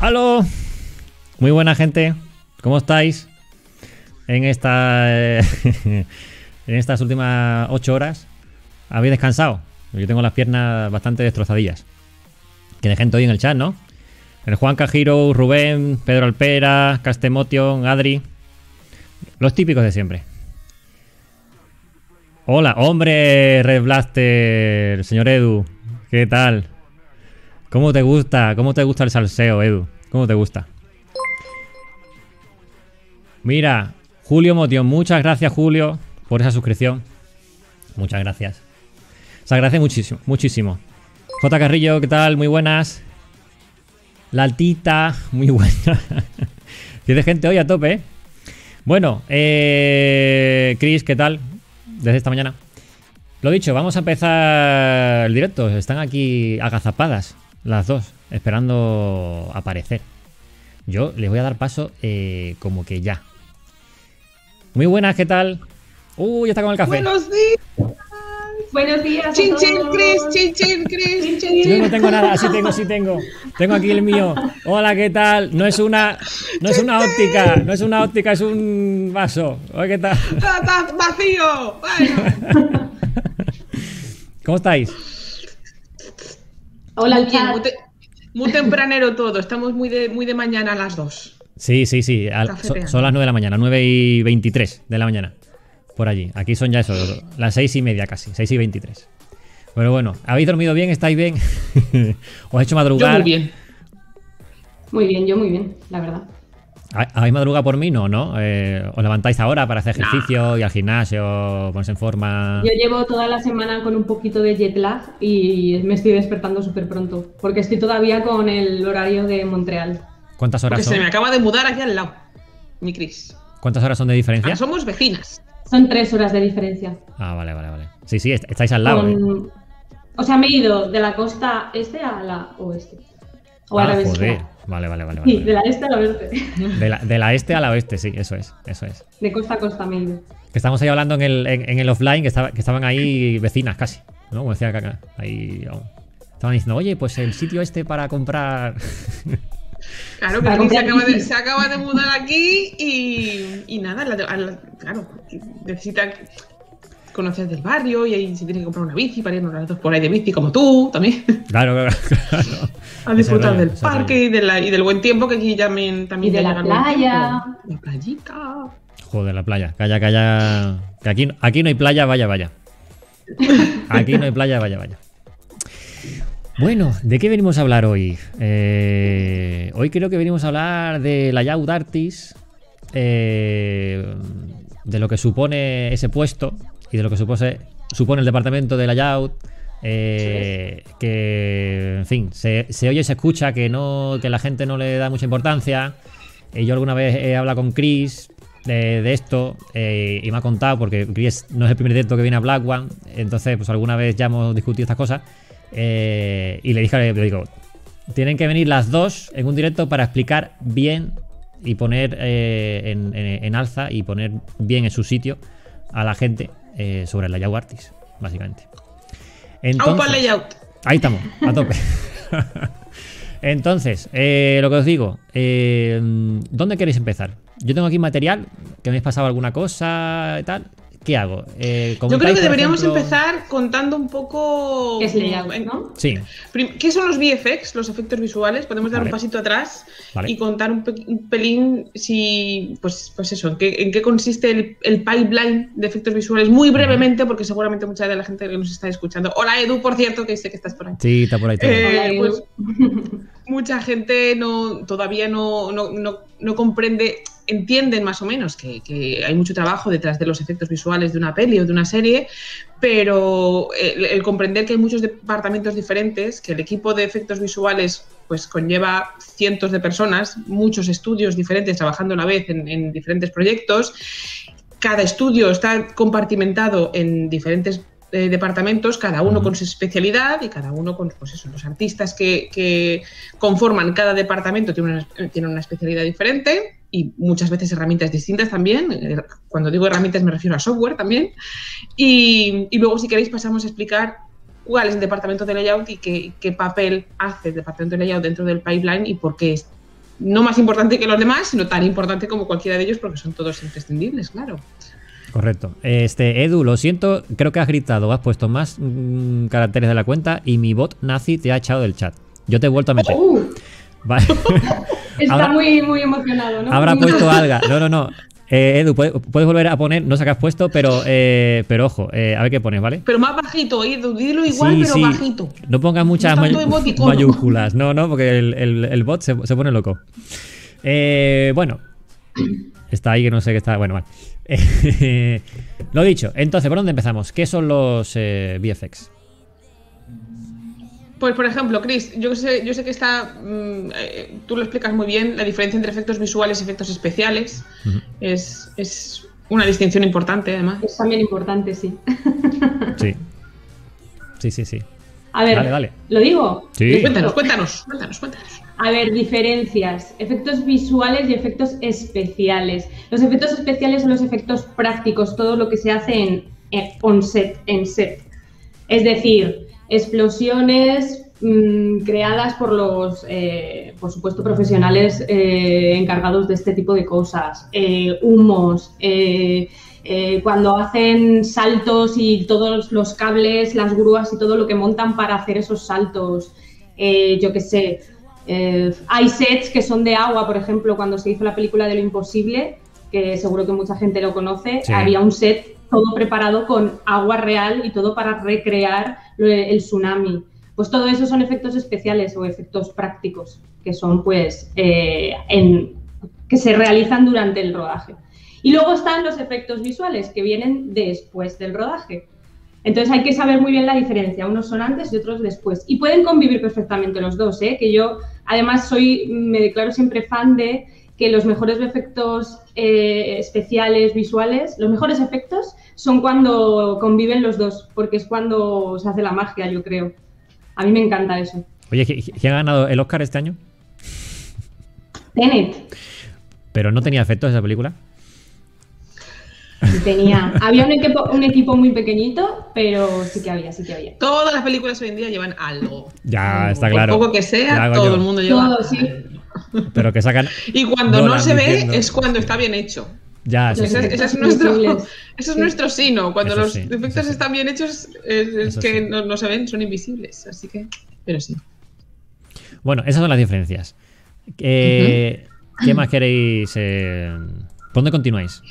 ¡Aló! Muy buena gente, ¿cómo estáis? En esta. eh, en estas últimas 8 horas. ¿Habéis descansado? Yo tengo las piernas bastante destrozadillas. De gente hoy en el chat, ¿no? El Juan Cajiro, Rubén, Pedro Alpera, Castemotion, Adri. Los típicos de siempre. Hola, hombre, Red Blaster, señor Edu. ¿Qué tal? ¿Cómo te gusta? ¿Cómo te gusta el salseo, Edu? ¿Cómo te gusta? Mira, Julio Motion, muchas gracias, Julio, por esa suscripción. Muchas gracias. Se agradece muchísimo, muchísimo. J. Carrillo, ¿qué tal? Muy buenas. La altita, muy buena. Tiene gente hoy a tope, ¿eh? Bueno, eh, Chris, ¿qué tal? Desde esta mañana. Lo dicho, vamos a empezar el directo. Están aquí agazapadas las dos, esperando aparecer. Yo les voy a dar paso eh, como que ya. Muy buenas, ¿qué tal? Uh, ya está con el café. Buenos días. Buenos días. a Chin chin. Chris, chin chin Chris, chin chin. Yo no tengo nada, sí tengo, sí tengo. Tengo aquí el mío. Hola, ¿qué tal? No es una, no es una óptica, no es una óptica, es un vaso. Hola, ¿qué tal? Está vacío. Bueno, ¿Cómo estáis? Hola, muy, bien, muy, te- muy tempranero todo. Estamos muy de, muy de mañana a las dos. Sí, sí, sí. al- so- son las 9 de la mañana, 9 y 23 de la mañana. Por allí. Aquí son ya eso, las 6 y media casi, 6 y 23. Pero bueno, ¿habéis dormido bien? ¿Estáis bien? ¿Os he hecho Yo madrugar? muy bien. Muy bien, yo muy bien, la verdad. ¿Ha- ¿Habéis madrugado por mí? No, ¿no? Eh, ¿Os levantáis ahora para hacer Nah. ejercicio y al gimnasio, ponerse en forma? Yo llevo toda la semana con un poquito de jet lag y me estoy despertando súper pronto, porque estoy todavía con el horario de Montreal. ¿Cuántas horas Porque se me acaba de mudar aquí al lado. Mi Chris. ¿Cuántas horas son de diferencia? Ahora somos vecinas. Son tres horas de diferencia. Ah, vale, vale, vale. Sí, sí, est- estáis al lado. ¿eh? O sea, me he ido de la costa este a la oeste. O al Ah, revés. joder. Vale, vale, vale. vale, Sí, vale. de la este a la oeste. De la, de la este a la oeste, sí, eso es, eso es. De costa a costa me he ido. Que estamos ahí hablando en el, en, en el offline, que, estaba- que estaban ahí vecinas casi, ¿no? Como decía Kaka. Ahí aún. Estaban diciendo, oye, pues el sitio este para comprar. Claro, Chris se se acaba de mudar aquí y, y nada, la- a la- claro, necesita conocer del barrio y ahí se tiene que comprar una bici para irnos las dos por ahí de bici como tú también. claro, claro, claro. A disfrutar rollo, del parque y, de la- y del buen tiempo que aquí también, también Y de la playa. La playita. Joder, la playa. Calla, calla. Que aquí, aquí no hay playa, vaya, vaya. Aquí no hay playa, vaya, vaya. Bueno, ¿de qué venimos a hablar hoy? Eh, hoy creo que venimos a hablar de la Yaud Artis, eh, de lo que supone ese puesto y de lo que supone, supone el departamento de la Yaud. eh, que, en fin, se, se oye y se escucha que, no, que la gente no le da mucha importancia. Eh, yo alguna vez he hablado con Chris de, de esto eh, y me ha contado, porque Chris no es el primer directo que viene a Black One, entonces pues alguna vez ya hemos discutido estas cosas. eh, y le dije, le digo, tienen que venir las dos en un directo para explicar bien y poner en, en- en alza y poner bien en su sitio a la gente eh, sobre la Yahoo Artis, básicamente. Aupa layout. Ahí estamos, a tope. Entonces, eh, lo que os digo, eh, ¿dónde queréis empezar? Yo tengo aquí material, que me habéis pasado alguna cosa y tal. ¿Qué hago? Eh, Yo creo que deberíamos ejemplo- empezar contando un poco. ¿Qué es layout, como en- no? Sí, ¿Qué son los VFX, los efectos visuales? Podemos dar Vale. un pasito atrás Vale. y contar un, pe- un pelín si, pues, pues eso, en qué, en qué consiste el, el pipeline de efectos visuales, muy brevemente, porque seguramente mucha de la gente que nos está escuchando. Hola Edu, por cierto, que sé que estás por ahí. sí, está por ahí. Eh, Hola, Edu. pues, mucha gente no, todavía no, no, no- no comprende, entienden más o menos que, que hay mucho trabajo detrás de los efectos visuales de una peli o de una serie, pero el, el comprender que hay muchos departamentos diferentes, que el equipo de efectos visuales pues conlleva cientos de personas, muchos estudios diferentes trabajando a la vez en, en diferentes proyectos, cada estudio está compartimentado en diferentes eh, departamentos, cada uno con su especialidad y cada uno con pues eso, los artistas que, que conforman cada departamento tienen una, tienen una especialidad diferente y muchas veces herramientas distintas también. Eh, Cuando digo herramientas me refiero a software también. Y, y luego si queréis pasamos a explicar cuál es el departamento de layout y qué, qué papel hace el departamento de layout dentro del pipeline y por qué es no más importante que los demás, sino tan importante como cualquiera de ellos porque son todos imprescindibles, claro. Correcto. Este, Edu, lo siento, creo que has gritado, has puesto más mm, caracteres de la cuenta y mi bot nazi te ha echado del chat. Yo te he vuelto a meter. Uh, Vale. está Habrá- muy, muy emocionado, ¿no? Habrá puesto alga. No, no, no. Eh, Edu, puedes, puedes volver a poner, no sé qué has puesto, pero, eh, pero ojo, eh, a ver qué pones, ¿vale? Pero más bajito, Edu, dilo igual, Sí, pero sí. bajito. No pongas muchas No mayúsculas. No, no, porque el, el- el bot se, se pone loco. Eh, bueno, está ahí que no sé qué está. Bueno, vale. Eh, lo dicho, entonces, ¿por dónde empezamos? ¿Qué son los eh, VFX? Pues, por ejemplo, Chris, yo sé, yo sé que está. mm, eh, tú lo explicas muy bien, la diferencia entre efectos visuales y efectos especiales. Es, es una distinción importante, además. Es también importante, sí. Sí. Sí, sí, sí. A ver, Dale, dale. ¿lo digo? Sí. Cuéntanos, cuéntanos, cuéntanos, cuéntanos. A ver, diferencias. Efectos visuales y efectos especiales. Los efectos especiales son los efectos prácticos, todo lo que se hace en, en- on set, en set. Es decir, explosiones mm, creadas por los, eh, por supuesto, profesionales eh, encargados de este tipo de cosas. Eh, humos, cuando hacen saltos y todos los cables, las grúas y todo lo que montan para hacer esos saltos. Yo qué sé, hay sets que son de agua, por ejemplo, cuando se hizo la película de lo imposible, que seguro que mucha gente lo conoce, Sí. había un set todo preparado con agua real y todo para recrear el tsunami. Pues todo eso son efectos especiales o efectos prácticos, que son pues eh, que se realizan durante el rodaje. Y luego están los efectos visuales, que vienen después del rodaje. Entonces hay que saber muy bien la diferencia, unos son antes y otros después. Y pueden convivir perfectamente los dos, ¿eh? que yo además soy, me declaro siempre fan de que los mejores efectos eh, especiales, visuales, los mejores efectos son cuando conviven los dos, porque es cuando se hace la magia, yo creo. A mí me encanta eso. Oye, ¿qui- ¿quién ha ganado el Oscar este año? Tenet Pero no tenía efectos esa película. tenía, había un equipo, un equipo muy pequeñito, pero sí que había, sí que había. Todas las películas hoy en día llevan algo. Ya, está Por claro. poco que sea, todo el mundo lleva. Todo, sí. Pero que sacan. Y cuando No se ve es cuando está bien hecho. Ya, sí, Los sí. Ese, es nuestro, ese es Sí. nuestro sino. Cuando Eso los sí, efectos eso sí. están bien hechos, es, es Eso que sí. no, no se ven, son invisibles. Así que, pero sí. Bueno, esas son las diferencias. Eh, ¿Qué más queréis? eh, ¿Por dónde continuáis?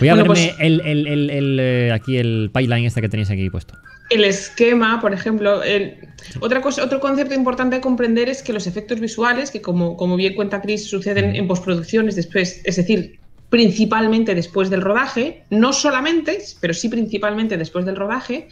Voy a Bueno, verme pues- el, el- el- el, eh, aquí el pipeline este que tenéis aquí puesto. El esquema, por ejemplo, otra cosa, otro concepto importante a comprender es que los efectos visuales, que como, como bien cuenta Chris, suceden en postproducciones después, es decir, principalmente después del rodaje, no solamente, pero sí principalmente después del rodaje,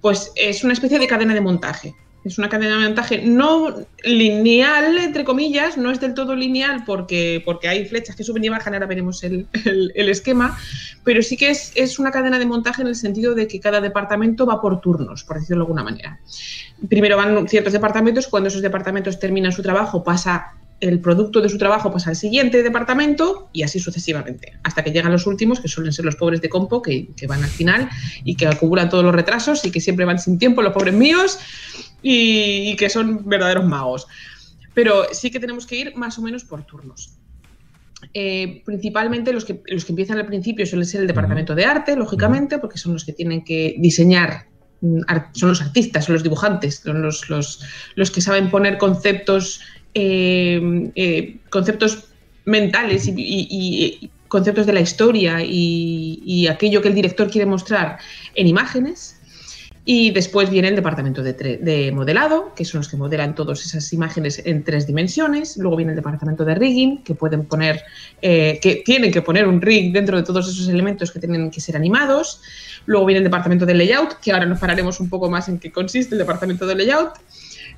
pues es una especie de cadena de montaje. Es una cadena de montaje no lineal, entre comillas, no es del todo lineal porque, porque hay flechas que suben y bajan, ahora veremos el, el- esquema, pero sí que es, es una cadena de montaje en el sentido de que cada departamento va por turnos, por decirlo de alguna manera. Primero van ciertos departamentos, cuando esos departamentos terminan su trabajo, pasa el producto de su trabajo pasa al siguiente departamento y así sucesivamente, hasta que llegan los últimos, que suelen ser los pobres de Compo, que, que van al final y que acumulan todos los retrasos y que siempre van sin tiempo, los pobres míos, y, y que son verdaderos magos. Pero sí que tenemos que ir más o menos por turnos. Eh, principalmente los que, los que empiezan al principio suelen ser el departamento de arte, lógicamente, porque son los que tienen que diseñar, mm, son los artistas, son los dibujantes, son los, los, los que saben poner conceptos, eh, eh, conceptos mentales y, y conceptos de la historia y, aquello que el director quiere mostrar en imágenes. Y después viene el departamento de, de modelado, que son los que modelan todas esas imágenes en tres dimensiones. Luego viene el departamento de rigging, que pueden poner, eh, que tienen que poner un rig dentro de todos esos elementos que tienen que ser animados. Luego viene el departamento de layout, que ahora nos pararemos un poco más en qué consiste el departamento de layout,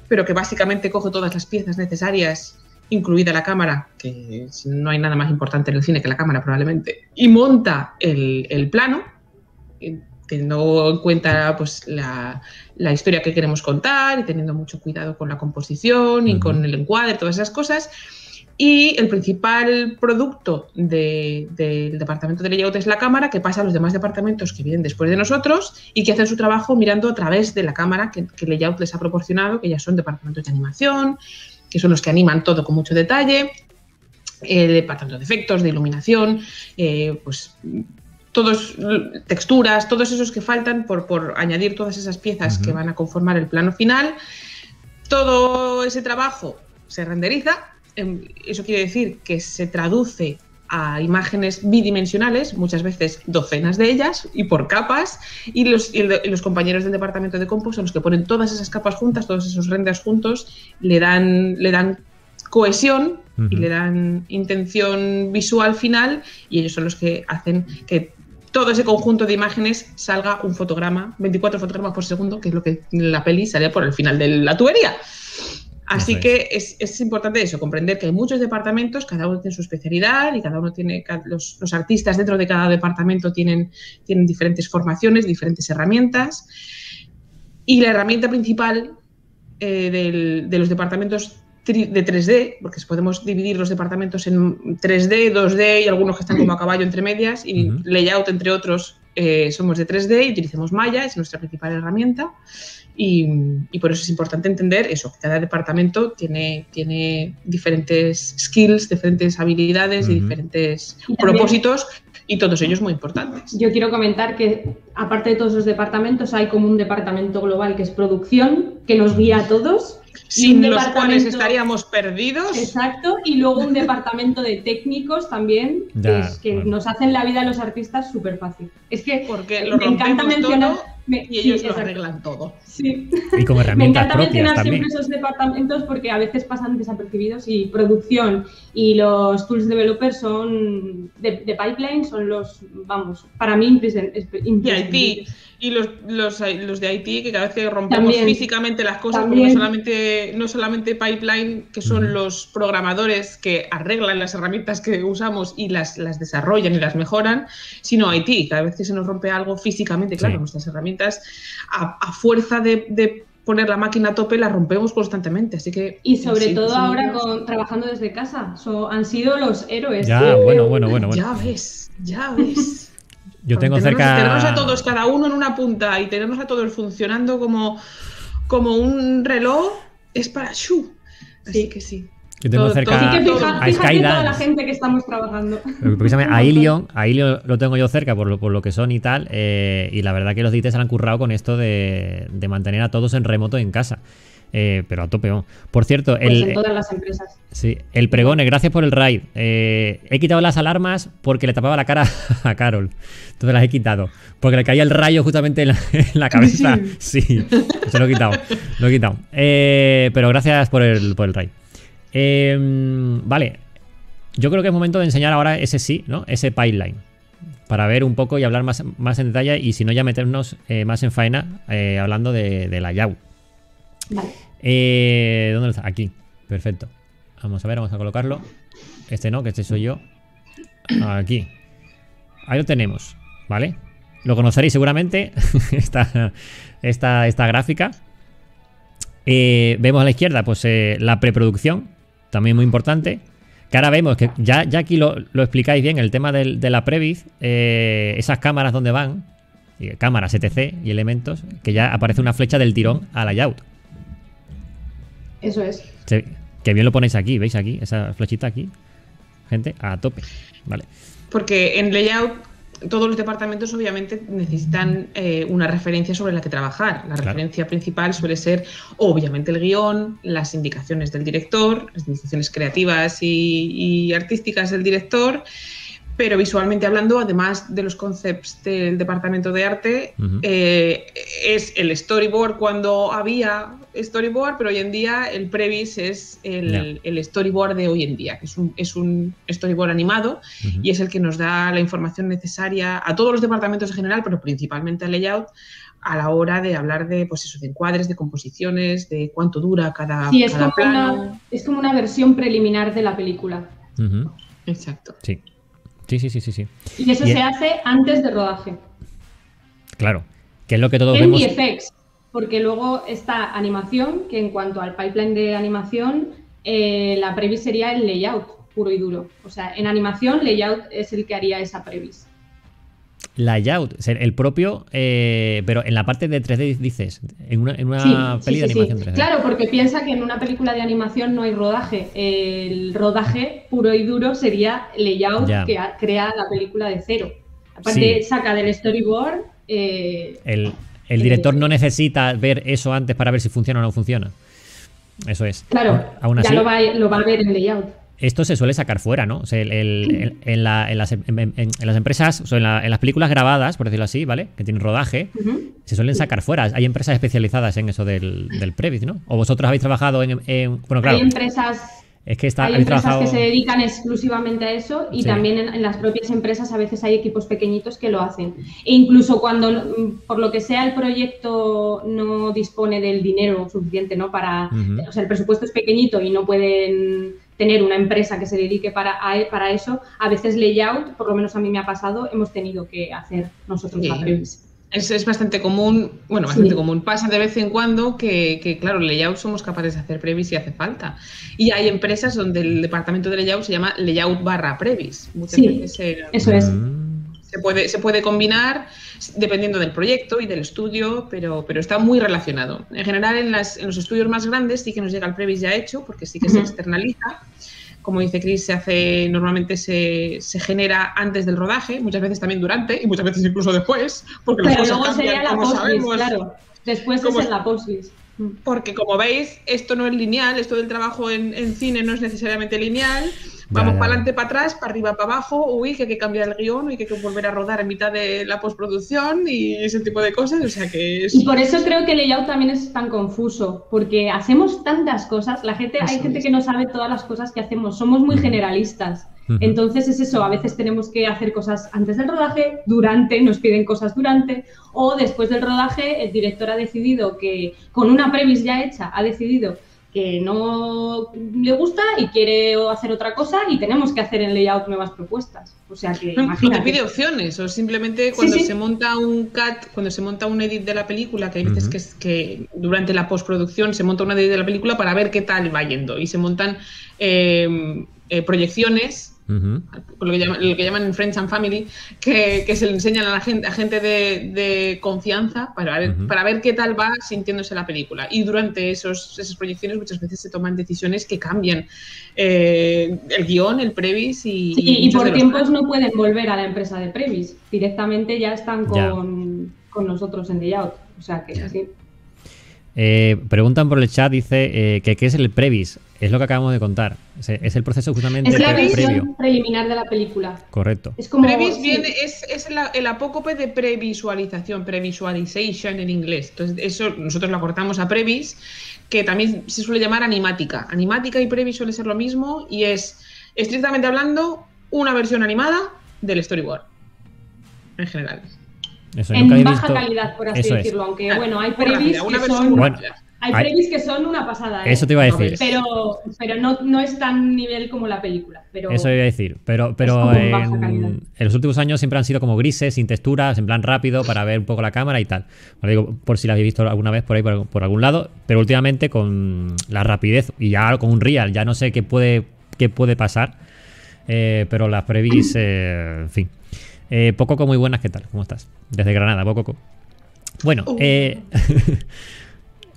pero que básicamente coge todas las piezas necesarias, incluida la cámara, que no hay nada más importante en el cine que la cámara probablemente, y monta el, el plano eh, teniendo en cuenta pues, la, la historia que queremos contar y teniendo mucho cuidado con la composición y con el encuadre, todas esas cosas. Y el principal producto de- del departamento de layout es la cámara que pasa a los demás departamentos que vienen después de nosotros y que hacen su trabajo mirando a través de la cámara que, que layout les ha proporcionado, que ya son departamentos de animación, que son los que animan todo con mucho detalle, el departamento de efectos, de iluminación, eh, pues todos texturas, todos esos que faltan por, por añadir todas esas piezas que van a conformar el plano final. Todo ese trabajo se renderiza. Em, Eso quiere decir que se traduce a imágenes bidimensionales, muchas veces docenas de ellas, y por capas, y los, y y los compañeros del departamento de compo son los que ponen todas esas capas juntas, todos esos renders juntos, le dan, le dan cohesión y Ujú. le dan intención visual final, y ellos son los que hacen que todo ese conjunto de imágenes salga un fotograma, 24 fotogramas por segundo, que es lo que en la peli sale por el final de la tubería. Así que es, es importante eso, comprender que hay muchos departamentos, cada uno tiene su especialidad y cada uno tiene, los, los artistas dentro de cada departamento tienen, tienen diferentes formaciones, diferentes herramientas. Y la herramienta principal eh, del- de los departamentos de 3D, porque podemos dividir los departamentos en 3D, 2D y algunos que están como a caballo entre medias, y layout, entre otros, eh, somos de 3D y utilizamos Maya, es nuestra principal herramienta. Y, y por eso es importante entender eso, que cada departamento tiene, tiene diferentes skills, diferentes habilidades y diferentes Y también- propósitos y todos ellos muy importantes. Yo quiero comentar que, aparte de todos los departamentos, hay como un departamento global que es producción, que nos guía a todos. Sin los cuales estaríamos perdidos. Exacto, y luego un departamento de técnicos también, que, Ya, es- que bueno. nos hacen la vida a los artistas súper fácil. Es que Porque lo me encanta mencionar. todo me- y sí, ellos lo exacto. arreglan todo. Sí. Y con Me herramientas encanta propias mencionar también. siempre esos departamentos porque a veces pasan desapercibidos y producción y los tools developers son de, de pipeline, son los, vamos, para mí imprescindibles. Y los, los, los de IT, que cada vez que rompemos También. físicamente las cosas, no solamente, no solamente Pipeline, que son los programadores que arreglan las herramientas que usamos y las, las desarrollan y las mejoran, sino IT. Cada vez que se nos rompe algo físicamente, claro, Sí. nuestras herramientas, a, a fuerza de, de poner la máquina a tope, las rompemos constantemente. Así que. Y sobre sí, todo sí, ahora con, trabajando desde casa, so- han sido los héroes. Ya, bueno, bueno, bueno, bueno. Ya ves, ya ves. Yo tengo tenernos, cerca. tenernos a todos, cada uno en una punta y tenernos a todos funcionando como, como un reloj es para Shu. Así Sí. que sí. Yo tengo Todo- cerca todo- Así que todo- fija- a fíjate toda la gente que estamos trabajando. Precisamente a Ilion, a Ilion lo tengo yo cerca por lo, por lo que son y tal. eh, y la verdad que los DIT se han currado con esto de, de mantener a todos en remoto en casa. Eh, pero a tope. Por cierto, Pues el, en todas las empresas. sí, el pregone, gracias por el raid. Eh, he quitado las alarmas porque le tapaba la cara a Carol. Entonces las he quitado. Porque le caía el rayo justamente en la, en la cabeza. Sí, se lo he quitado. Lo he quitado. Eh, pero gracias por el, por el raid. Eh, vale. Yo creo que es momento de enseñar ahora ese sí, ¿no? Ese pipeline. Para ver un poco y hablar más, más en detalle y si no ya meternos eh, más en faena eh, hablando de, de la YAU. Vale. Eh, ¿Dónde está? Aquí. Perfecto. Vamos a ver, vamos a colocarlo. Este no, que este soy yo. Aquí. Ahí lo tenemos, ¿vale? Lo conoceréis seguramente, esta, esta, esta gráfica. Eh, vemos a la izquierda, pues eh, la preproducción, también muy importante. Que ahora vemos que ya, ya aquí lo, lo explicáis bien, el tema del- de la Previs, eh, esas cámaras donde van, cámaras ETC y elementos, que ya aparece una flecha del tirón a la layout. Eso es. Se- que bien lo ponéis aquí, ¿veis aquí? Esa flechita aquí. Gente, a tope. Vale. Porque en layout todos los departamentos obviamente necesitan eh, una referencia sobre la que trabajar. La Claro. referencia principal suele ser obviamente el guion, las indicaciones del director, las indicaciones creativas y, y artísticas del director. Pero visualmente hablando, además de los concepts del departamento de arte, eh, es el storyboard cuando había storyboard, pero hoy en día el previs es el, storyboard de hoy en día, que es un, es un storyboard animado y es el que nos da la información necesaria a todos los departamentos en general, pero principalmente al layout, a la hora de hablar de, pues eso, de encuadres, de composiciones, de cuánto dura cada, Sí, es cada como, plano. una, es como una versión preliminar de la película. Exacto. Sí. Sí, sí, sí, sí, sí. Y eso Y- se hace antes de rodaje. Claro. Que es lo que todos En vemos. VFX, porque luego está animación, que en cuanto al pipeline de animación, eh, la previs sería el layout puro y duro. O sea, en animación, layout es el que haría esa previs. Layout, o sea, el propio, eh, pero en la parte de 3D dices, en una, en una Sí, peli sí, de animación sí. 3D. Claro, porque piensa que en una película de animación no hay rodaje. El rodaje puro y duro sería layout Ya. que crea la película de cero. Aparte, saca del storyboard. eh, El, el director no necesita ver eso antes para ver si funciona o no funciona. Eso es. claro, Aún ya así, lo va, lo va a ver en layout. Esto se suele sacar fuera, ¿no? O sea, el- el- el- en, la- en las, en- en- las empresas, o sea, en, la- en las películas grabadas, por decirlo así, ¿vale? Que tienen rodaje, se suelen sacar fuera. Hay empresas especializadas en eso del, del Previs, ¿no? O vosotros habéis trabajado en. en- bueno, claro. Hay empresas Es que está, Hay empresas trabajado. que se dedican exclusivamente a eso y Sí. también en, las propias empresas a veces hay equipos pequeñitos que lo hacen. E incluso cuando, mm, por lo que sea, el proyecto no dispone del dinero suficiente, ¿no? Para, o sea, el presupuesto es pequeñito y no pueden tener una empresa que se dedique para, a- para eso, a veces layout, por lo menos a mí me ha pasado, hemos tenido que hacer nosotros Sí. la previs. Es, es bastante común, bueno, bastante Sí. común. Pasa de vez en cuando que, que, claro, layout somos capaces de hacer previs si hace falta. Y hay empresas donde el departamento de layout se llama layout barra previs. Muchas Sí. veces se, Eso es. Mm, se puede, se puede combinar dependiendo del proyecto y del estudio, pero, pero está muy relacionado. En general, en, las, en los estudios más grandes sí que nos llega el previs ya hecho, porque sí que se Ujú. externaliza. Como dice Chris, se hace, normalmente se, se genera antes del rodaje, muchas veces también durante y muchas veces incluso después, porque las Pero cosas luego cambian, sería la como sabemos. claro. Después Como- es en la postvis. Porque como veis, esto no es lineal, esto del trabajo en, en cine no es necesariamente lineal. Vamos para adelante, para atrás, para arriba, para abajo, uy, que hay que cambiar el guion, uy, que hay que volver a rodar en mitad de la postproducción y ese tipo de cosas. O sea que es... Y por eso creo que el layout también es tan confuso, porque hacemos tantas cosas, la gente, hay gente es. que no sabe todas las cosas que hacemos, somos muy generalistas. Entonces es eso, a veces tenemos que hacer cosas antes del rodaje, durante, nos piden cosas durante, o después del rodaje el director ha decidido que, con una previs ya hecha, ha decidido que no le gusta y quiere hacer otra cosa y tenemos que hacer en layout nuevas propuestas. O sea que, No, no te pide opciones, o simplemente cuando sí. se monta un cut, cuando se monta un edit de la película, que hay veces que, es que durante la postproducción se monta un edit de la película para ver qué tal va yendo y se montan eh, eh, proyecciones lo que, llaman, lo que llaman Friends and Family, que, que se le enseñan a la gente, a gente de, de confianza para ver, para ver qué tal va sintiéndose la película. Y durante esos, esas proyecciones muchas veces se toman decisiones que cambian eh, el guion, el previs y... Sí, y por tiempos no pueden volver a la empresa de Previs. Directamente ya están Ya. con, con nosotros en layout. O sea que sí. Eh, preguntan por el chat, dice eh, que qué es el previs. Es lo que acabamos de contar. Es, es el proceso justamente Es la pre- visión previo. preliminar de la película. Correcto. Es como. Previs sí. viene, es, es el, el apócope de previsualización, previsualization en inglés. Entonces, eso nosotros lo acortamos a previs, que también se suele llamar animática. Animática y previs suele ser lo mismo y es, estrictamente hablando, una versión animada del storyboard. En general. Eso, En baja visto- calidad, por así Eso es. decirlo. Aunque Claro, bueno, hay previs una que versión son. Bueno. Hay Hay- previs que son una pasada. ¿eh? Eso te iba a No, decir. Pero, pero no, no es tan nivel como la película. Pero Eso iba a decir. Pero, pero en los últimos años siempre han sido como grises, sin texturas, en plan rápido, para ver un poco la cámara y tal. Lo digo por si la habéis visto alguna vez por ahí, por, por algún lado. Pero últimamente con la rapidez y ya con un real, ya no sé qué puede, qué puede pasar. Eh, pero las previs, eh, en fin. Eh, Pococo, muy buenas, ¿qué tal? ¿Cómo estás? Desde Granada, Pococo. Bueno, Uh.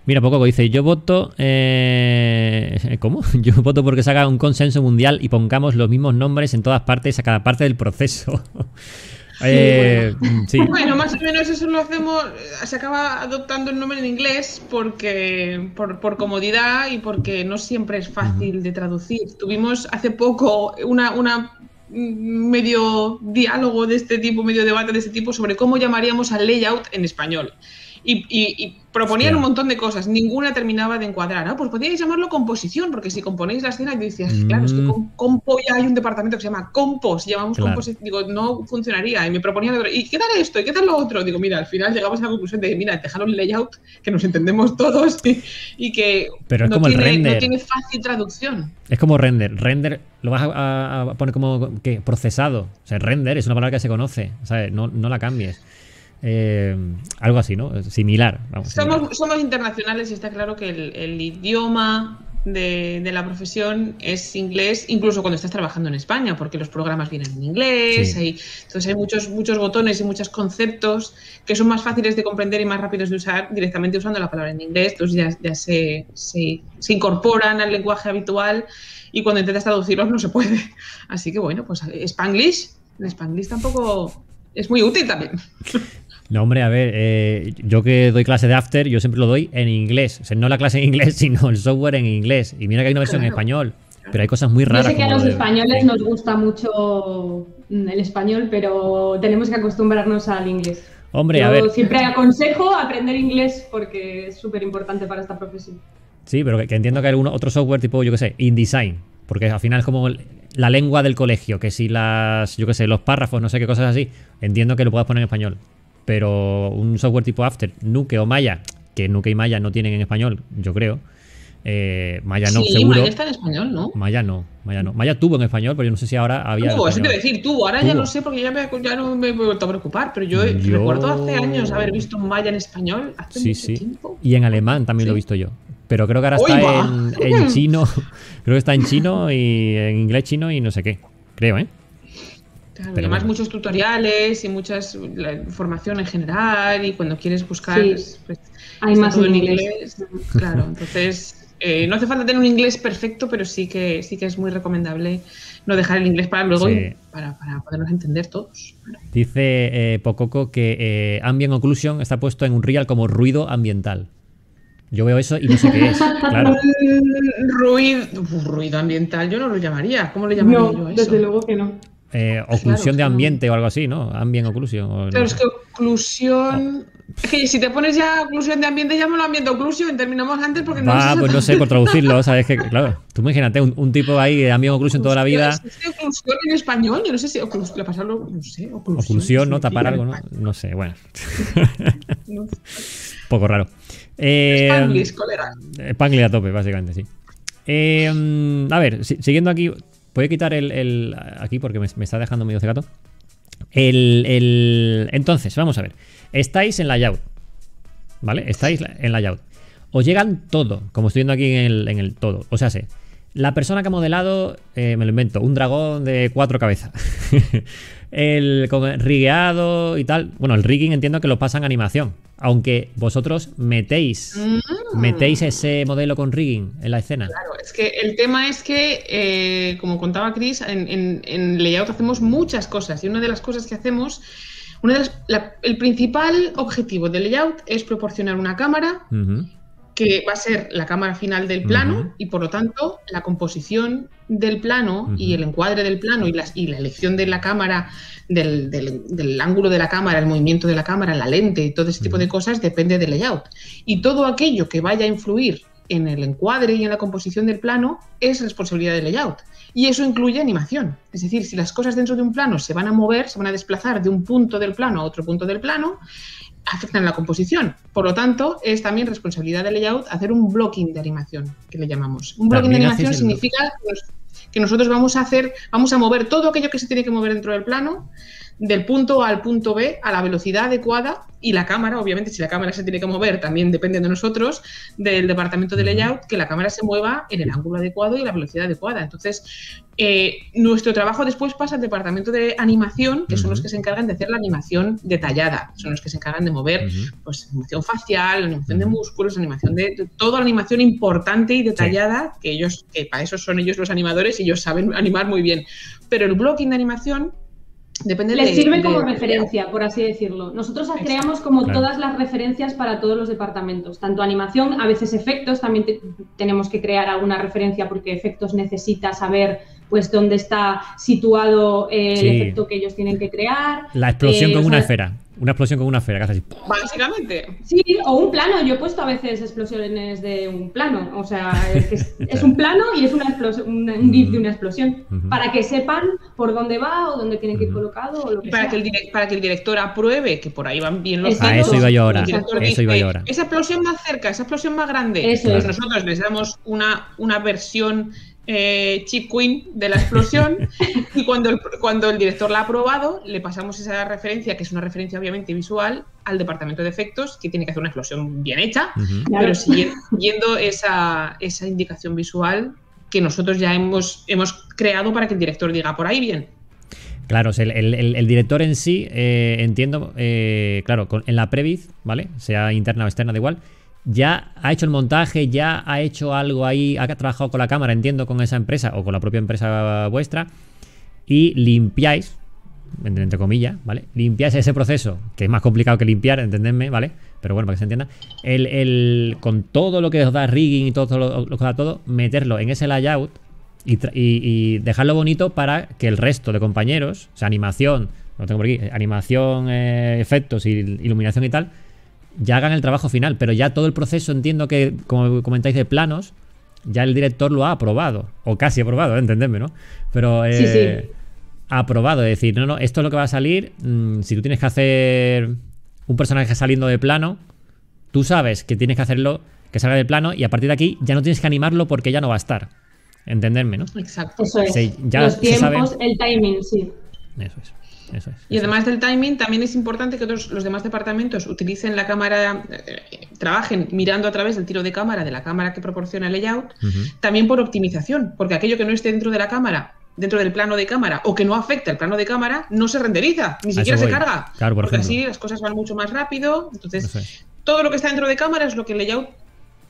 Mira, Pococo dice, yo voto... eh, ¿Cómo? Yo voto porque se haga un consenso mundial y pongamos los mismos nombres en todas partes a cada parte del proceso. Eh, sí. Bueno, más o menos eso lo hacemos, eh, se acaba adoptando el nombre en inglés porque por, por comodidad y porque no siempre es fácil de traducir. Tuvimos hace poco una, una mm, medio diálogo de este tipo, medio debate de este tipo sobre cómo llamaríamos al layout en español. Y, y- y proponían Hostia. un montón de cosas, ninguna terminaba de encuadrar. Pues podríais llamarlo composición, porque si componéis la escena, y decías, claro, es que Mm. con compo ya hay un departamento que se llama compos, llamamos Claro. composición, digo, no funcionaría. Y me proponían, otro, ¿y qué tal esto? ¿Y qué tal lo otro? Digo, mira, al final llegamos a la conclusión de, mira, dejar un layout que nos entendemos todos y, y que Pero es no, como el tiene, render. no tiene fácil traducción. Es como render. Render lo vas a, a- a poner como ¿qué? procesado. O sea, render es una palabra que se conoce. ¿sabes? No, no la cambies. Eh, algo así, ¿no? Similar. Vamos, similar. Somos, somos internacionales y está claro que el, el idioma de, de la profesión es inglés, incluso cuando estás trabajando en España, porque los programas vienen en inglés, Sí. hay, entonces hay muchos, muchos botones y muchos conceptos que son más fáciles de comprender y más rápidos de usar directamente usando la palabra en inglés, entonces ya, ya se, se, se incorporan al lenguaje habitual y cuando intentas traducirlos no se puede. Así que bueno, pues Spanglish, el Spanglish tampoco es muy útil también. No, hombre, a ver, eh, yo que doy clase de After, yo siempre lo doy en inglés. O sea, no la clase en inglés, sino el software en inglés. Y mira que hay una versión en español, pero hay cosas muy Yo raras. sé que a los de- españoles nos gusta mucho mm, el español, pero tenemos que acostumbrarnos al inglés. Hombre, Yo a ver, siempre aconsejo aprender inglés porque es súper importante para esta profesión. sí, pero que, que entiendo que hay algún otro software tipo, yo qué sé, InDesign. Porque al final es como el- la lengua del colegio, que si las, yo qué sé, los párrafos, no sé qué cosas así, entiendo que lo puedas poner en español. Pero un software tipo After, Nuke o Maya, que Nuke y Maya no tienen en español, yo creo. Eh, Maya no, sí, seguro. Maya está en español, ¿no? Maya no, Maya no. Maya tuvo en español, pero yo no sé si ahora había. Tuvo, eso te decir, tuvo. Ahora ya no sé porque ya, me, ya no me he vuelto a preocupar, pero yo, Yo- recuerdo hace años haber visto Maya en español, hace Sí, mucho sí. tiempo. Y en alemán también lo he visto yo. Pero creo que ahora ¡Uy, está en, en chino. Creo que está en chino y en inglés chino y no sé qué. Creo, ¿eh? Claro, Pero y además bueno. muchos tutoriales y muchas la información en general y cuando quieres buscar Sí. pues, pues, Hay más en en inglés. Claro, entonces eh, no hace falta tener un inglés perfecto, pero sí que sí que es muy recomendable no dejar el inglés para luego Sí. y para, para podernos entender todos. Dice eh, Pococo que eh, Ambient Occlusion está puesto en un real como ruido ambiental. Yo veo eso y no sé qué es. Claro. Ruido, uf, ruido ambiental, yo no lo llamaría. ¿Cómo le llamaría yo No, eso? desde luego que no. Eh, oclusión de ambiente o algo así, ¿no? Ambient Occlusion. o no Claro, es que oclusión. Es que si te pones ya oclusión de ambiente, llámalo ambiente oclusión, terminamos antes porque no sé pues no sé, por traducirlo, ¿sabes? Que, claro, tú imagínate, un, un tipo ahí de Ambient Occlusion toda la vida. ¿Existe oclusión en español? Yo no sé si oclusión, pasarlo, no sé, oclusión. Oclusión, ¿no? Tapar algo, ¿no? No sé, bueno. no sé. Poco raro. Eh, Spanglish, colega. Spanglish a tope, básicamente, sí. Eh, a ver, si- siguiendo aquí. Voy a quitar el, el- aquí porque me, está dejando medio cegato. El, el- entonces, vamos a ver. Estáis en layout. ¿Vale? Estáis en layout. Os llegan todo, como estoy viendo aquí en el, en el todo. O sea, sé. La persona que ha modelado, eh, me lo invento, un dragón de cuatro cabezas. el con el rigueado y tal. Bueno, el rigging entiendo que lo pasan a animación. Aunque vosotros metéis, Mm. metéis ese modelo con rigging en la escena. Claro, es que el tema es que, eh, como contaba Chris, en, en- en Layout hacemos muchas cosas y una de las cosas que hacemos, una de las- la- el principal objetivo del Layout es proporcionar una cámara. Que va a ser la cámara final del plano y por lo tanto la composición del plano y el encuadre del plano y, las- y la elección de la cámara, del, del- del ángulo de la cámara, el movimiento de la cámara, la lente y todo ese tipo de cosas depende del layout. Y todo aquello que vaya a influir en el encuadre y en la composición del plano es responsabilidad del layout. Y eso incluye animación. Es decir, si las cosas dentro de un plano se van a mover, se van a desplazar de un punto del plano a otro punto del plano, afectan la composición. Por lo tanto, es también responsabilidad del layout hacer un blocking de animación, que le llamamos. Un blocking de animación significa que nosotros vamos a hacer, vamos a mover todo aquello que se tiene que mover dentro del plano, del punto A al punto B a la velocidad adecuada y la cámara, obviamente si la cámara se tiene que mover, también depende de nosotros, del departamento de layout, que la cámara se mueva en el ángulo adecuado y la velocidad adecuada. Entonces, eh, nuestro trabajo después pasa al departamento de animación, que son los que se encargan de hacer la animación detallada, son los que se encargan de mover pues animación facial, animación de músculos, animación de, de toda la animación importante y detallada, que ellos, que para eso son ellos los animadores y ellos saben animar muy bien. Pero el blocking de animación depende Les de- sirve de- como referencia, por así decirlo. Nosotros Exacto. creamos como Claro. todas las referencias para todos los departamentos, tanto animación, a veces efectos, también te- tenemos que crear alguna referencia porque efectos necesita saber pues dónde está situado eh, el efecto que ellos tienen que crear. La explosión Eh, con una sea, esfera. Una explosión con una esfera así. Básicamente. Sí, o un plano. Yo he puesto a veces explosiones de un plano. O sea, es, que es- es un plano y es una explosión, un, un GIF de una explosión. Para que sepan por dónde va o dónde tiene que ir colocado o lo que Y para sea. que, el para que el director apruebe que por ahí van bien los Exacto. A tiros, eso iba yo ahora. iba yo. Esa explosión más cerca, esa explosión más grande. Eso pues es. nosotros les damos una, una versión eh, chip queen de la explosión. Y cuando el, cuando el director la ha aprobado, le pasamos esa referencia, que es una referencia obviamente visual, al departamento de efectos, que tiene que hacer una explosión bien hecha, pero siguiendo esa, esa indicación visual que nosotros ya hemos, hemos creado para que el director diga por ahí bien. Claro, el, director en sí, eh, entiendo, eh, claro, en la Previs, ¿vale? Sea interna o externa, da igual, ya ha hecho el montaje, ya ha hecho algo ahí, ha trabajado con la cámara, entiendo, con esa empresa o con la propia empresa vuestra, y limpiáis, entre, comillas, ¿vale? Limpiáis ese proceso, que es más complicado que limpiar, entendedme, ¿vale? Pero bueno, para que se entienda, el, con todo lo que os da rigging y todo lo, que os da todo, meterlo en ese layout y, dejarlo bonito para que el resto de compañeros, o sea, animación, lo tengo por aquí, animación, eh, efectos, y iluminación y tal, ya hagan el trabajo final. Pero ya todo el proceso, entiendo que, como comentáis de planos, ya el director lo ha aprobado, o casi aprobado, ¿eh? entendedme, ¿no? Pero eh, ha aprobado, es decir, no, no, esto es lo que va a salir. Mm, si tú tienes que hacer un personaje saliendo de plano, tú sabes que tienes que hacerlo que salga de plano y a partir de aquí ya no tienes que animarlo porque ya no va a estar entenderme, ¿no? Exacto. Eso es. Los tiempos, el timing, sí. Eso es. Eso es, y además del timing, también es importante que los demás departamentos utilicen la cámara, eh, trabajen mirando a través del tiro de cámara de la cámara que proporciona el layout, también por optimización, porque aquello que no esté dentro de la cámara, dentro del plano de cámara, o que no afecta el plano de cámara, no se renderiza, ni siquiera se carga. Claro, por porque así las cosas van mucho más rápido. Entonces, todo lo que está dentro de cámara es lo que el layout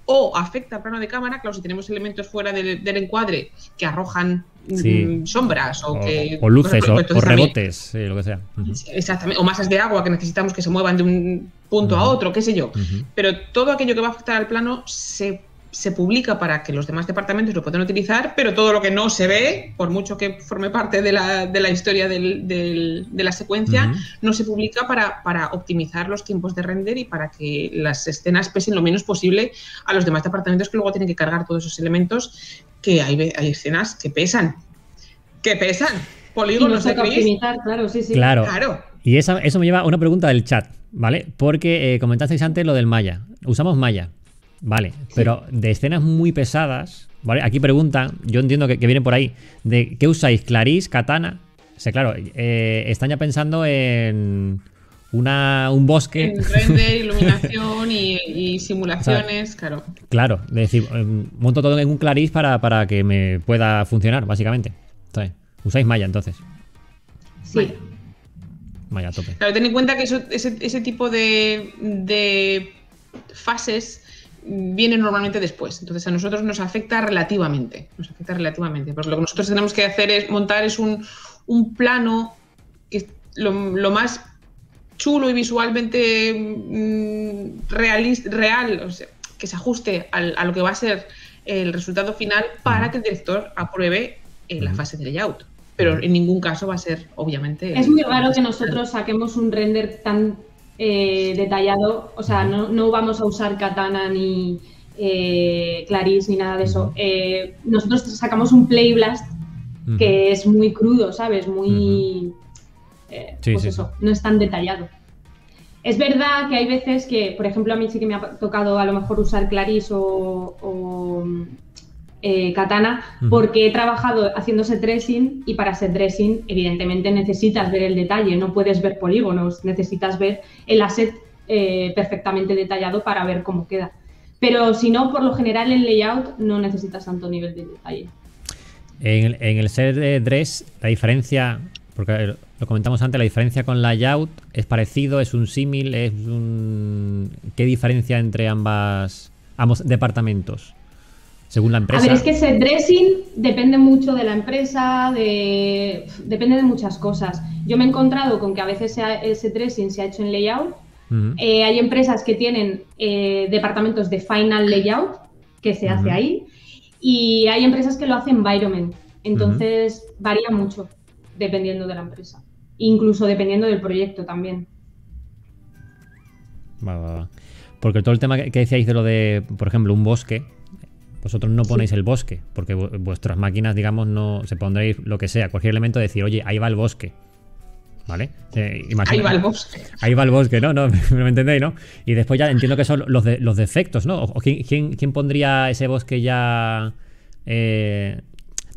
o afecta al plano de cámara, claro, si tenemos elementos fuera del, encuadre que arrojan mm, sombras o, que... O luces o, rebotes, lo que sea. Exactamente, o masas de agua que necesitamos que se muevan de un punto a otro, qué sé yo. Pero todo aquello que va a afectar al plano se se publica para que los demás departamentos lo puedan utilizar, pero todo lo que no se ve, por mucho que forme parte de la, de la historia del, de la secuencia, no se publica para, para, optimizar los tiempos de render y para que las escenas pesen lo menos posible a los demás departamentos que luego tienen que cargar todos esos elementos, que hay, hay escenas que pesan, que pesan. Polígonos de optimizar, claro, sí, sí. Claro. Y eso me lleva a una pregunta del chat, ¿vale? Porque eh, comentasteis antes lo del Maya. Usamos Maya. Vale, pero de escenas muy pesadas, ¿vale? Aquí preguntan, yo entiendo que, vienen por ahí, de ¿qué usáis? ¿Clarís? ¿Katana? O sea, claro, eh, están ya pensando en una, un bosque. En render, iluminación y, simulaciones, claro. Claro, es decir, em, monto todo en un clarís para, para que me pueda funcionar, básicamente. Usáis Maya entonces. Sí. Maya, tope. Claro, ten en cuenta que ese, ese, tipo de, de fases viene normalmente después. Entonces a nosotros nos afecta relativamente. Nos afecta relativamente. Pues lo que nosotros tenemos que hacer es montar es un, plano que lo, más chulo y visualmente mm, real, o sea, que se ajuste a lo que va a ser el resultado final para que el director apruebe en la fase de layout. Pero en ningún caso va a ser, obviamente. Es muy raro que nosotros saquemos un render tan eh, detallado, o sea, no, vamos a usar katana ni eh, Clarice ni nada de eso. Eh, nosotros sacamos un Play Blast que es muy crudo, ¿sabes? Muy... Eh, pues eso, no es tan detallado. Es verdad que hay veces que, por ejemplo, a mí sí que me ha tocado a lo mejor usar Clarice o eh, katana porque he trabajado haciendo set dressing y para set dressing evidentemente necesitas ver el detalle, no puedes ver polígonos, necesitas ver el asset eh, perfectamente detallado para ver cómo queda. Pero si no, por lo general en layout no necesitas tanto nivel de detalle. En el, en el set dress, la diferencia, porque lo comentamos antes, la diferencia con layout es parecido, es un símil, es un... ¿Qué diferencia entre ambas, ambos departamentos? según la empresa. A ver, es que ese dressing depende mucho de la empresa, de, depende de muchas cosas. Yo me he encontrado con que a veces ese dressing se ha hecho en layout. Eh, hay empresas que tienen eh, departamentos de final layout, que se hace ahí, y hay empresas que lo hacen environment. Entonces varía mucho dependiendo de la empresa, incluso dependiendo del proyecto también. Va, va, va. Porque todo el tema que decíais de lo de, por ejemplo, un bosque, vosotros no ponéis el bosque, porque vuestras máquinas, digamos, no se pondréis lo que sea, cualquier elemento, decir, oye, ahí va el bosque. ¿Vale? ahí va el bosque. Ahí va el bosque, ¿no? ¿no? ¿Me entendéis, no? Y después ya entiendo que son los, los defectos, ¿no? quién, quién, pondría ese bosque ya eh,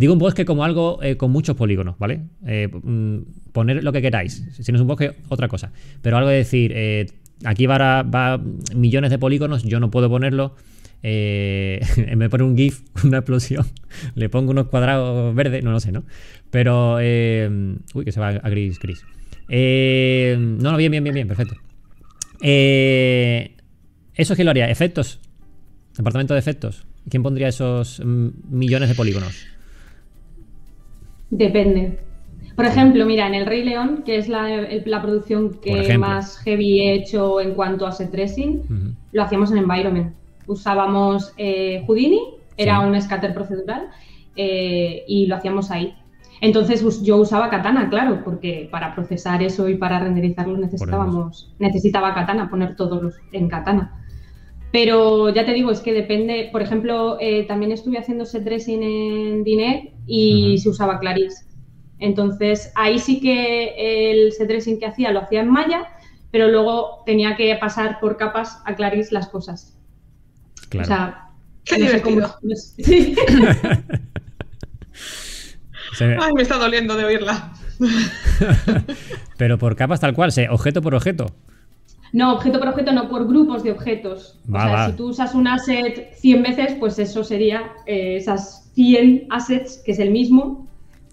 Digo un bosque como algo eh, con muchos polígonos, ¿vale? Eh, mm, poner lo que queráis. Si no es un bosque, otra cosa. Pero algo de decir, eh, aquí va, va millones de polígonos, yo no puedo ponerlo. De poner un GIF, una explosión, le pongo unos cuadrados verdes, no lo sé, ¿no? Pero. uy, que se va a gris, gris. No, no, bien, bien, bien, bien, perfecto. ¿Eso qué lo haría? ¿Efectos? Departamento de efectos. ¿Quién pondría esos mm, millones de polígonos? Depende. Por ejemplo, mira, en El Rey León, que es la, producción que más heavy he hecho en cuanto a set dressing, lo hacíamos en Environment. Usábamos eh, Houdini, era Sí. un scatter procedural, eh, y lo hacíamos ahí. Entonces yo usaba Katana, claro, porque para procesar eso y para renderizarlo necesitábamos, necesitaba Katana, poner todos los en Katana. Pero ya te digo, es que depende, por ejemplo, eh, también estuve haciendo set dressing en Dinet y se usaba Claris. Entonces ahí sí que el set dressing que hacía lo hacía en Maya, pero luego tenía que pasar por capas a Claris las cosas. Claro. O sea, Qué no sé cómo- sí. Ay, me está doliendo de oírla. pero por capas tal cual, se, objeto por objeto. No, objeto por objeto, no por grupos de objetos. Va, o sea, va. si tú usas un asset 100 veces, pues eso sería eh, esas 100 assets, que es el mismo,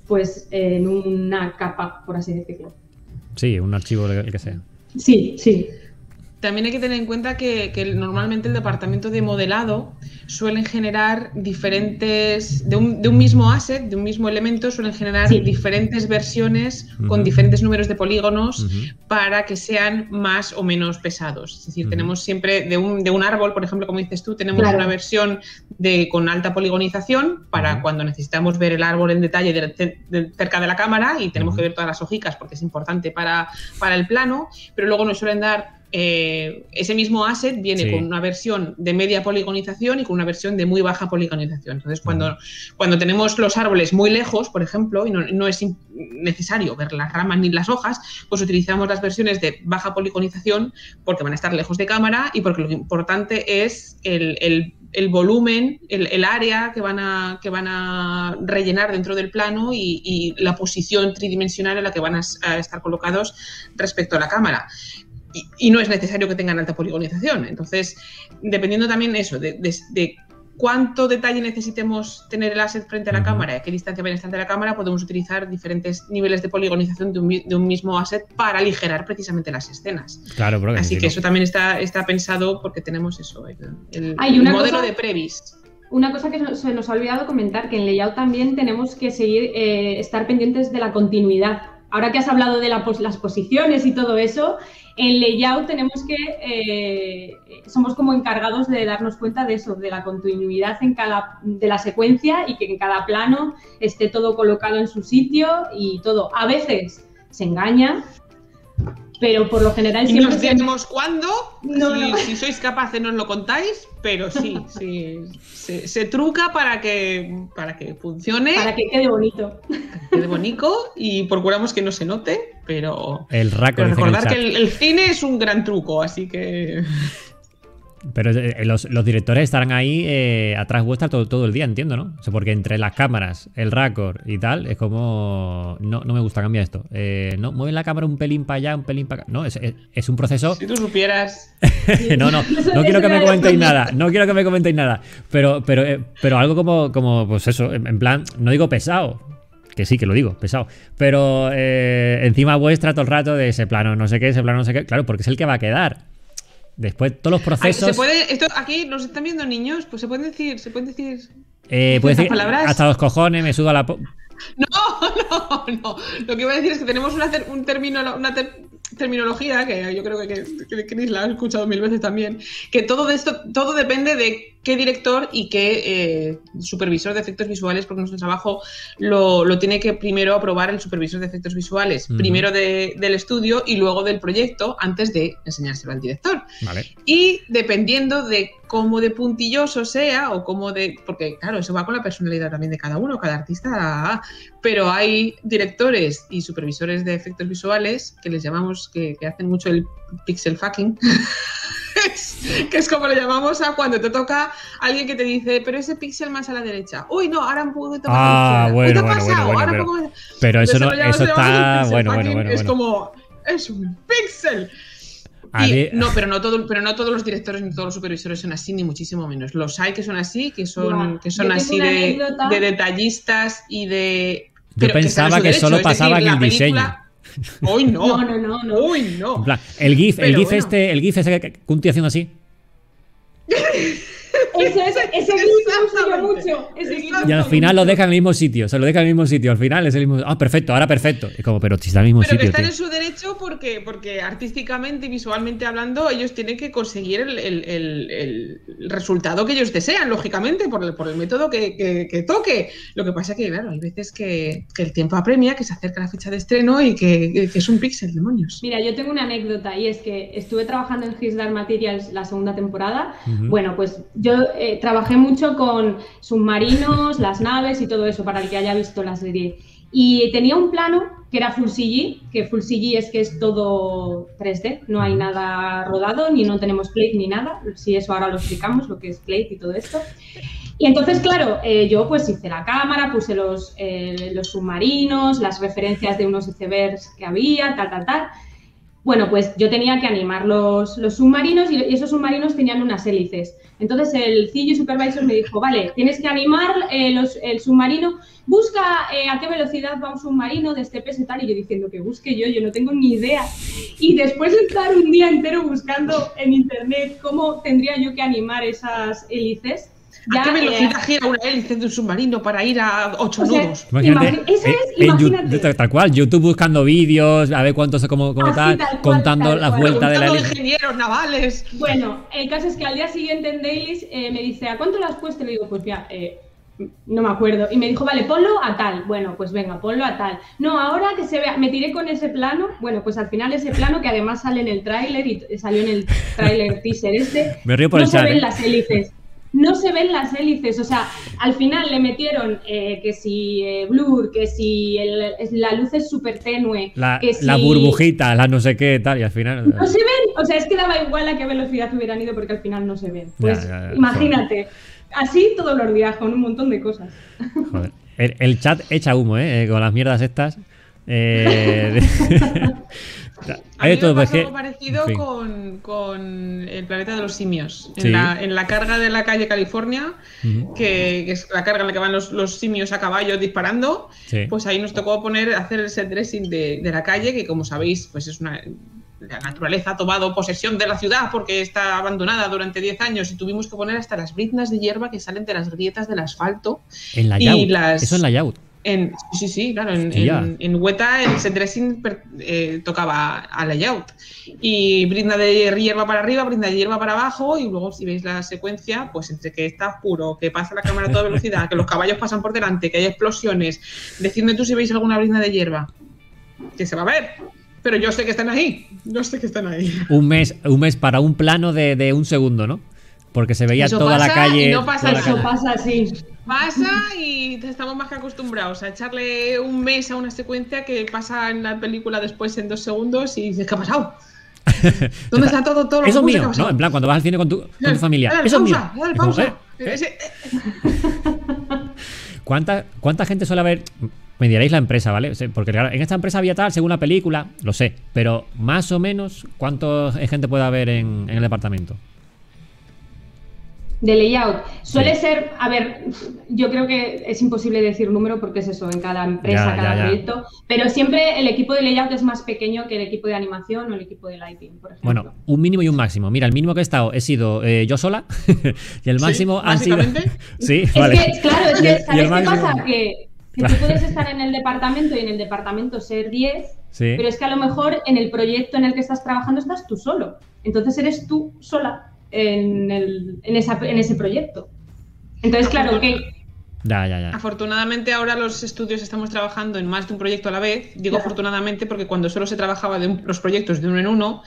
pues en una capa, por así decirlo. Sí, un archivo, el que sea. Sí, sí. También hay que tener en cuenta que, que normalmente el departamento de modelado suelen generar diferentes, de un, de un mismo asset, de un mismo elemento, suelen generar Sí. diferentes versiones con diferentes números de polígonos para que sean más o menos pesados. Es decir, tenemos siempre de un, de un árbol, por ejemplo, como dices tú, tenemos Claro. una versión de, con alta poligonización para cuando necesitamos ver el árbol en detalle de- de- cerca de la cámara y tenemos que ver todas las hojicas porque es importante para, para el plano, pero luego nos suelen dar eh, ese mismo asset viene Sí. con una versión de media poligonización y con una versión de muy baja poligonización. Entonces, cuando, cuando tenemos los árboles muy lejos, por ejemplo, y no, no es necesario ver las ramas ni las hojas, pues utilizamos las versiones de baja poligonización porque van a estar lejos de cámara y porque lo importante es el, el- el volumen, el, el área que van, a, que van a rellenar dentro del plano y, y la posición tridimensional en la que van a estar colocados respecto a la cámara. Y, y no es necesario que tengan alta poligonización. Entonces, dependiendo también eso, de, de- de cuánto detalle necesitemos tener el asset frente a la Ujú. cámara y a qué distancia va a estar de la cámara, podemos utilizar diferentes niveles de poligonización de un, de un mismo asset para aligerar precisamente las escenas. Claro, porque Así que no- eso también está, está pensado porque tenemos eso, el, el- Hay una el modelo cosa- de Previs. Una cosa que se nos ha olvidado comentar, que en layout también tenemos que seguir, eh, estar pendientes de la continuidad. Ahora que has hablado de las posiciones y todo eso, en layout tenemos que, eh, somos como encargados de darnos cuenta de eso, de la continuidad en cada, de la secuencia y que en cada plano esté todo colocado en su sitio y todo. A veces se engaña, pero por lo general Y siempre nos se- diremos cuándo, No, si, no. si sois capaces nos lo contáis, pero sí, sí se, se truca para que, para que funcione, para que quede bonito. que quede bonito y procuramos que no se note, pero, el raco pero el recordar que el, el cine es un gran truco, así que... Pero eh, los, los directores estarán ahí eh, atrás vuestra todo, todo el día, entiendo, ¿no? O sea, porque entre las cámaras, el raccord y tal, es como. No, no me gusta, cambia esto. Eh, no, mueve la cámara un pelín para allá, un pelín para acá. No, es, es- es un proceso. Si tú supieras... no, no, no quiero que me comentéis nada. No quiero que me comentéis nada. Pero, pero, eh, pero algo como, como, pues eso, en, en plan, no digo pesado. Que sí, que lo digo, pesado. Pero eh, encima vuestra todo el rato de ese plano, no sé qué, ese plano, no sé qué. Claro, porque es el que va a quedar. Después, todos los procesos. ¿Se puede, esto aquí nos están viendo niños, pues se pueden decir, se pueden decir Eh, puedes decir, hasta los cojones, me sudo a la... po- No, no, no. Lo que iba a decir es que tenemos una, ter- un término, una ter- terminología que yo creo que, que, que Chris la ha escuchado mil veces también, que todo de esto, todo depende de qué director y qué eh, supervisor de efectos visuales, porque nuestro trabajo lo, lo tiene que primero aprobar el supervisor de efectos visuales, primero de- del estudio y luego del proyecto, antes de enseñárselo al director. Vale. Y dependiendo de cómo de puntilloso sea o cómo de... Porque claro, eso va con la personalidad también de cada uno, cada artista. Pero hay directores y supervisores de efectos visuales que les llamamos, que, que hacen mucho el pixel fucking. que es como le llamamos a cuando te toca alguien que te dice, pero ese píxel más a la derecha. Uy, no, ahora un poco de Ah, bueno, bueno, bueno, bueno, pero, eso, no, eso está, bueno, bueno, bueno. Es como, es un píxel. no, pero no, todo, pero no todos los directores ni todos los supervisores son así, ni muchísimo menos. Los hay que son así, que son, que son así de, de, detallistas y de. Yo pensaba que, solo pasaba en el diseño. Hoy no. No, no, no. no. Hoy no. el GIF, el GIF este, el GIF ese que Kunti haciendo así. Eso, ese mucho. y al final lo deja en el mismo sitio. Se lo deja en el mismo sitio. Al final es el mismo. Ah, perfecto, ahora perfecto. Es como, pero si está en el mismo sitio. Pero que están en su derecho porque, porque artísticamente y visualmente hablando, ellos tienen que conseguir el, resultado que ellos desean, lógicamente, por el, por el método que, toque. Lo que pasa es que, claro, hay veces que, el tiempo apremia, que se acerca la fecha de estreno y que, es un píxel, demonios. Mira, yo tengo una anécdota y es que estuve trabajando en His Dark Materials la segunda temporada. Bueno, pues yo eh, trabajé mucho con submarinos, las naves y todo eso, para el que haya visto la serie. Y tenía un plano que era Full CG, que Full CG es que es todo 3D, no hay nada rodado, ni no tenemos plate ni nada. Si eso ahora lo explicamos, lo que es plate y todo esto. Y entonces, claro, eh, yo pues hice la cámara, puse los, eh, los submarinos, las referencias de unos icebergs que había, tal, tal, tal. Bueno, pues yo tenía que animar los, submarinos y esos submarinos tenían unas hélices. Entonces el CG Supervisor me dijo, vale, tienes que animar eh, el submarino, busca eh, a qué velocidad va un submarino de este peso y tal. Y yo diciendo que busque yo, yo no tengo ni idea. Y después de estar un día entero buscando en internet cómo tendría yo que animar esas hélices, ¿A qué velocidad gira una hélice de un submarino para ir a 8 nudos? Imagínate, eso es, imagínate. tal cual, YouTube buscando vídeos, a ver cuántos, como, como tal, contando las vueltas de la hélice. ingenieros navales. Bueno, el caso es que al día siguiente en Dailies eh, me dice, ¿a cuánto lo has puesto? Le digo, pues mira, eh, no me acuerdo. Y me dijo, vale, ponlo a tal. Bueno, pues venga, ponlo a tal. No, ahora que se vea, me tiré con ese plano. Bueno, pues al final ese plano que además sale en el tráiler y salió en el tráiler teaser este. Me río por no el se ven ¿eh? las hélices no se ven las hélices. O sea, al final le metieron eh, que si eh, blur, que si la luz es súper tenue, la, que si... la burbujita, la no sé qué, tal, y al final. No se ven. O sea, es que daba igual a qué velocidad hubieran ido porque al final no se ven. Pues imagínate. Así todos los días, con un montón de cosas. Joder. El, chat echa humo, ¿eh? Con las mierdas estas. Eh... A mí me algo parecido con, el planeta de los simios. En, la, carga de la calle California, que, es la carga en la que van los, simios a caballo disparando, pues ahí nos tocó poner, hacer el set dressing de, la calle, que como sabéis, pues es una. La naturaleza ha tomado posesión de la ciudad porque está abandonada durante 10 años y tuvimos que poner hasta las briznas de hierba que salen de las grietas del asfalto. En la y Eso en la yaut sí, sí, claro. En, en, Weta el set dressing eh, tocaba a layout. Y brinda de hierba para arriba, brinda de hierba para abajo. Y luego, si veis la secuencia, pues entre que está oscuro, que pasa la cámara a toda velocidad, que los caballos pasan por delante, que hay explosiones. Decidme tú si veis alguna brinda de hierba. Que se va a ver. Pero yo sé que están ahí. Yo sé que están ahí. Un mes, un mes para un plano de, un segundo, ¿no? Porque se veía toda la calle. Y no pasa eso, pasa así. Pasa y estamos más que acostumbrados a echarle un mes a una secuencia que pasa en la película después en dos segundos y dices, ¿qué ha pasado? ¿Dónde está todo? todo Eso es mío, ¿no? En plan, cuando vas al cine con tu, con tu familia. Eso es mío. Dale, pausa. ¿Cuánta, ¿Cuánta gente suele haber? Me diréis la empresa, ¿vale? Porque en esta empresa había tal, según la película, lo sé. Pero más o menos, ¿cuánta gente puede haber en, en el departamento? De layout. Suele ser, a ver, yo creo que es imposible decir número porque es eso, en cada empresa, cada proyecto, pero siempre el equipo de layout es más pequeño que el equipo de animación o el equipo de lighting, por ejemplo. Bueno, un mínimo y un máximo. Mira, el mínimo que he estado he sido eh, yo sola y el máximo han sido... sí, es vale. que, claro, es que, ¿sabes qué pasa? Que, tú puedes estar en el departamento y en el departamento ser 10, pero es que a lo mejor en el proyecto en el que estás trabajando estás tú solo. Entonces eres tú sola en, el, en, esa, en ese proyecto. Entonces, claro, que Ya, ya, ya. Afortunadamente ahora los estudios estamos trabajando en más de un proyecto a la vez. Digo afortunadamente porque cuando solo se trabajaba de un- los proyectos de uno en uno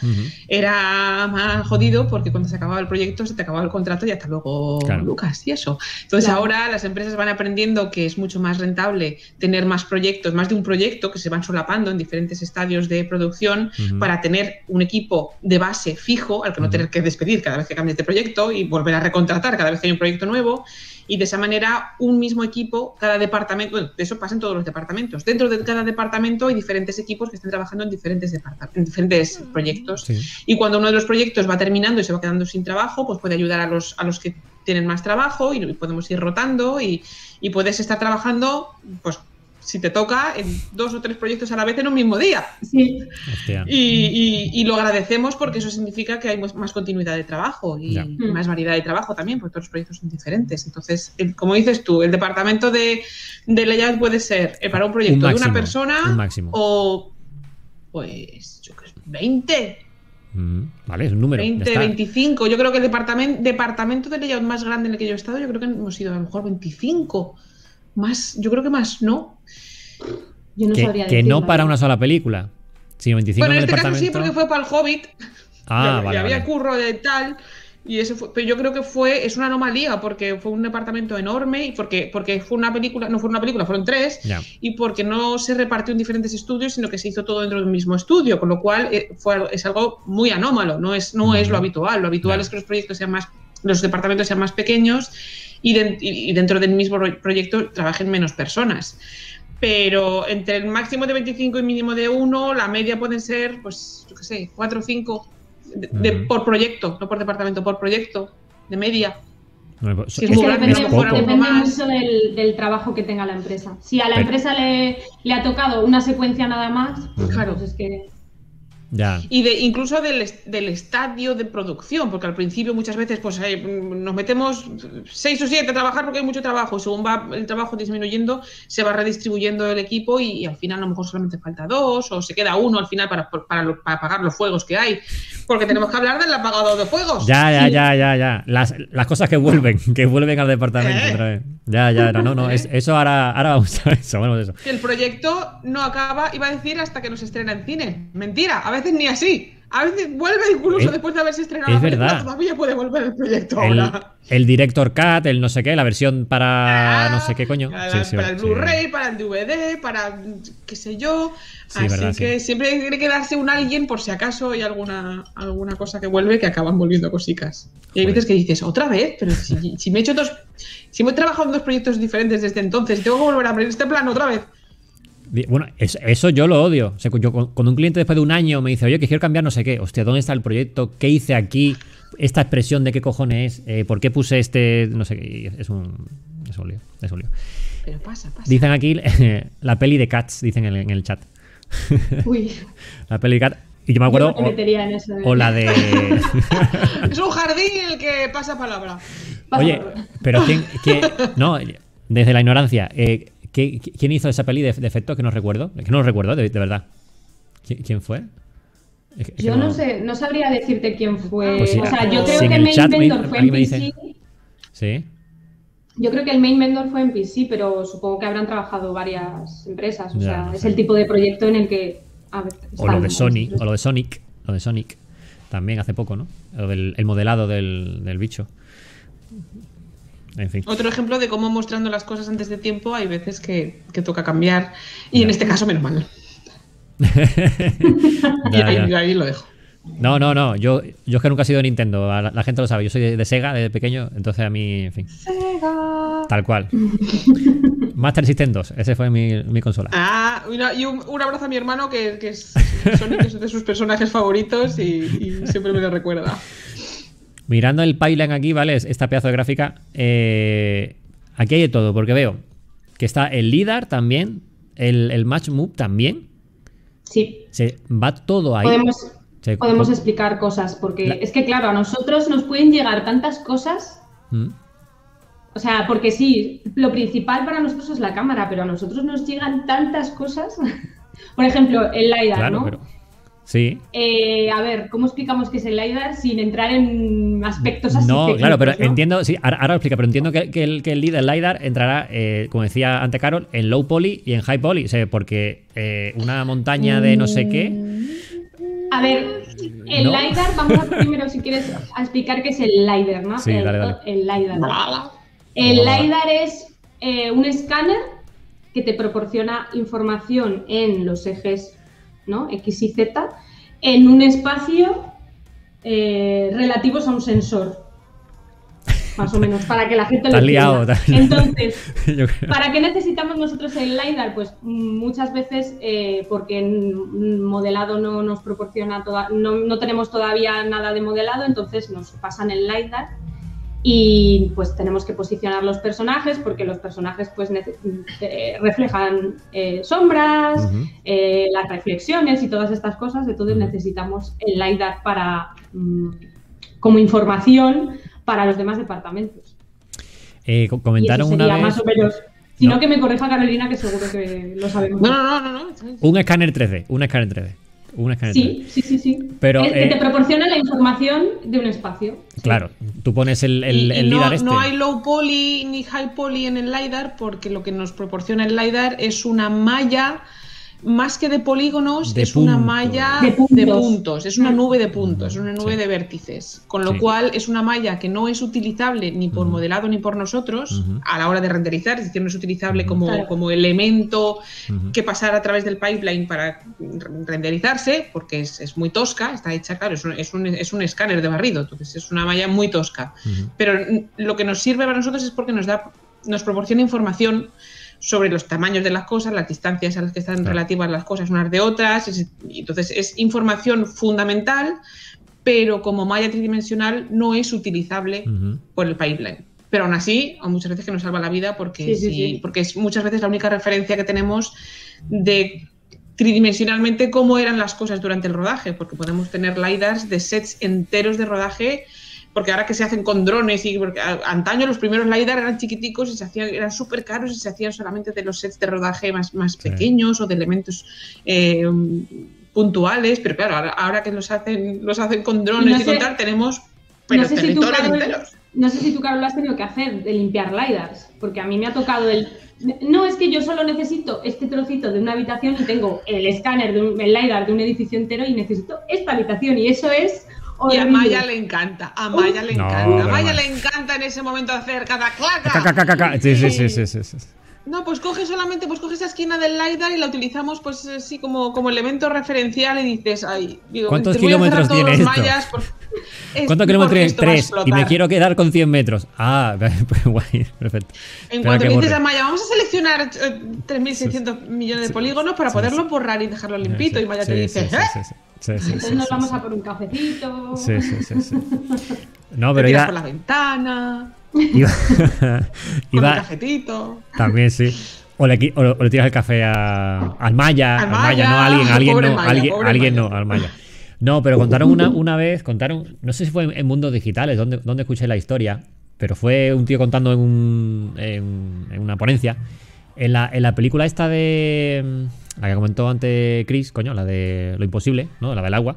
era más jodido porque cuando se acababa el proyecto se te acababa el contrato y hasta luego Claro. Lucas y eso. Entonces Claro. ahora las empresas van aprendiendo que es mucho más rentable tener más proyectos, más de un proyecto que se van solapando en diferentes estadios de producción para tener un equipo de base fijo al que no tener que despedir cada vez que cambies de proyecto y volver a recontratar cada vez que hay un proyecto nuevo y de esa manera un mismo equipo, cada departamento, bueno, eso pasa en todos los departamentos. Dentro de cada departamento hay diferentes equipos que están trabajando en diferentes, en diferentes proyectos. Sí. Y cuando uno de los proyectos va terminando y se va quedando sin trabajo, pues puede ayudar a los, a los que tienen más trabajo y podemos ir rotando y, y puedes estar trabajando, pues si te toca, en dos o tres proyectos a la vez en un mismo día. Sí. Y, y- y lo agradecemos porque eso significa que hay más- continuidad de trabajo y Ya. más variedad de trabajo también, porque todos los proyectos son diferentes. Entonces, el- como dices tú, el departamento de, de layout puede ser eh, para un proyecto Un de una persona un máximo. o, pues, yo creo que 20, Mm, Vale, es un número. ya 20, está. 25. Yo creo que el departamento, departamento de layout más grande en el que yo he estado, yo creo que hemos sido a lo mejor 25. Más, yo creo que más, ¿no? yo no que, sabría que no para una sola película. sino 25 Bueno, en este caso sí, porque fue para el Hobbit. Ah, y, vale, y había vale. curro de tal. Y eso fue, pero yo creo que fue, es una anomalía, porque fue un departamento enorme y porque, porque fue una película, no fue una película, fueron tres, y porque no se repartió en diferentes estudios, sino que se hizo todo dentro del mismo estudio, con lo cual eh, fue, es algo muy anómalo, no es, no es lo habitual. Lo habitual es que los proyectos sean más, los departamentos sean más pequeños y, den- y- dentro del mismo ro- proyecto trabajen menos personas. Pero entre el máximo de 25 y mínimo de 1, la media pueden ser, pues, yo qué sé, 4 o 5 de- de- por proyecto, no por departamento, por proyecto, de media. No, Sí, es, es que grande, depende, depende mucho del, del trabajo que tenga la empresa. Si a la Pero- empresa le, le ha tocado una secuencia nada más, Claro. pues es que Ya. Y de incluso del, del estadio de producción, porque al principio muchas veces pues eh, nos metemos seis o siete a trabajar porque hay mucho trabajo, y según va el trabajo disminuyendo, se va redistribuyendo el equipo y, y al final a lo mejor solamente falta dos o se queda uno al final para, para, para apagar los fuegos que hay, porque tenemos que hablar del apagado de fuegos. Ya, ya, Sí. ya, ya, ya. Las, las cosas que vuelven, que vuelven al departamento Eh. otra vez. Ya, ya, no, no, no. es- eso ahora, ahora vamos a eso, vamos a eso. El proyecto no acaba, iba a decir, hasta que nos estrena en cine. Mentira, a veces ni así. A veces vuelve incluso Es- después de haberse estrenado es la película, verdad. todavía puede volver el proyecto El, ahora. el director cut, el no sé qué, la versión para no sé qué coño. Para, Sí, sí, para el sí. Blu-ray, para el DVD, para qué sé yo. Sí, Así verdad, que siempre tiene que darse un alguien por si acaso hay alguna, alguna cosa que vuelve que acaban volviendo cosicas. Y hay Joder. veces que dices, otra vez, pero si, si me he hecho dos. Si me he trabajado en dos proyectos diferentes desde entonces tengo que volver a abrir este plano otra vez. Bueno, es- eso yo lo odio. O sea, yo, cuando un cliente después de un año me dice, oye, que quiero cambiar no sé qué, hostia, ¿dónde está el proyecto? ¿Qué hice aquí? Esta expresión de qué cojones es, Eh, ¿por qué puse este? No sé qué. Es un, es un lío. Es un lío. Pero pasa, pasa. Dicen aquí la peli de Cats, dicen en el, en el chat. uy, La peli de Cats. Y yo me yo acuerdo. me metería en eso. ¿eh? o, o la de. Es un jardín el que pasa palabra. Oye, pero ¿quién, quién- No, desde la ignorancia. eh, ¿qué- ¿Quién hizo esa peli de, de efectos que no recuerdo? Que no lo recuerdo, de, de verdad. ¿Qui- ¿Quién fue? Es que- es que Yo no sé, no sabría decirte quién fue. Pues sí, o sea, yo ah, creo si que el el main chat me- vendor fue en PC. Sí. Yo creo que el main vendor fue en PC, pero supongo que habrán trabajado varias empresas. O Ya, sea, no es el tipo de proyecto en el que. a ver, O lo de Sony, o lo de Sonic. Lo de Sonic. También hace poco, ¿no? Lo del el modelado del, del bicho. En fin. Otro ejemplo de cómo mostrando las cosas antes de tiempo hay veces que, que toca cambiar. Y en este caso, menos mal. y ahí, ya. yo ahí lo dejo. No, no, no. Yo, yo es que nunca he sido de Nintendo. La, la gente lo sabe. Yo soy de, de Sega desde pequeño. Entonces a mí, en fin. Tal cual. Master System 2. Ese fue mi, mi consola. Ah, una- y un, un abrazo a mi hermano que, que es Sonic es de sus personajes favoritos y, y siempre me lo recuerda. Mirando el pipeline aquí, ¿vale? Es- Esta pedazo de gráfica. eh, aquí hay de todo, porque veo que está el LIDAR también, el, el Match Move también. Sí, Se va todo ahí. podemos, Se- podemos explicar cosas, porque La- es que, claro, a nosotros nos pueden llegar tantas cosas. Mm, O sea, porque sí, lo principal para nosotros es la cámara, pero a nosotros nos llegan tantas cosas. Por ejemplo, el LiDAR, Claro, ¿no? pero. Sí. Eh, a ver, ¿cómo explicamos qué es el LiDAR sin entrar en aspectos así? No, claro, pero ¿no? entiendo, sí, ahora, ahora lo explica, pero entiendo que, que el, que el líder LiDAR entrará, eh, como decía ante Carol, en low poly y en high poly, o sea, porque eh, una montaña de no sé qué. A ver, el No. LiDAR, vamos a primero, si quieres, a explicar qué es el LiDAR, ¿no? Sí, el, dale, dale. el LiDAR. El. LiDAR es eh, un escáner que te proporciona información en los ejes ¿no? X y Z en un espacio eh, relativos a un sensor. Más o menos, para que la gente Te lo liado. Entonces. ¿Para qué necesitamos nosotros el LiDAR? Pues muchas veces eh, porque en modelado no nos proporciona, toda, no, no tenemos todavía nada de modelado, entonces nos pasan el LiDAR y pues tenemos que posicionar los personajes porque los personajes pues nece- eh, reflejan eh, sombras, eh, las reflexiones y todas estas cosas, entonces necesitamos el LiDAR para, mm, como información para los demás departamentos. Eh, co- Y eso comentaron sería una vez más o menos. Si no. No. que me corrija Carolina, que seguro que lo sabemos. No, no, no, no. no. un escáner 3D, un escáner 3D. Un escáner 3D. Sí, sí, sí, sí. Pero, es que eh, te proporciona la información de un espacio. Sí. Claro, tú pones el, el, Y- y el no, LiDAR este. no hay low poly ni high poly en el LiDAR porque lo que nos proporciona el LiDAR es una malla, más que de polígonos, De es una malla De de puntos. es una nube de puntos, es una nube Sí. de vértices. Con lo Sí. cual es una malla que no es utilizable ni por modelado ni por nosotros a la hora de renderizar, es decir, no es utilizable como, Claro. como elemento que pasar a través del pipeline para renderizarse, porque es, es muy tosca, está hecha, claro, es un, es, un, es un escáner de barrido, entonces es una malla muy tosca. Pero lo que nos sirve para nosotros es porque nos da, nos proporciona información sobre los tamaños de las cosas, las distancias a las que están Claro. relativas las cosas unas de otras. es- entonces es información fundamental, pero como malla tridimensional no es utilizable por el pipeline. Pero aún así, hay muchas veces que nos salva la vida porque, Sí, sí, sí- sí. porque es muchas veces la única referencia que tenemos de tridimensionalmente cómo eran las cosas durante el rodaje, porque podemos tener LiDARs de sets enteros de rodaje, porque ahora que se hacen con drones y porque antaño los primeros LiDAR eran chiquiticos y se hacían, eran súper caros y se hacían solamente de los sets de rodaje más, más Sí. pequeños o de elementos eh, puntuales, pero claro, ahora, ahora que los hacen, los hacen con drones no y con tal, tenemos pero no sé si tú, Carol, enteros. no sé si tú, Carol, lo has tenido que hacer de limpiar LiDARs, porque a mí me ha tocado el... No, es que yo solo necesito este trocito de una habitación y tengo el escáner, de un, el LiDAR de un edificio entero y necesito esta habitación y eso es... Y a. Maya le encanta, a Maya le No, encanta. A Maya le encanta en ese momento hacer cada Ca, ca, claca. ca, ca. Sí, sí, sí, sí, sí, sí. No, pues coge solamente, pues coge esa esquina del LiDAR y la utilizamos pues así como, como elemento referencial y dices, ay, digo, ¿Cuántos te voy a cerrar kilómetros todos tiene los esto? mallas por- es ¿Cuántos kilómetros Tres. Y me quiero quedar con 100 metros. Ah, pues guay, perfecto. En Espera cuanto le dices a Maya, vamos a seleccionar eh, 3.600 millones de polígonos para Sí, poderlo sí. borrar y dejarlo limpito. Sí, Y Maya sí, te dice, sí, ¿eh? sí, sí, sí, sí, Entonces sí, nos vamos sí. a por un cafecito. Sí, sí, sí, sí. No, pero iba, por la ventana, iba, con iba- un cafetito. también sí. O le, qui- o le- o le tiras el café a, al Maya, Al al Maya, no a alguien, a alguien no, Maya, alguien, no, al Maya. No, pero contaron una, una vez, contaron, no sé si fue en, en Mundos Digitales, donde, donde escuché la historia, pero fue un tío contando en, un, en, en una ponencia. En la, en la película esta de. La que comentó antes Chris, coño, la de Lo Imposible, ¿no? La del agua.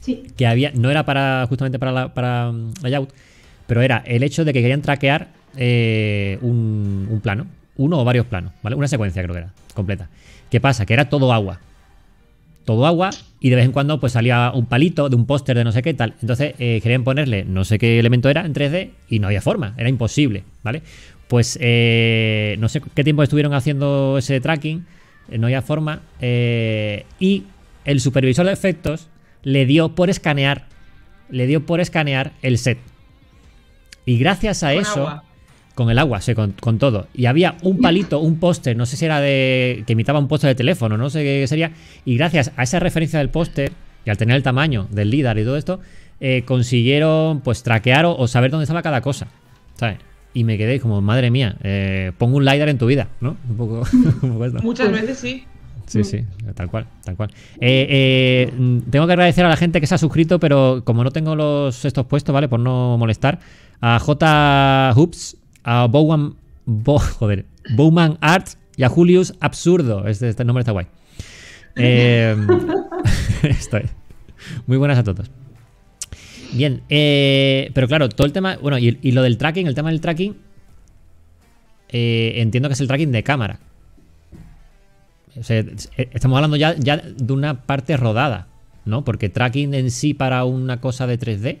Sí. que había, no era para justamente para, la, para mm, layout, pero era el hecho de que querían traquear eh, un, plano, uno o varios planos, ¿vale? Una secuencia creo que era, completa. ¿Qué pasa? Que era todo agua. Todo agua y de vez en cuando pues salía un palito de un póster de no sé qué tal. Entonces eh, querían ponerle no sé qué elemento era en 3D y no había forma, era imposible, ¿vale? Pues eh, no sé qué tiempo estuvieron haciendo ese tracking, eh, no había forma. y el supervisor de efectos le dio por escanear, le dio por escanear el set. Y gracias a Con eso, agua. con el agua, sí, con, con todo. Y había un palito, un póster, no sé si era de. que imitaba un póster de teléfono, no sé qué sería. Y gracias a esa referencia del póster y al tener el tamaño del LIDAR y todo esto, eh, consiguieron pues traquear o, o saber dónde estaba cada cosa. ¿Sabes? Y me quedé como, madre mía, eh, pongo un LIDAR en tu vida, ¿no? Un poco, un poco esto. Muchas Pues- veces sí. Sí, sí, tal cual, tal cual. Eh, eh, mm, tengo que agradecer a la gente que se ha suscrito, pero como no tengo los estos puestos, ¿vale? Por no molestar. A J. Hoops, a Bowman, Bo- joder, Bowman Art y a Julius Absurdo. Este, este nombre está guay. Eh, estoy. Muy buenas a todos. Bien, eh, pero claro, todo el tema. Bueno, y, y lo del tracking, el tema del tracking. eh, entiendo que es el tracking de cámara. O sea, es- eh, estamos hablando ya, ya de una parte rodada, ¿no? Porque tracking en sí para una cosa de 3D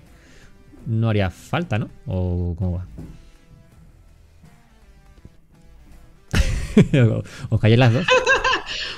no haría falta, ¿no? ¿O cómo va? ¿Os calláis las dos?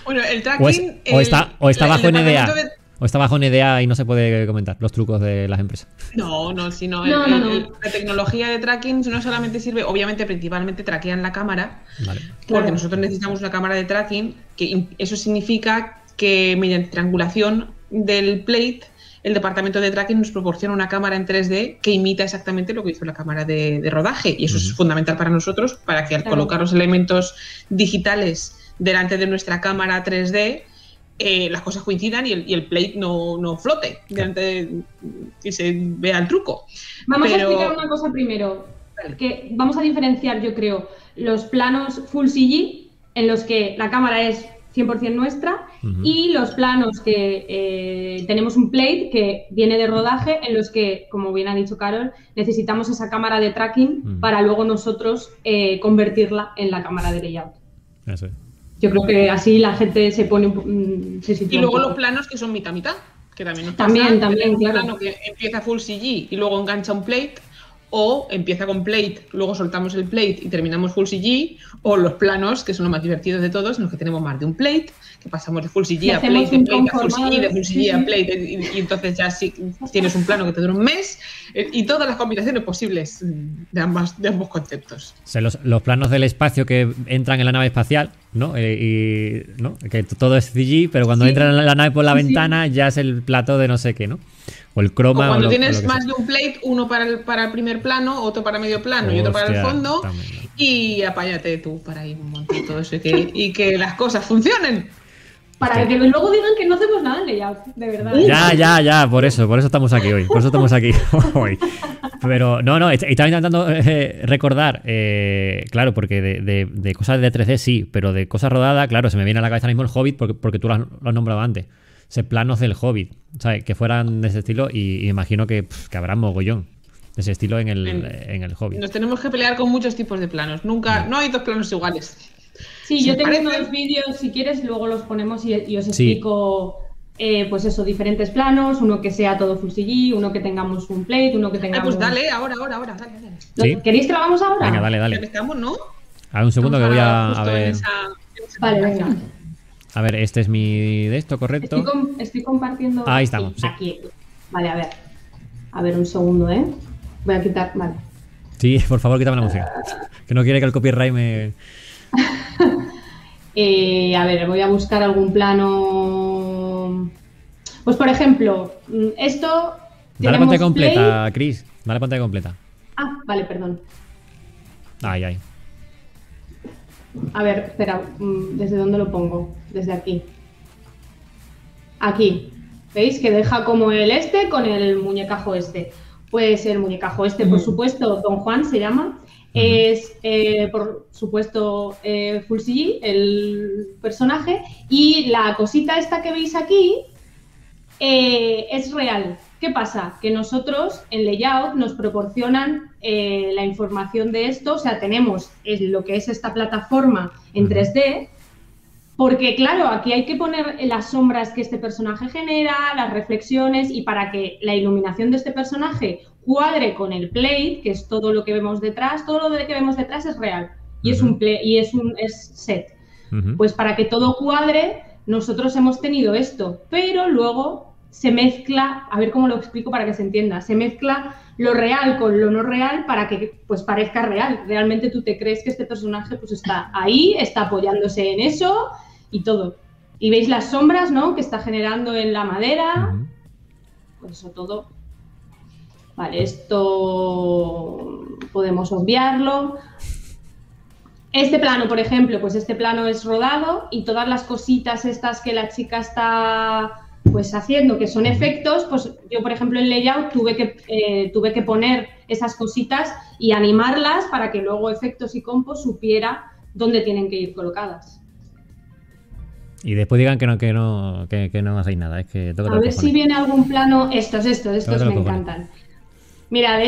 Bueno, el O, tracking. es- o el- está, o está el bajo NDA. de- O está bajo NDA y no se puede comentar los trucos de las empresas. No, no, sino No, el- no, el- no. el- la tecnología de tracking no solamente sirve, obviamente, principalmente traquean la cámara, Vale. porque Claro. nosotros necesitamos una cámara de tracking, que eso significa que mediante triangulación del plate, el departamento de tracking nos proporciona una cámara en 3D que imita exactamente lo que hizo la cámara de, de rodaje. Y eso es fundamental para nosotros, para que al Claro. colocar los elementos digitales delante de nuestra cámara 3D, eh, las cosas coincidan y el, y el plate no, no flote delante de- y se vea el truco. Vamos Pero- a explicar una cosa primero. Que vamos a diferenciar, yo creo, los planos full CG, en los que la cámara es 100% nuestra, y los planos que eh, tenemos un plate que viene de rodaje, en los que, como bien ha dicho Carol, necesitamos esa cámara de tracking para luego nosotros eh, convertirla en la cámara de layout. Eso es. Yo creo que así la gente se pone un mm, se sitúa Y un luego poco. los planos que son mitad mitad, que también nos También, pasa, también, tenemos un claro. plano que empieza full CG y luego engancha un plate, o empieza con plate, luego soltamos el plate y terminamos full CG, o los planos, que son los más divertidos de todos, en los que tenemos más de un plate, que pasamos de full CG a plate, de plate a full CG, de full sí, CG a sí. plate, y, y entonces ya sí tienes un plano que te dura un mes, eh, y todas las combinaciones posibles de, ambas, de ambos conceptos. O sea, los, los planos del espacio que entran en la nave espacial, ¿no? Eh, y, ¿no? Que todo es CG, pero cuando Sí. entran en la nave por la Sí, sí. ventana ya es el plato de no sé qué, ¿no? O el O croma. cuando lo- tienes lo que más sea. de un plate, uno para el, para el primer plano, otro para medio plano y otro para el fondo. también, ¿no? Y apáñate tú para ir montar todo eso y que, y que las cosas funcionen. Para que luego digan que no hacemos nada en layout, de verdad. Ya, ya, ya, por eso, por eso estamos aquí hoy. Por eso estamos aquí hoy. Pero no, no, est- estaba intentando eh, recordar, eh, claro, porque de, de- de cosas de 3D sí, pero de cosas rodadas, claro, se me viene a la cabeza ahora mismo el Hobbit porque, porque tú lo has, lo has nombrado antes. Ese planos del Hobbit, ¿sabes? Que fueran de ese estilo y, y imagino que, pf, que habrá mogollón de ese estilo en el, En- en el Hobbit. Nos tenemos que pelear con muchos tipos de planos. Nunca, no hay dos planos iguales. Sí, ¿Se yo tengo parecen? unos vídeos, si quieres, luego los ponemos y, y os Sí. explico, eh, pues eso, diferentes planos, uno que sea todo full CG, uno que tengamos un plate, uno que Ay, tengamos... pues dale, ahora, ahora, ahora, dale, dale. ¿Lo- Sí. ¿Queréis que lo hagamos ahora? Venga, dale, dale. estamos, ¿no? A ver, un segundo que voy a, a ver. esa- Vale, venga. A ver, este es mi de esto, correcto. Estoy, com- estoy compartiendo... Ahí estamos, sí. Aquí. Vale, a ver. A ver, un segundo, ¿eh? Voy a quitar... Vale. Sí, por favor, quítame la música. Que no quiere que el copyright me. Eh, a ver, voy a buscar algún plano... Pues, por ejemplo, mm, esto... Dale pantalla play- completa, Chris. Dale pantalla completa. Ah, vale, perdón. Ay, ay. A ver, espera, mm, ¿desde dónde lo pongo? Desde aquí. Aquí. ¿Veis? Que deja como el este con el muñecajo este. Pues el muñecajo este, por supuesto, Don Juan se llama. Es, eh, por supuesto, eh, Full CG, el personaje. Y la cosita esta que veis aquí eh, es real. ¿Qué pasa? Que nosotros en Layout nos proporcionan la información de esto, o sea, tenemos lo que es esta plataforma en Ujú. 3D, porque claro, aquí hay que poner las sombras que este personaje genera, las reflexiones, y para que la iluminación de este personaje cuadre con el plate, que es todo lo que vemos detrás, todo lo que vemos detrás es real, y es un play, y es un es set. Pues para que todo cuadre, nosotros hemos tenido esto, pero luego se mezcla, a ver cómo lo explico para que se entienda, se mezcla lo real con lo no real para que pues parezca real. Realmente tú te crees que este personaje pues está ahí, está apoyándose en eso y todo. Y veis las sombras, ¿no? Que está generando en la madera, Ujú. pues eso todo. Vale, esto podemos obviarlo. Este plano, por ejemplo, pues este plano es rodado y todas las cositas estas que la chica está pues haciendo, que son efectos, pues yo, por ejemplo, en layout tuve que, eh, tuve que poner esas cositas y animarlas para que luego efectos y compo supiera dónde tienen que ir colocadas. Y después digan que no, que no, que, que no hacéis nada. Es que A ver si viene algún plano. Estos, estos, estos me encantan. Mira.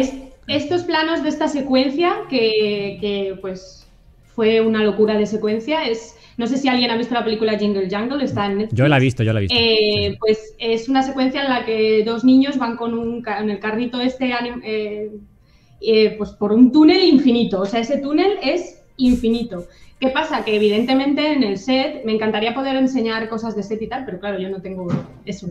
Estos planos de esta secuencia, que, que, pues fue una locura de secuencia, es. No sé si alguien ha visto la película Jingle Jungle, está en Netflix. Yo la he visto, yo la he visto. Eh, Sí. Pues es una secuencia en la que dos niños van con un en el carrito este eh, eh, pues por un túnel infinito. O sea, ese túnel es infinito. ¿Qué pasa? Que evidentemente en el set me encantaría poder enseñar cosas de set y tal, pero claro, yo no tengo eso.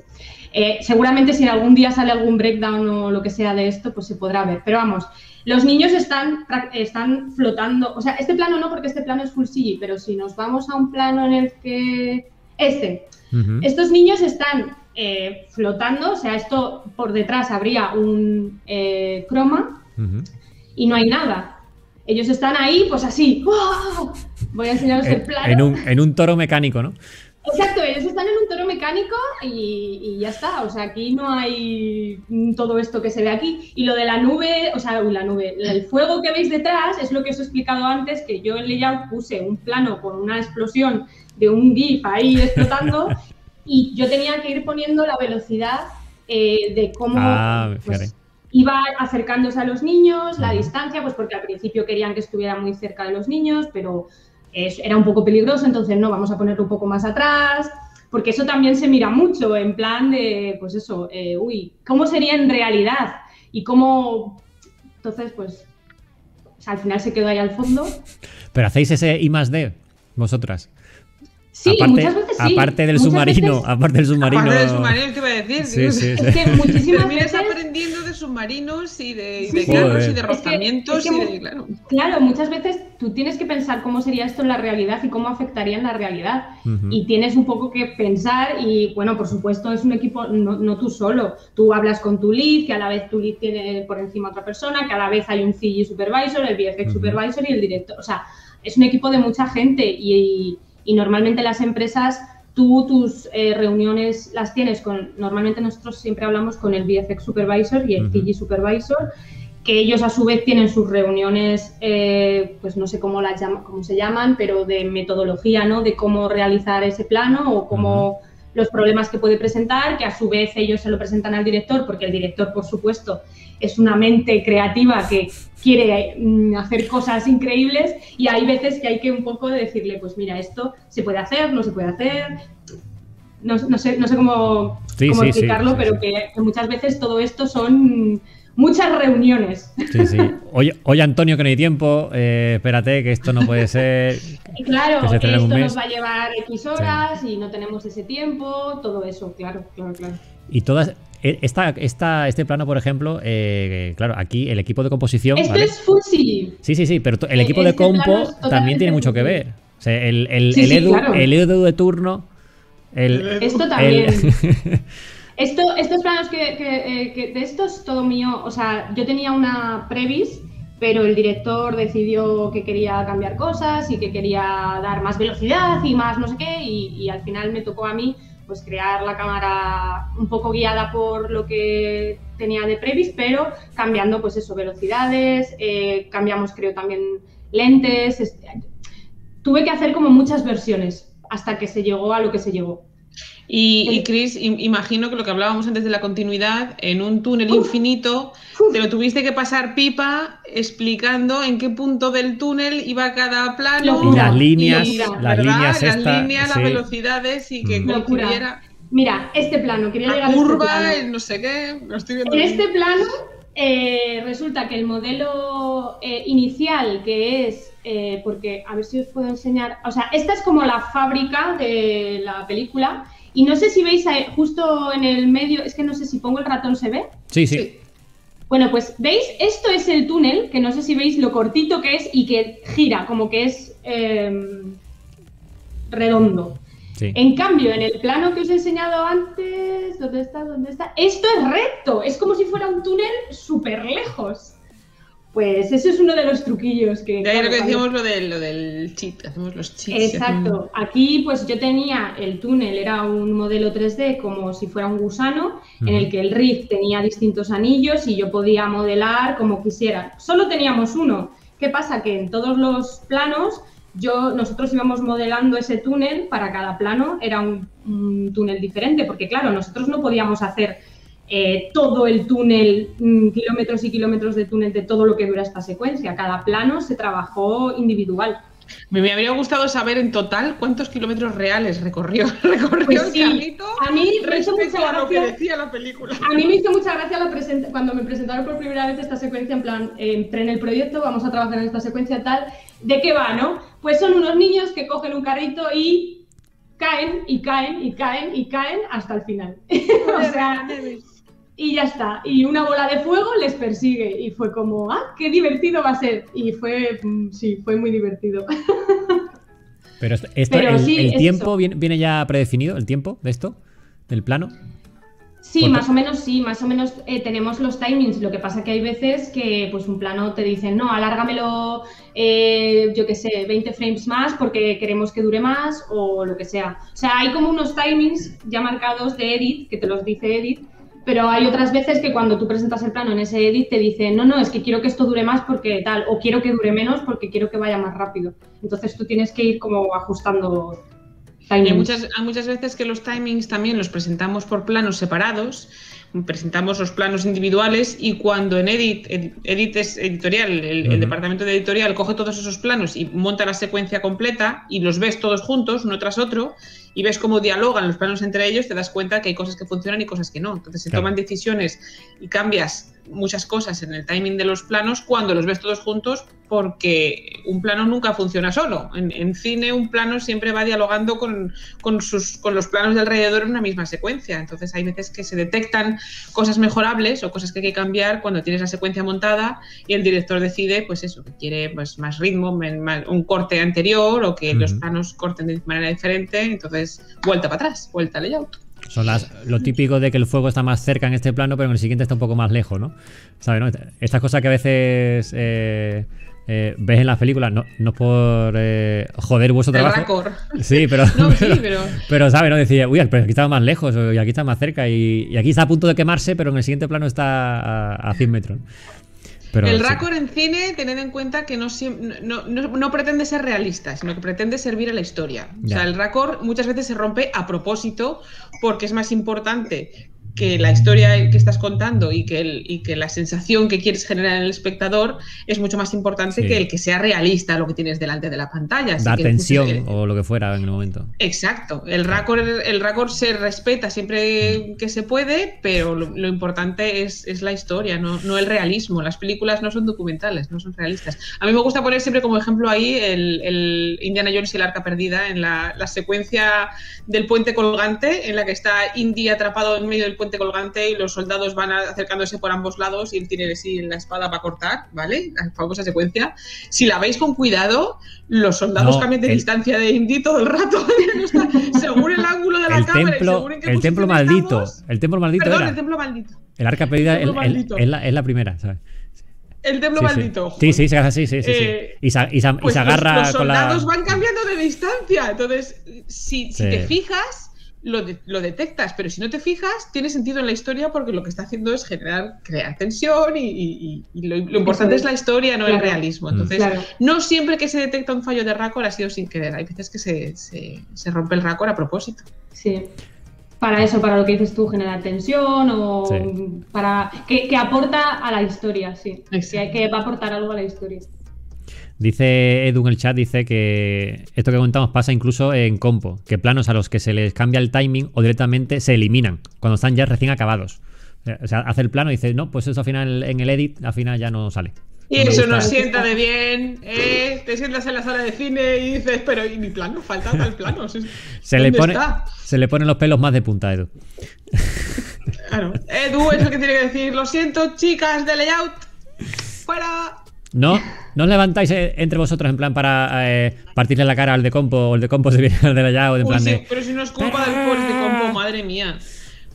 Eh, seguramente si algún día sale algún breakdown o lo que sea de esto, pues se podrá ver. Pero vamos, los niños están, están flotando. O sea, este plano no, porque este plano es full CG, pero si nos vamos a un plano en el que. Este, estos niños están eh, flotando, o sea, esto por detrás habría un eh, croma y no hay nada. Ellos están ahí, pues así. ¡guau! Voy a enseñaros el plano. en un, en un toro mecánico, ¿no? Exacto, ellos están en un toro mecánico y, y ya está. O sea, aquí no hay todo esto que se ve aquí. Y lo de la nube, o sea, uy, la nube, el fuego que veis detrás es lo que os he explicado antes, que yo en layout puse un plano con una explosión de un GIF ahí explotando y yo tenía que ir poniendo la velocidad eh, de cómo Ah, pues, iba acercándose a los niños, la distancia, pues porque al principio querían que estuviera muy cerca de los niños, pero es- era un poco peligroso, entonces no, vamos a ponerlo un poco más atrás, porque eso también se mira mucho, en plan de, pues eso, eh, uy, ¿cómo sería en realidad? Y cómo, entonces, pues, o sea, al final se quedó ahí al fondo. Pero hacéis ese I más D, vosotras. Sí, aparte, muchas veces sí. aparte del Muchas submarino, veces- aparte del submarino. Aparte del submarino, ¿qué iba a decir? Sí, Digo, sí, sí. Es que muchísimas veces... aprendiendo submarinos y de, y Sí, de sí. carros Joder. y de Es que- rozamientos es que y de. Claro. Claro, muchas veces tú tienes que pensar cómo sería esto en la realidad y cómo afectaría en la realidad. Ujú. Y tienes un poco que pensar y, bueno, por supuesto es un equipo, no, no tú solo. Tú hablas con tu lead, que a la vez tu lead tiene por encima otra persona, que a la vez hay un CG supervisor, el VFX Ujú. supervisor y el director. O sea, es un equipo de mucha gente y, y normalmente las empresas, tú tus eh, reuniones las tienes con, normalmente nosotros siempre hablamos con el VFX supervisor y el. CG supervisor que ellos a su vez tienen sus reuniones, eh, pues no sé cómo, las llama- cómo se llaman, pero de metodología, ¿no? De cómo realizar ese plano o cómo los problemas que puede presentar, que a su vez ellos se lo presentan al director, porque el director, por supuesto, es una mente creativa que quiere mm, hacer cosas increíbles y hay veces que hay que un poco decirle, pues mira, esto se puede hacer, no se puede hacer. No, no sé, no sé cómo, Sí, cómo sí, sí, explicarlo, sí, pero que muchas veces todo esto son muchas reuniones. Sí, sí. Oye, oye, Antonio, que no hay tiempo. eh, espérate, que esto no puede ser. Y claro, Que se esto nos va a llevar X horas y no tenemos ese tiempo, todo eso, claro, claro, claro. Y todas. eh, Esta, esta, este plano, por ejemplo, eh, claro, aquí el equipo de composición. Esto ¿vale? es CG. Sí, sí, sí, pero el Eh, equipo de este compo también tiene mucho que ver. O sea, el, el, Sí, el sí, Edu, claro. el Edu de turno. El, Esto también. Esto, estos planos que, eh, de esto es todo mío. O sea, yo tenía una previs, pero el director decidió que quería cambiar cosas y que quería dar más velocidad y más no sé qué. Y, al final me tocó a mí pues crear la cámara un poco guiada por lo que tenía de previs, pero cambiando pues eso, velocidades, eh, cambiamos creo también lentes. es- tuve que hacer como muchas versiones hasta que se llegó a lo que se llegó. Y, y Chris, im- imagino que lo que hablábamos antes de la continuidad, en un túnel infinito, te lo tuviste que pasar pipa explicando en qué punto del túnel iba cada plano. Locura. Las líneas, y- las ¿verdad? líneas las esta, líneas, sí. las velocidades y que Mm. Coincidiera Mira, este plano, quería llegar la a este curva, plano. no sé qué, lo estoy viendo. En este plano eh, resulta que el modelo eh, inicial, que es, eh, porque a ver si os puedo enseñar, o sea, esta es como la fábrica de la película y no sé si veis justo en el medio, es que no sé si pongo el ratón, ¿se ve? Sí, sí. Sí. Bueno, pues veis, esto es el túnel, que no sé si veis lo cortito que es y que gira, como que es em, redondo. sí. En cambio, en el plano que os he enseñado antes, ¿dónde está? ¿Dónde está? Esto es recto, es como si fuera un túnel súper lejos. Pues eso es uno de los truquillos que... De ahí lo claro, que cuando- decíamos lo del, lo del cheat, hacemos los cheats. Exacto. Aquí pues yo tenía el túnel, era un modelo 3D como si fuera un gusano, en el que el riff tenía distintos anillos y yo podía modelar como quisiera. Solo teníamos uno. ¿Qué pasa? Que en todos los planos yo, nosotros íbamos modelando ese túnel para cada plano, era un, un túnel diferente, porque claro, nosotros no podíamos hacer eh, todo el túnel, mm, kilómetros y kilómetros de túnel de todo lo que dura esta secuencia. Cada plano se trabajó individual. Me, habría gustado saber en total cuántos kilómetros reales recorrió, recorrió Pues sí, el carrito a mí me hizo respecto mucha a lo que gracia- decía la película. A mí me hizo mucha gracia la cuando me presentaron por primera vez esta secuencia, en plan, eh, entré en el proyecto, vamos a trabajar en esta secuencia tal. ¿De qué va, no? Pues son unos niños que cogen un carrito y caen, y caen, y caen, y caen hasta el final. o sea, y ya está. Y una bola de fuego les persigue. Y fue como, ah, qué divertido va a ser. Y fue, mm, sí, fue muy divertido. Pero esto, esto- Pero el, sí, el es tiempo viene, viene ya predefinido, el tiempo de esto, del plano. Sí, más o menos sí, más o menos eh, tenemos los timings. Lo que pasa que hay veces que pues un plano te dicen, no, alárgamelo, eh, yo qué sé, 20 frames más porque queremos que dure más o lo que sea. O sea, hay como unos timings ya marcados de edit, que te los dice edit, pero hay otras veces que cuando tú presentas el plano en ese edit te dicen, no, no, es que quiero que esto dure más porque tal, o quiero que dure menos porque quiero que vaya más rápido. Entonces tú tienes que ir como ajustando timings. Hay muchas, hay muchas veces que los timings también los presentamos por planos separados, presentamos los planos individuales y cuando en Edit, ed- Edit es editorial, el, el departamento de editorial coge todos esos planos y monta la secuencia completa y los ves todos juntos, uno tras otro, y ves cómo dialogan los planos entre ellos, te das cuenta que hay cosas que funcionan y cosas que no. Entonces se Claro. toman decisiones y cambias muchas cosas en el timing de los planos cuando los ves todos juntos porque un plano nunca funciona solo. En, en cine un plano siempre va dialogando con, con sus, con los planos de alrededor en una misma secuencia. Entonces hay veces que se detectan cosas mejorables o cosas que hay que cambiar cuando tienes la secuencia montada y el director decide, pues eso, que quiere pues, más ritmo, más- un corte anterior o que los planos corten de manera diferente. Entonces, vuelta para atrás, vuelta al layout. Son las, lo típico de que el fuego está más cerca en este plano, pero en el siguiente está un poco más lejos, ¿no? ¿Sabes? no? Estas cosas que a veces eh, eh, ves en las películas, no, no es por eh, joder vuestro El trabajo. raccord. Sí, pero, No, sí, pero, pero pero, ¿sabes? No decía, uy, pero aquí estaba más lejos, y aquí está más cerca, y, y aquí está a punto de quemarse, pero en el siguiente plano está a, a 100 metros. Pero, el sí. raccord en cine, tened en cuenta que no, siem- no, no- no pretende ser realista, sino que pretende servir a la historia. O sea, el raccord muchas veces se rompe a propósito porque es más importante que la historia que estás contando y que, el- y que la sensación que quieres generar en el espectador es mucho más importante Sí. que el que sea realista lo que tienes delante de la pantalla. Que, tensión eh, o lo que fuera en el momento. Exacto, el raccord, el raccord se respeta siempre que se puede, pero lo, lo importante es, es la historia, no, no el realismo. Las películas no son documentales, no son realistas. A mí me gusta poner siempre como ejemplo ahí el, el Indiana Jones y el arca perdida en la, la secuencia del puente colgante, en la que está Indy atrapado en medio del puente colgante y los soldados van acercándose por ambos lados y él tiene así la espada para cortar, ¿vale? La famosa secuencia. Si la veis con cuidado, los soldados No, cambian de el- distancia de Indy todo el rato. Según el ángulo de la El cámara templo, según en qué el templo maldito. estamos- El templo maldito Perdón, era. el templo maldito. El arca perdida es, la, primera, ¿sabes? El templo Sí, sí. maldito. Sí, sí, sí, sí, sí, sí, sí. Eh, Y se, y se- y Pues se los- agarra los, con la. soldados van cambiando de distancia. Entonces, si, si Sí. te fijas, lo, de- lo detectas, pero si no te fijas, tiene sentido en la historia porque lo que está haciendo es generar, crear tensión y, y- y- y lo, lo importante es. la historia, no el realismo. Mm. Entonces, Claro. no siempre que se detecta un fallo de raccord ha sido sin querer. Hay veces que se, se- se rompe el raccord a propósito. Sí. Para eso, para lo que dices tú, generar tensión o Sí. para que, que aporta a la historia, sí. Que va a aportar algo a la historia. Dice Edu en el chat, dice que esto que comentamos pasa incluso en compo, que planos a los que se les cambia el timing o directamente se eliminan cuando están ya recién acabados. O sea, hace el plano y dice, no, pues eso al final en el edit, al final ya no sale. Y No eso nos sienta de bien, ¿eh? Te sientas en la sala de cine y dices, pero ¿y mi plano? Falta el plano. Se ¿Dónde le, pone, está? se le ponen los pelos más de punta Edu. Claro. Edu es el que tiene que decir, lo siento, chicas de layout. Fuera. No, no os levantáis eh, entre vosotros en plan para eh, partirle la cara al de compo o el de compo se viene al de allá o en Uy, plan sí, de... pero si no es culpa del de compo, madre mía.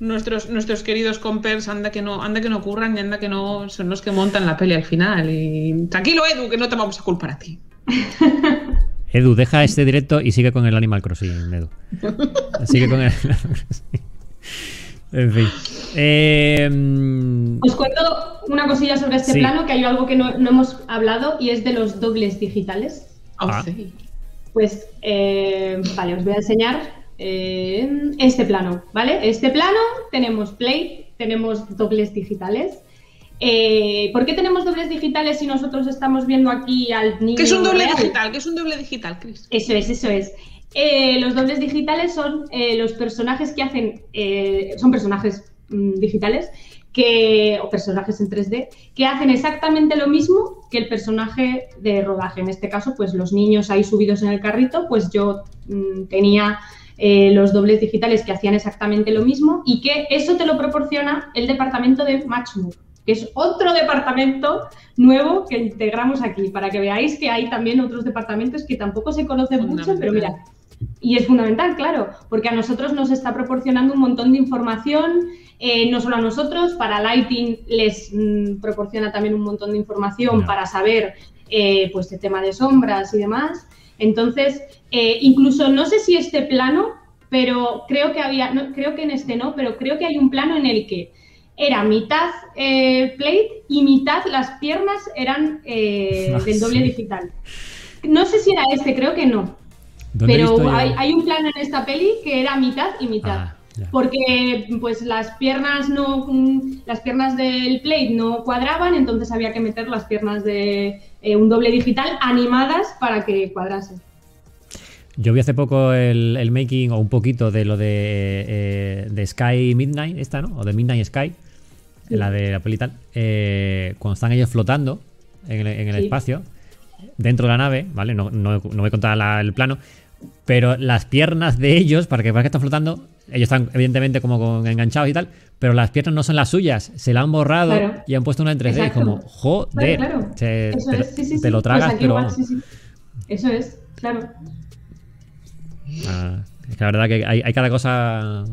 Nuestros, nuestros queridos compers, anda que no, anda que no ocurran y anda que no son los que montan la peli al final. Y tranquilo, Edu, que no te vamos a culpar a ti. Edu, deja este directo y sigue con el Animal Crossing, Edu. Sigue con el Animal Crossing. En fin. Eh, mm, Os cuento una cosilla sobre este Sí. plano, que hay algo que no, no hemos hablado y es de los dobles digitales. Oh, Ah. sí. Pues, eh, vale, os voy a enseñar eh, este plano, ¿vale? Este plano tenemos play, tenemos dobles digitales. Eh, ¿Por qué tenemos dobles digitales si nosotros estamos viendo aquí al niño? ¿Qué es un doble real? digital? ¿Qué es un doble digital, Chris? Eso es, eso es. Eh, los dobles digitales son eh, los personajes que hacen, eh, son personajes mm, digitales que, o personajes en 3D que hacen exactamente lo mismo que el personaje de rodaje. En este caso, pues los niños ahí subidos en el carrito, pues yo mm, tenía los dobles digitales que hacían exactamente lo mismo y que eso te lo proporciona el departamento de Matchmove, que es otro departamento nuevo que integramos aquí, para que veáis que hay también otros departamentos que tampoco se conocen mucho, pero mira, y es fundamental, claro, porque a nosotros nos está proporcionando un montón de información, eh, no solo a nosotros, para Lighting les mm, proporciona también un montón de información para saber eh, pues el tema de sombras y demás. Entonces, eh, incluso no sé si este plano, pero creo que había, no, creo que en este no, pero creo que hay un plano en el que era mitad eh, plate y mitad las piernas eran eh, Ah, del doble sí. digital. No sé si era este, creo que no. ¿Dónde he visto Pero hay, hay un plano en esta peli que era mitad y mitad. Ah. Porque pues las piernas no mm, las piernas del plate no cuadraban, entonces había que meter las piernas de eh, un doble digital animadas para que cuadrasen. Yo vi hace poco el, el making o un poquito de lo de, eh, de Sky Midnight, esta, ¿no? O de Midnight Sky, Sí. la de la peli tal. eh, cuando están ellos flotando en el, en el Sí. espacio, dentro de la nave, ¿vale? No, no, no voy a contar la- el plano, pero las piernas de ellos, para que parezca que están flotando, ellos están evidentemente como con- enganchados y tal, pero las piernas no son las suyas, se la han borrado Claro. y han puesto una en 3D. y Exacto. como, joder, Claro, claro. te, Eso te es, sí, sí, te sí. lo Pues tragas, aquí pero igual, vamos. Eso es, claro. Ah, es que la verdad que hay, hay cada cosa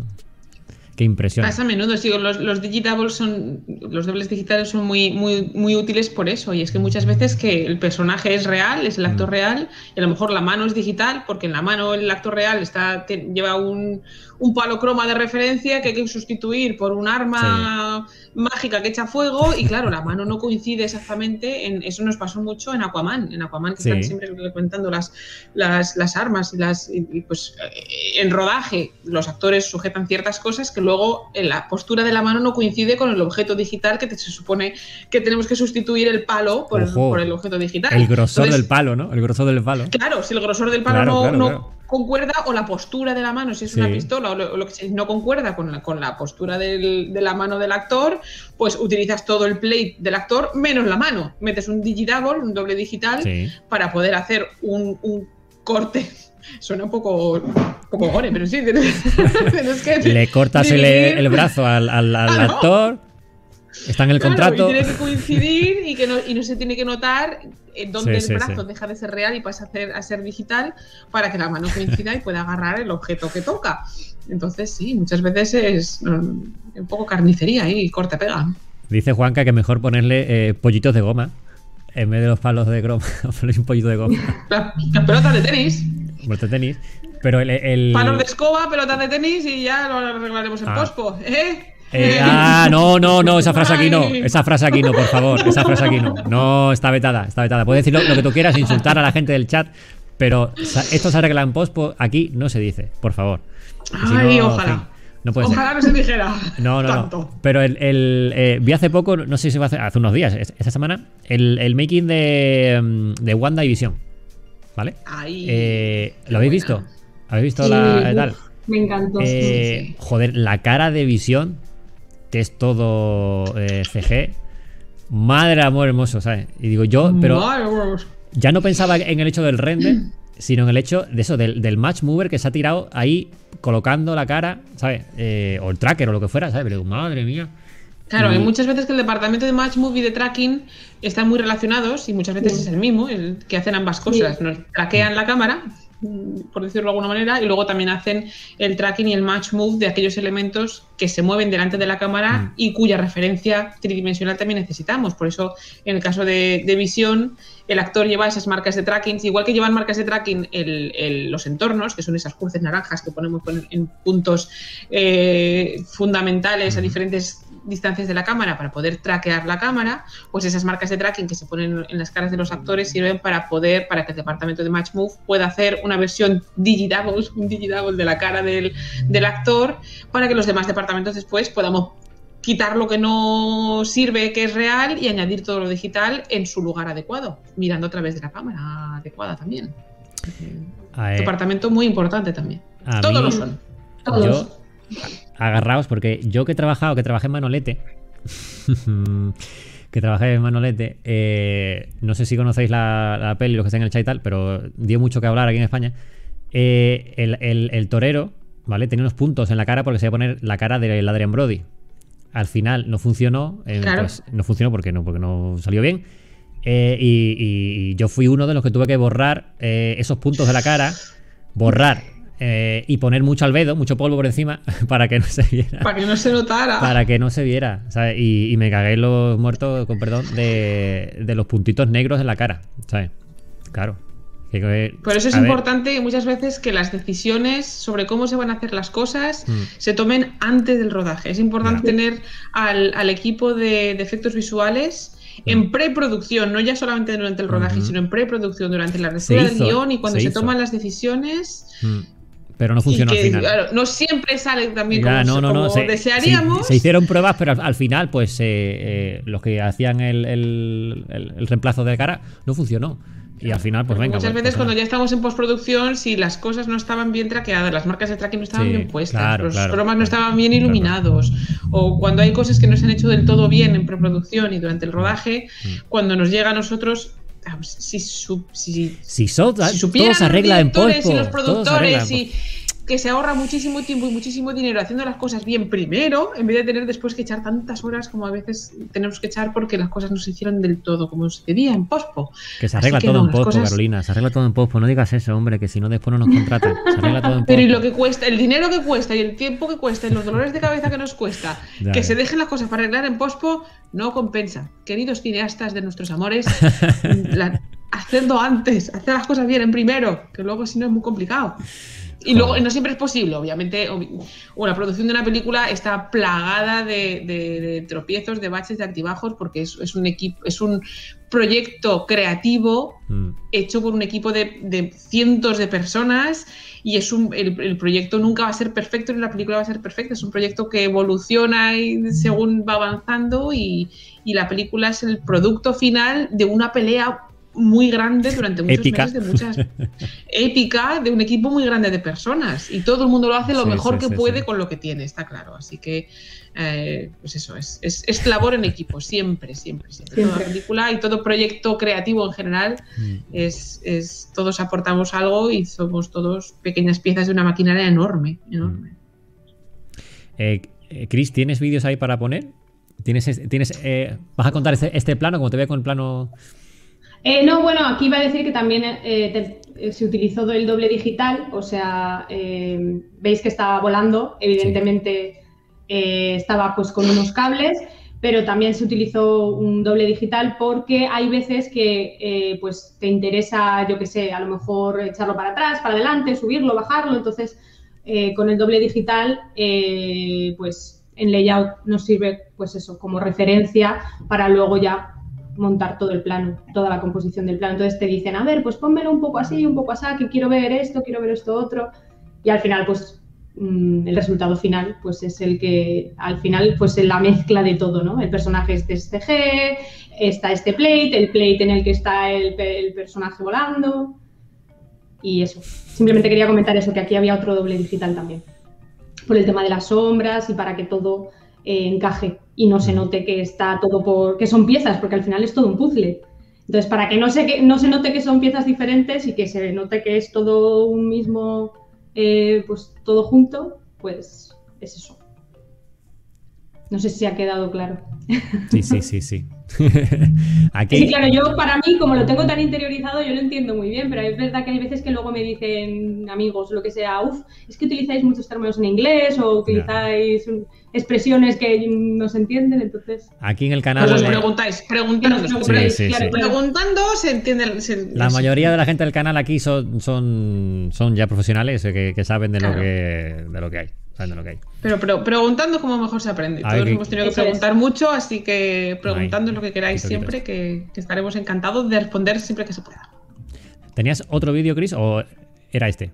que impresiona. Pasa a menudo, sí, los, los digitables son, los dobles digitales son muy, muy, muy útiles por eso. Y es que muchas veces que el personaje es real, es el actor Mm. real, y a lo mejor la mano es digital, porque en la mano el actor real está, te- lleva un, un palo croma de referencia que hay que sustituir por un arma mágica que echa fuego, y claro, la mano no coincide exactamente en eso nos pasó mucho en Aquaman, en Aquaman que Sí. están siempre comentando las, las, las armas y las y- pues eh, en rodaje los actores sujetan ciertas cosas que luego en la postura de la mano no coincide con el objeto digital que te- se supone que tenemos que sustituir el palo por, el, Ojo. por el objeto digital. El grosor Entonces, del palo, ¿no? El grosor del palo. Claro, si el grosor del palo Claro, no, claro, no claro. Concuerda o la postura de la mano, si es Sí. una pistola o lo, que sea, no concuerda con la, con la postura del- de la mano del actor, pues utilizas todo el plate del actor menos la mano. Metes un digidouble, un doble digital, Sí. para poder hacer un, un corte. Suena un poco, poco gore, pero sí. Tienes, que Le cortas el, brazo al, al- al Claro. actor. Está en el Claro, contrato. Y tiene que coincidir y, que no, y no se tiene que notar en dónde Sí, el brazo sí. deja de ser real y pasa a, hacer, a ser digital para que la mano coincida y pueda agarrar el objeto que toca. Entonces, sí, muchas veces es mm, un poco carnicería y corte-pega. Dice Juanca que mejor ponerle eh, pollitos de goma en vez de los palos de goma. un pollito de goma. La- Las pelotas de tenis, Vuelta de tenis. Pero el. el- palos de escoba, pelotas de tenis y ya lo arreglaremos en Ah. pospo. ¿eh? Eh, ah, no, no, no, esa frase aquí no. Esa frase aquí no, por favor. Esa frase aquí no. No, está vetada, está vetada. Puedes decir lo, lo que tú quieras, insultar a la gente del chat, pero esto se arregla en pospo. Aquí no se dice, por favor. Si Ay, no, ojalá. en fin, no puede ser. Ojalá no se dijera. No, no, tanto. no. Pero el, el, eh, vi hace poco, no sé si fue hace, hace unos días, es- esta semana, el, el making de, mm, de Wanda y Visión. ¿Vale? Ay, Eh, ¿Lo habéis buena. visto? ¿Habéis visto Sí, la uf, tal? Me encantó. Eh, sí. Joder, la cara de Visión, que es todo eh, CG. Madre amor hermoso, ¿sabes? Y digo yo, pero ya no pensaba en el hecho del render, sino en el hecho de eso, del, del match mover que se ha tirado ahí colocando la cara, ¿sabes? Eh, o el tracker o lo que fuera, ¿sabes? Pero digo, madre mía. Claro, hay muchas veces que el departamento de Match Movie y de tracking están muy relacionados y muchas veces Sí. es el mismo, el que hacen ambas cosas. Nos traquean la cámara, mm, por decirlo de alguna manera, y luego también hacen el tracking y el match move de aquellos elementos que se mueven delante de la cámara Mm. y cuya referencia tridimensional también necesitamos. Por eso, en el caso de, de visión, el actor lleva esas marcas de tracking, igual que llevan marcas de tracking el- el- los entornos, que son esas cruces naranjas que ponemos en, en puntos eh, fundamentales a Mm. diferentes distancias de la cámara para poder traquear la cámara, pues esas marcas de tracking que se ponen en las caras de los actores sirven para poder, para que el departamento de Match Move pueda hacer una versión digidouble, un digidouble de la cara del, del actor, para que los demás departamentos después podamos quitar lo que no sirve, que es real, y añadir todo lo digital en su lugar adecuado, mirando a través de la cámara adecuada también. A- Departamento muy importante también. a Todos mí- lo son. Todos. Yo, agarraos, porque yo que he trabajado, que trabajé en Manolete, que trabajé en Manolete, eh, no sé si conocéis la, la peli, los que están en el chat y tal, pero dio mucho que hablar aquí en España. Eh, el, el- el torero, ¿vale? Tenía unos puntos en la cara porque se iba a poner la cara del Adrian Brody. Al final no funcionó, eh, Claro. pues, no funcionó porque no, porque no salió bien. Eh, y, yo fui uno de los que tuve que borrar eh, esos puntos de la cara, borrar eh, y poner mucho albedo, mucho polvo por encima para que no se viera. Para que no se notara. Para que no se viera. ¿sabes? Y, y me cagué en los muertos, con perdón, de, de los puntitos negros en la cara. ¿Sabes? Claro. Por eso es a ver, importante muchas veces que las decisiones sobre cómo se van a hacer las cosas Mm. se tomen antes del rodaje. Es importante tener al, al equipo de, de efectos visuales en preproducción, no ya solamente durante el rodaje, Ujú. sino en preproducción, durante la lectura del guion y cuando se toman las decisiones. mm, Pero no funcionó que, al final. claro, no siempre sale también Ya, como, no, se- no, desearíamos. Se, se hicieron pruebas, pero al, al final, pues eh, eh, los que hacían el, el- el- el reemplazo de cara no funcionó. Y al final, pues venga. Muchas pues, veces pues cuando ya estamos en postproducción, si las cosas no estaban bien traqueadas, las marcas de tracking no estaban Sí, bien puestas, claro, los claro, cromas no estaban bien iluminados, o cuando hay cosas que no se han hecho del todo bien en preproducción y durante el rodaje, Mm. cuando nos llega a nosotros, si, su- si, Si, so- si todo se arregla en post. y los productores y que se ahorra muchísimo tiempo y muchísimo dinero haciendo las cosas bien primero, en vez de tener después que echar tantas horas como a veces tenemos que echar porque las cosas no se hicieron del todo como se debía en pospo. Que se arregla que todo no, en pospo, cosas- Carolina. Se arregla todo en pospo. No digas eso, hombre, que si no después no nos contratan. Se arregla todo en pospo. Pero y lo que cuesta, el dinero que cuesta y el tiempo que cuesta y los dolores de cabeza que nos cuesta, Ya, que se dejen las cosas para arreglar en pospo, no compensa. Queridos cineastas de nuestros amores, la- hacedlo antes, hacer las cosas bien en primero, que luego si no es muy complicado. Y luego no siempre es posible, obviamente. obvi- Una producción de una película está plagada de, de- de tropiezos, de baches, de altibajos, porque es, es un equipo, es un proyecto creativo Mm. hecho por un equipo de, de cientos de personas y es un, el, el proyecto nunca va a ser perfecto ni la película va a ser perfecta. Es un proyecto que evoluciona y según va avanzando y, y la película es el producto final de una pelea muy grande durante muchos Épica. meses de muchas épica de un equipo muy grande de personas y todo el mundo lo hace lo Sí, mejor sí, que sí, puede sí. con lo que tiene, está claro. Así que, eh, pues eso, es, es, es labor en equipo, siempre, siempre, siempre. Siempre. Toda película y todo proyecto creativo en general Mm. es, es- todos aportamos algo y somos todos pequeñas piezas de una maquinaria enorme, enorme. Eh, eh, Chris, ¿tienes vídeos ahí para poner? ¿Tienes, es- tienes, eh, ¿Vas a contar este, este plano? Como te veo con el plano. Eh, no, bueno, aquí iba a decir que también eh, te- eh, se utilizó el doble digital, o sea, eh, veis que estaba volando, evidentemente estaba pues con unos cables, pero también se utilizó un doble digital porque hay veces que pues te interesa, yo qué sé, a lo mejor echarlo para atrás, para adelante, subirlo, bajarlo, entonces con el doble digital, pues en layout nos sirve pues eso como referencia para luego ya montar todo el plano, toda la composición del plano. Entonces te dicen, a ver, pues pónmelo un poco así, un poco así, que quiero ver esto, quiero ver esto otro. Y al final, pues mm, el resultado final, pues es el que, al final, pues es la mezcla de todo, ¿no? El personaje este es CG, está este plate, el plate en el que está el personaje volando. Y eso. Simplemente quería comentar eso, que aquí había otro doble digital también. Por el tema de las sombras y para que todo eh, encaje y no se note que está todo por. que son piezas, porque al final es todo un puzzle. Entonces, para que no se, que, no se note que son piezas diferentes y que se note que es todo un mismo, eh, pues todo junto, pues es eso. No sé si ha quedado claro. Sí, sí, sí, sí. Aquí. Sí, claro, yo para mí, como lo tengo tan interiorizado, yo lo entiendo muy bien, pero es verdad que hay veces que luego me dicen amigos, lo que sea, uff, es que utilizáis muchos términos en inglés o utilizáis expresiones que no se entienden, entonces... Aquí en el canal. Pues os preguntáis, preguntando, Sí, pre- sí, sí. preguntando se entiende. se- La mayoría de la gente del canal aquí son, son, son ya profesionales eh, que, que saben de lo que de lo que hay. Sabiendo lo que hay. Pero, pero preguntando cómo mejor se aprende. A Todos ver, ¿qué- hemos tenido que Eso es. preguntar mucho, así que preguntando lo que queráis siempre, que, que estaremos encantados de responder siempre que se pueda. ¿Tenías otro vídeo, Chris, o era este?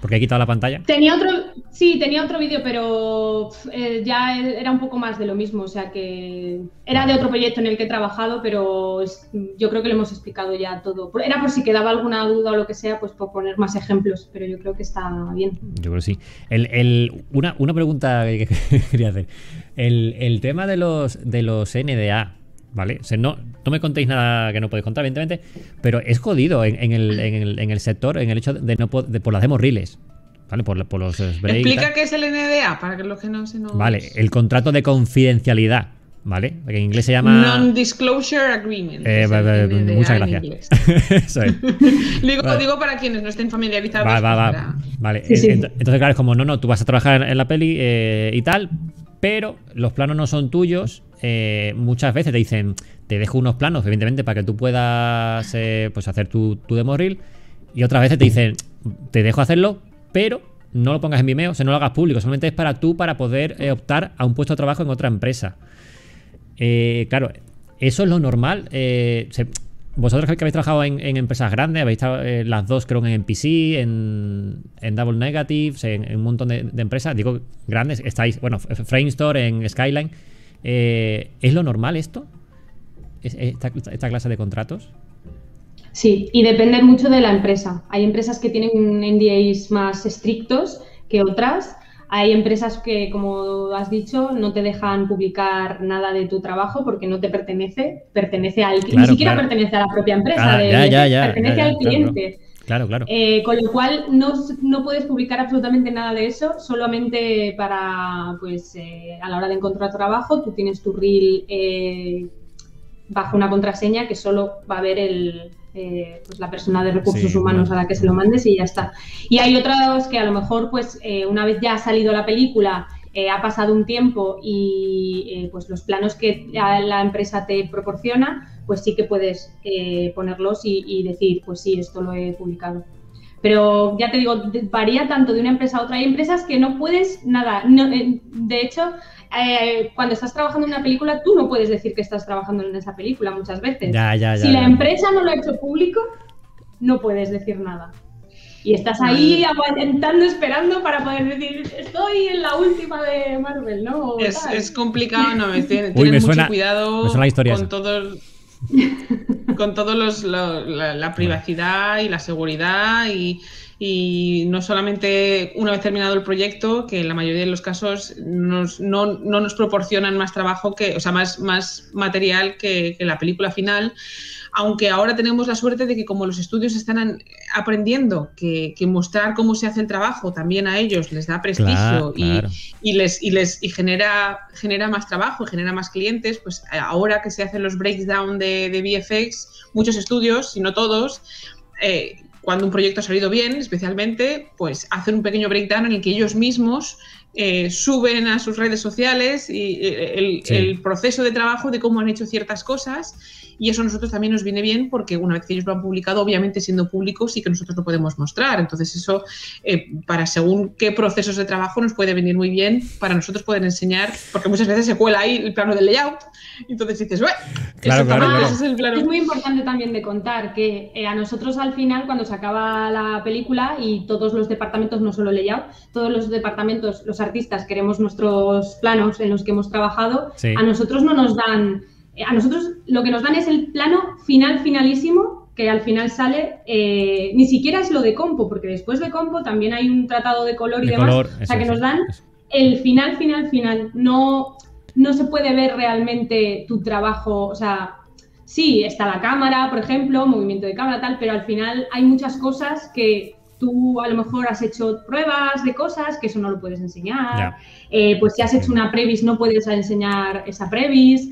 Porque he quitado la pantalla. Tenía otro, sí, tenía otro vídeo, pero eh, ya era un poco más de lo mismo, o sea que era de otro proyecto en el que he trabajado, pero yo creo que le hemos explicado ya todo. Era por si quedaba alguna duda o lo que sea, pues por poner más ejemplos, pero yo creo que está bien. Yo creo que sí. El, una, una pregunta que, que quería hacer. El, tema de los, de los NDA, ¿vale? O sea, no, no me contéis nada que no podéis contar, evidentemente, pero es jodido en, en el, en, el, sector, en el hecho de no de, por las demos reels, ¿vale? Por, por los breaks y Explica tal. qué es el NDA para que los que no se nos. Vale, el contrato de confidencialidad, ¿vale? Que en inglés se llama... Non-Disclosure Agreement. Eh, es va- va- el NDA muchas en gracias. inglés. Eso es. digo, Vale. digo para quienes no estén familiarizados. Va, va, va. para- Vale. Sí, sí. Ent- Entonces, claro, es como, no, no, tú vas a trabajar en la peli eh, y tal, pero los planos no son tuyos. eh, muchas veces te dicen, te dejo unos planos, evidentemente, para que tú puedas eh, pues hacer tu, tu demo reel. Y otras veces te dicen, te dejo hacerlo, pero no lo pongas en Vimeo, o sea, no lo hagas público. Solamente es para tú, para poder eh, optar a un puesto de trabajo en otra empresa. Eh, claro, eso es lo normal. eh, se- vosotros que habéis trabajado en, empresas grandes, habéis estado eh, las dos, creo, en NPC, en, Double Negatives, en, un montón de, empresas, digo grandes, estáis, bueno, Framestore, en Skyline. ¿Es lo normal esto? ¿Es- esta, esta clase de contratos? Sí, y depende mucho de la empresa. Hay empresas que tienen NDAs más estrictos que otras. Hay empresas que, como has dicho, no te dejan publicar nada de tu trabajo porque no te pertenece, pertenece al Claro, ni siquiera claro. pertenece a la propia empresa, Ah, de- ya, ya, ya, pertenece al cliente. Claro, claro. Eh, con lo cual no, no puedes publicar absolutamente nada de eso, solamente para, pues, eh, a la hora de encontrar trabajo, tú tienes tu reel eh, bajo una contraseña que solo va a ver el, eh, pues la persona de recursos Sí, humanos bueno. a la que se lo mandes y ya está. Y hay otras que a lo mejor, pues, eh, una vez ya ha salido la película, eh, ha pasado un tiempo y pues los planos que la empresa te proporciona, pues sí que puedes ponerlos y, y decir, pues sí, esto lo he publicado. Pero ya te digo, varía tanto de una empresa a otra. Hay empresas que no puedes nada. No, de hecho, eh, cuando estás trabajando en una película, tú no puedes decir que estás trabajando en esa película muchas veces. Ya, ya, ya. si la empresa no lo ha hecho público, no puedes decir nada. Y estás ahí aguantando, esperando para poder decir, estoy en la última de Marvel, ¿no? Es, complicado, no, es- tienen, Uy, me mucho suena- cuidado me suena la historia con todos con todos los lo- la, la privacidad y la seguridad y, y no solamente una vez terminado el proyecto, que en la mayoría de los casos nos- no, no nos proporcionan más trabajo que, o sea, más, más material que, que la película final. Aunque ahora tenemos la suerte de que como los estudios están aprendiendo que, que mostrar cómo se hace el trabajo también a ellos les da prestigio Claro, y, claro. y les y les y genera genera más trabajo genera más clientes pues ahora que se hacen los breakdown de, de VFX muchos estudios si no todos eh, cuando un proyecto ha salido bien especialmente pues hacen un pequeño breakdown en el que ellos mismos eh, suben a sus redes sociales y eh, el, Sí. el proceso de trabajo de cómo han hecho ciertas cosas y eso a nosotros también nos viene bien porque una vez que ellos lo han publicado, obviamente siendo públicos, sí que nosotros lo podemos mostrar. Entonces eso, eh, para según qué procesos de trabajo, nos puede venir muy bien para nosotros poder enseñar, porque muchas veces se cuela ahí el plano del layout. Entonces dices. Claro, claro, tamaño, claro. ese es el plano. Es muy importante también de contar que eh, a nosotros al final, cuando se acaba la película y todos los departamentos, no solo layout, todos los departamentos, los artistas queremos nuestros planos en los que hemos trabajado, Sí. a nosotros no nos dan, a nosotros lo que nos dan es el plano final, finalísimo, que al final sale, eh, ni siquiera es lo de compo, porque después de compo también hay un tratado de color y De demás, color, o sea que nos dan eso. el final, final, final. No, no se puede ver realmente tu trabajo, o sea, sí, está la cámara, por ejemplo, movimiento de cámara, tal, pero al final hay muchas cosas que tú a lo mejor has hecho pruebas de cosas que eso no lo puedes enseñar. Eh, pues si has hecho una previs no puedes enseñar esa previs.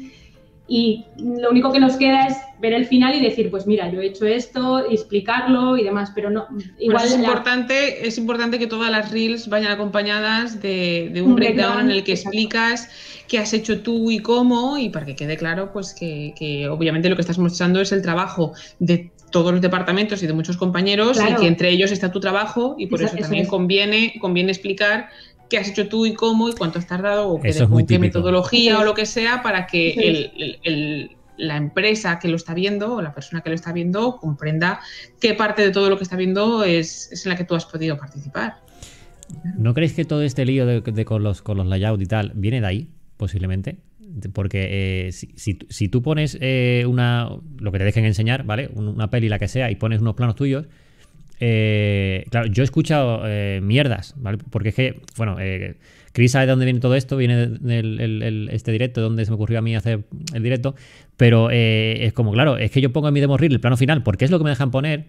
Y lo único que nos queda es ver el final y decir, pues mira, yo he hecho esto, y explicarlo y demás, pero no, Por igual es la- importante, es importante que todas las reels vayan acompañadas de, de un Un breakdown breakdown, en el que exacto. explicas qué has hecho tú y cómo, y para que quede claro, pues que, que obviamente lo que estás mostrando es el trabajo de todos los departamentos y de muchos compañeros, Claro. y que entre ellos está tu trabajo, y por Eso- eso, eso también es. conviene, conviene explicar qué has hecho tú y cómo y cuánto has tardado o qué, metodología o lo que sea para que la empresa que lo está viendo o la persona que lo está viendo comprenda qué parte de todo lo que está viendo es, en la que tú has podido participar. ¿No creéis que todo este lío de, con, los, con los layouts y tal viene de ahí, posiblemente? Porque eh, si, tú pones eh, una. lo que te dejen enseñar, ¿vale? Una peli, la que sea, y pones unos planos tuyos, eh, claro, yo he escuchado eh, mierdas, ¿vale? Porque es que, bueno, eh, Chris sabe de dónde viene todo esto, viene del este directo, donde se me ocurrió a mí hacer el directo, pero es como, claro, es que yo pongo en mi demo reel el plano final, porque es lo que me dejan poner,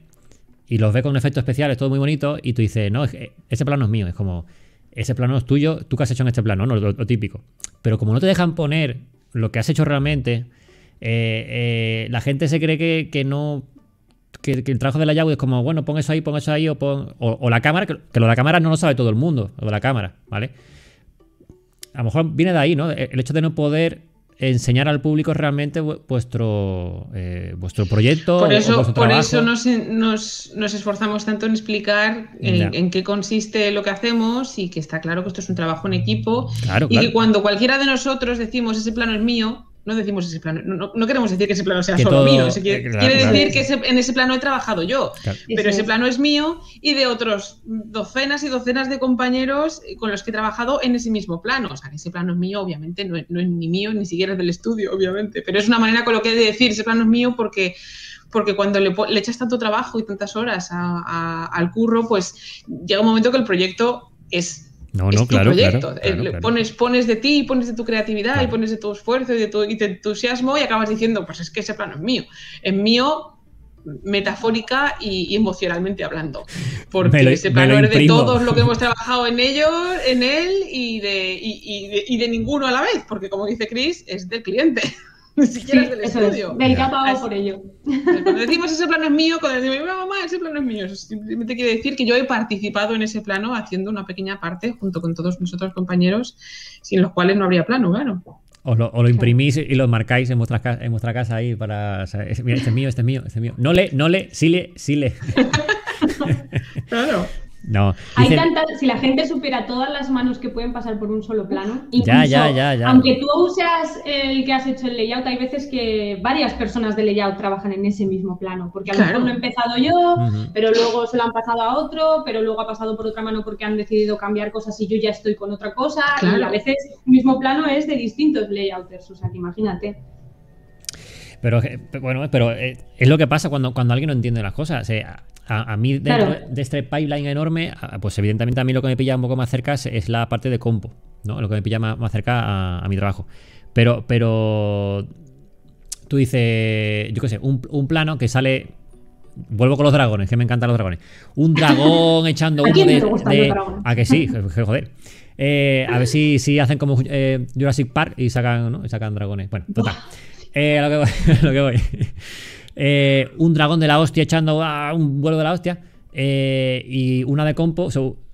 y los ve con efectos especiales, todo muy bonito, y tú dices, no, ese plano es mío, es como, ese plano es tuyo, tú que has hecho en este plano, no, lo, típico. Pero como no te dejan poner lo que has hecho realmente, la gente se cree que, que no que, el trabajo de la Yahoo es como, bueno, pon eso ahí, pon eso ahí, o, pon, o, la cámara, que, lo de la cámara no lo sabe todo el mundo, lo de la cámara, ¿vale? A lo mejor viene de ahí, ¿no? El hecho de no poder enseñar al público realmente vuestro, eh, vuestro proyecto. Por eso, por eso nos, esforzamos tanto en explicar en, qué consiste lo que hacemos y que está claro que esto es un trabajo en equipo y que cuando cualquiera de nosotros decimos ese plano es mío, no decimos ese plano, no, queremos decir que ese plano sea solo mío, quiere, decir que en ese plano he trabajado yo, pero ese plano es mío y de otros docenas y docenas de compañeros con los que he trabajado en ese mismo plano. O sea, que ese plano es mío, obviamente, no, es ni mío, ni siquiera es del estudio, obviamente, pero es una manera con lo que he de decir, ese plano es mío porque porque cuando le, echas tanto trabajo y tantas horas al curro, pues llega un momento que el proyecto es no, no, claro, proyecto. Pones, pones de ti, pones de tu creatividad y pones de tu esfuerzo y de tu, entusiasmo y acabas diciendo, pues es que ese plano es mío. Es mío metafórica y, emocionalmente hablando. Porque ese plano es de todos lo que hemos trabajado en ellos, en él y de, y de ninguno a la vez, porque como dice Chris, es del cliente. Ni siquiera es del estudio. Del por ello. Cuando decimos ese plano es mío, cuando decimos, mamá, ese plano es mío, eso simplemente quiere decir que yo he participado en ese plano haciendo una pequeña parte junto con todos mis otros compañeros, sin los cuales no habría plano, claro. O lo, o lo, imprimís y lo marcáis en vuestra, en vuestra casa ahí para. mira, este es mío, este es mío, este es mío. No le, no le, sí le, sí le. claro. No. Hay si la gente supiera todas las manos que pueden pasar por un solo plano, incluso, ya, ya, ya, aunque tú seas el que has hecho el layout, hay veces que varias personas de layout trabajan en ese mismo plano, porque a lo mejor lo he empezado yo, pero luego se lo han pasado a otro, pero luego ha pasado por otra mano porque han decidido cambiar cosas y yo ya estoy con otra cosa, y a veces el mismo plano es de distintos layouters, o sea que imagínate. Pero bueno, pero eh, es lo que pasa cuando, cuando alguien no entiende las cosas. A, mí, dentro de este pipeline enorme, pues evidentemente a mí lo que me pilla un poco más cerca es, la parte de compo, ¿no? Lo que me pilla más, cerca a, mi trabajo. Pero, pero tú dices, yo qué sé, un, plano que sale Vuelvo con los dragones, que me encantan los dragones. Un dragón echando uno de. ¿A que sí? Joder. Eh, a ver si, si hacen como eh, Jurassic Park y sacan, ¿no? y sacan dragones. Bueno, total. Eh, lo que voy. lo que voy. Eh, un dragón de la hostia echando a un vuelo de la hostia. Eh, y una de compo.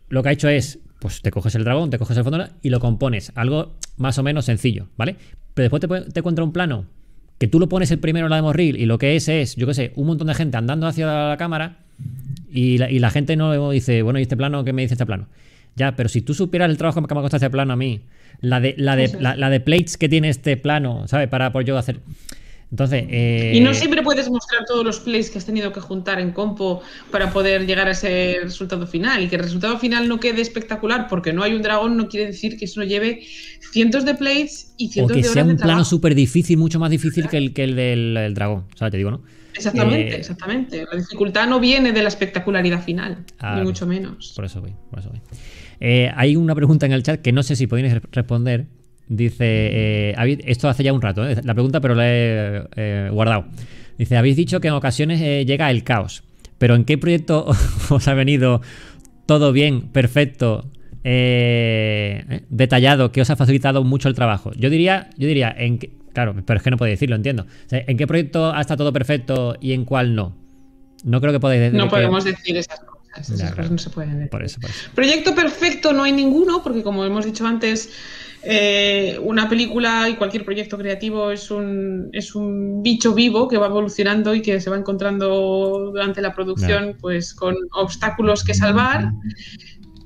lo que ha hecho es. Pues te coges el dragón, te coges el fondo y lo compones. Algo más o menos sencillo, ¿vale? Pero después te, te encuentra un plano que tú lo pones el primero en la demo reel y lo que es es, yo qué sé, un montón de gente andando hacia la cámara y la, y la gente no dice, bueno, ¿y este plano qué me dice este plano? Ya, pero si tú supieras el trabajo que me ha costado este plano a mí, la de, la de, la, de plates que tiene este plano, ¿sabes? Para por yo hacer. Entonces. Eh, y no siempre puedes mostrar todos los plays que has tenido que juntar en compo para poder llegar a ese resultado final. Y que el resultado final no quede espectacular porque no hay un dragón, no quiere decir que eso no lleve cientos de plays y cientos de horas. O que sea un plano súper difícil, mucho más difícil que el, que el del dragón. ¿Sabes? Te digo, ¿no? Exactamente, eh, exactamente. La dificultad no viene de la espectacularidad final, ni mucho menos. Por eso voy, por eso voy. Eh, hay una pregunta en el chat que no sé si podéis responder. Dice, eh, esto hace ya un rato, eh, la pregunta, pero la he guardado. Dice, habéis dicho que en ocasiones llega el caos, pero ¿en qué proyecto os ha venido todo bien, perfecto, detallado, que os ha facilitado mucho el trabajo? Yo diría, yo diría, en claro, pero es que no puedo decirlo, entiendo. ¿En qué proyecto ha estado todo perfecto y en cuál no? No creo que podáis decir. No podemos decir esas cosas no se pueden Proyecto perfecto no hay ninguno, porque como hemos dicho antes, eh, una película y cualquier proyecto creativo es un, es un bicho vivo que va evolucionando y que se va encontrando durante la producción pues con obstáculos que salvar.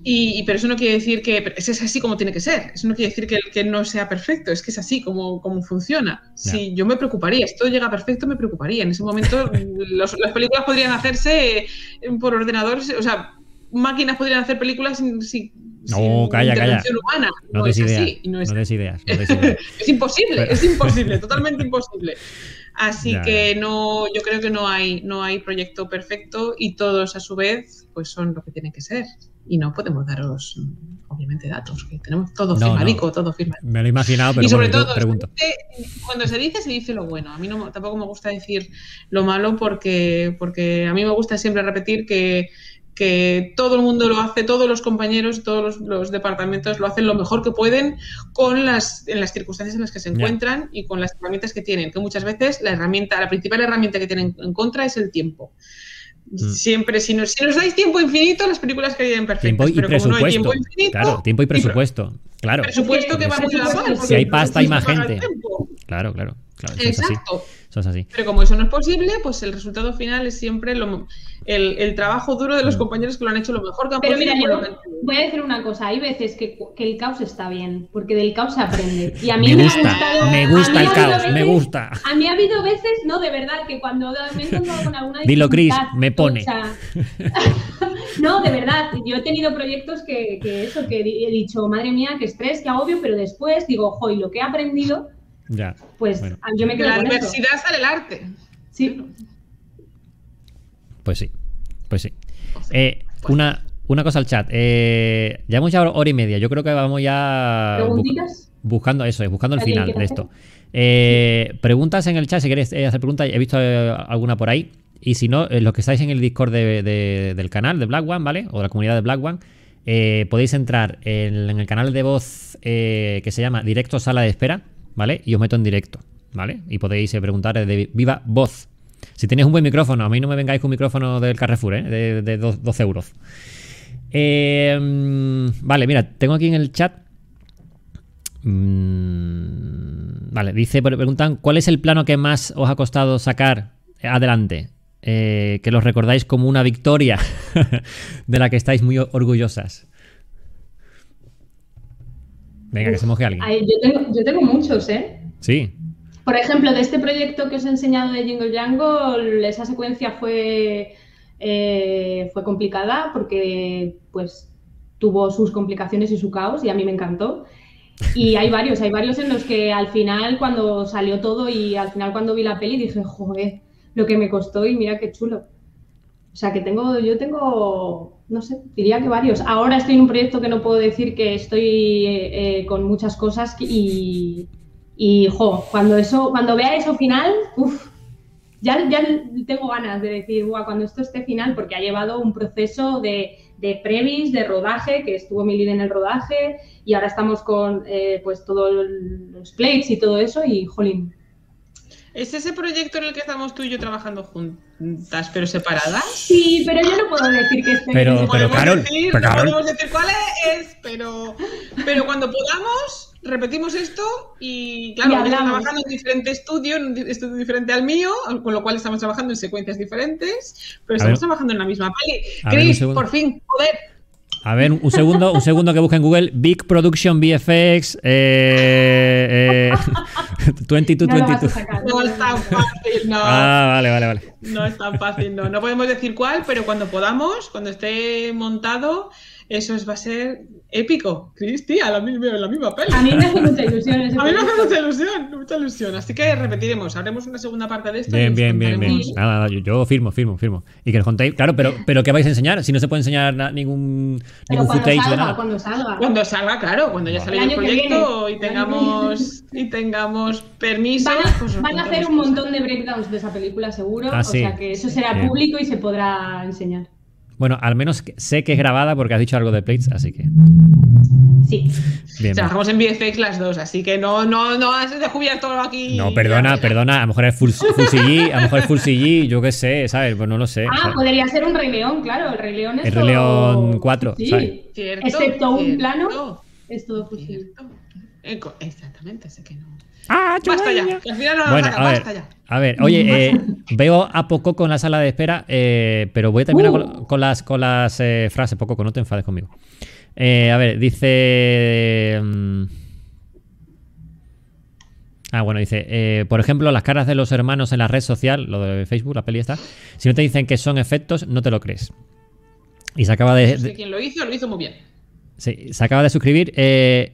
Y, pero eso no quiere decir que es así como tiene que ser. Eso no quiere decir que, que no sea perfecto. Es que es así como, como funciona. Si yo me preocuparía, si todo llega perfecto, me preocuparía. En ese momento las películas podrían hacerse por ordenador. O sea, máquinas podrían hacer películas sin, sin no, calla, calla. humana. No, no des es ideas. así. No es, no des ideas. No des ideas. es imposible, Pero- es imposible, totalmente imposible. Así Ya, que no, yo creo que no hay, no hay proyecto perfecto y todos a su vez pues son lo que tienen que ser. Y no podemos daros, obviamente, datos, que tenemos todo No, firmadico, no. todo firmado. Me lo he imaginado, pero y sobre bueno, todo, pregunto. cuando se dice, se dice lo bueno. A mí no, tampoco me gusta decir lo malo porque, porque a mí me gusta siempre repetir que, que todo el mundo lo hace, todos los compañeros, todos los, los departamentos lo hacen lo mejor que pueden con las, en las circunstancias en las que se encuentran y con las herramientas que tienen, que muchas veces la herramienta, la principal herramienta que tienen en contra es el tiempo. Mm. Siempre, si nos, si nos dais tiempo infinito, las películas quedarían perfectas. Tiempo y pero como no hay presupuesto. tiempo infinito, Claro, tiempo y presupuesto. Claro, presupuesto que vamos a la. Si hay pasta, hay más gente. Claro, claro. claro eso es así. Exacto. Eso es así. Pero como eso no es posible, pues el resultado final es siempre lo- el, el trabajo duro de los Mm. compañeros que lo han hecho lo mejor que han Pero podido. mira, yo voy a decir una cosa. Hay veces que, que el caos está bien, porque del caos se aprende. Y a mí Me me, gusta, ha gustado. me gusta el ha caos, me gusta. A mí ha habido veces, no, de verdad, que cuando me he encontrado con alguna Dilo, Chris, dificultad me pone. no, de verdad, yo he tenido proyectos que, que eso, que he dicho, madre mía, qué estrés, qué agobio, pero después digo, ojo, y lo que he aprendido, Ya. pues Bueno. yo me quedo la con eso. adversidad sale el arte. Sí. Pues sí. Pues sí. Eh, una, una cosa al chat. Eh, ya hemos ya hora y media. Yo creo que vamos ya ¿Preguntitas? buscando eso, es buscando el ¿Alguien final de esto. Eh, preguntas en el chat, si queréis hacer preguntas, he visto eh, alguna por ahí. Y si no, eh, los que estáis en el Discord de- de- del canal de Black One, ¿vale? O de la comunidad de Black One, eh, podéis entrar en, en el canal de voz eh, que se llama Directo Sala de Espera, ¿vale? Y os meto en directo, ¿vale? Y podéis eh, preguntar de viva voz. Si tenéis un buen micrófono, a mí no me vengáis con un micrófono del Carrefour, ¿eh? De, de dos- 12 euros. Mm, vale, mira, tengo aquí en el chat. Mm, vale, dice, pre- preguntan, ¿cuál es el plano que más os ha costado sacar adelante? Eh, que los recordáis como una victoria de la que estáis muy orgullosas. Venga, que se moje alguien. Ay, yo, tengo, yo tengo muchos, ¿eh? Sí, Por ejemplo, de este proyecto que os he enseñado de Jingle Jangle, esa secuencia fue, eh, fue complicada porque pues tuvo sus complicaciones y su caos y a mí me encantó. Y hay varios, hay varios en los que al final cuando salió todo y al final cuando vi la peli dije, joder, lo que me costó y mira qué chulo. O sea que tengo, yo tengo, no sé, diría que varios. Ahora estoy en un proyecto que no puedo decir que estoy eh, eh, con muchas cosas y, y jo, cuando eso, cuando vea eso final, uff, ya, ya tengo ganas de decir, "Buah, cuando esto esté final, porque ha llevado un proceso de, de previs, de rodaje, que estuvo Milly en el rodaje, y ahora estamos con eh, pues todos los plates y todo eso, y jolín. ¿Es ese proyecto en el que estamos tú y yo trabajando juntas, pero separadas? Sí, pero yo no puedo decir que esté Pero- pero podemos Carol, decir, pero no Carol. podemos decir cuál es, pero, pero cuando podamos, repetimos esto y claro, Y hablamos. trabajando en diferente estudio, en un di- estudio diferente al mío, con lo cual estamos trabajando en secuencias diferentes, pero estamos ver. trabajando en la misma peli. Segundo. por fin, joder. A ver, un segundo, un segundo que busque en Google. Big Production VFX eh, eh, 22, No lo vas a 22. sacar. No es tan fácil, no. Ah, vale, vale, vale. No es tan fácil, no. No podemos decir cuál, pero cuando podamos, cuando esté montado, eso es, va a ser épico. Cristi, a la, misma- la misma peli. A mí me hace mucha ilusión ese A mí me hace mucha ilusión, mucha ilusión. Así que repetiremos, haremos una segunda parte de esto. Bien, bien, bien, bien. Nada, nada, yo, yo firmo, firmo, firmo. Y que nos contéis, claro, pero, pero ¿qué vais a enseñar? Si no se puede enseñar na- ningún, Pero ningún cuando footage de salga, nada. cuando salga. Cuando salga, claro, cuando ya salga el proyecto y tengamos, y tengamos permiso. Van a, pues os van a hacer un cosas. montón de breakdowns de esa película, seguro. Ah, o sea que eso será Bien. público y se podrá enseñar. Bueno, al menos sé que es grabada porque has dicho algo de plates, así que. Sí. Bien. bien. Trabajamos en VFX las dos, así que no, no, no has descubierto aquí. No, perdona, perdona. A lo mejor es full, full CG, a lo mejor es full CG, yo qué sé, ¿sabes? Pues no lo sé. Ah, ¿sabes? podría ser un Rey León, claro. El Rey León es El Rey todo- León 4, Sí. ¿sabes? Cierto, Excepto un cierto, plano, es todo cierto. Eco- Exactamente, sé que no. ¡Ah, Basta ya. al final no lo Bueno, saca, a ver, basta ya. a ver, oye, eh, veo a Pococo en la sala de espera, eh, pero voy a terminar Uh. con, con las, con las eh, frases, Pococo, no te enfades conmigo. Eh, a ver, dice... mm, Ah, bueno, dice, eh, por ejemplo, las caras de los hermanos en la red social, lo de Facebook, la peli está, si no te dicen que son efectos, no te lo crees. Y se acaba de, No sé quién lo hizo, lo hizo muy bien. sí, se acaba de suscribir eh,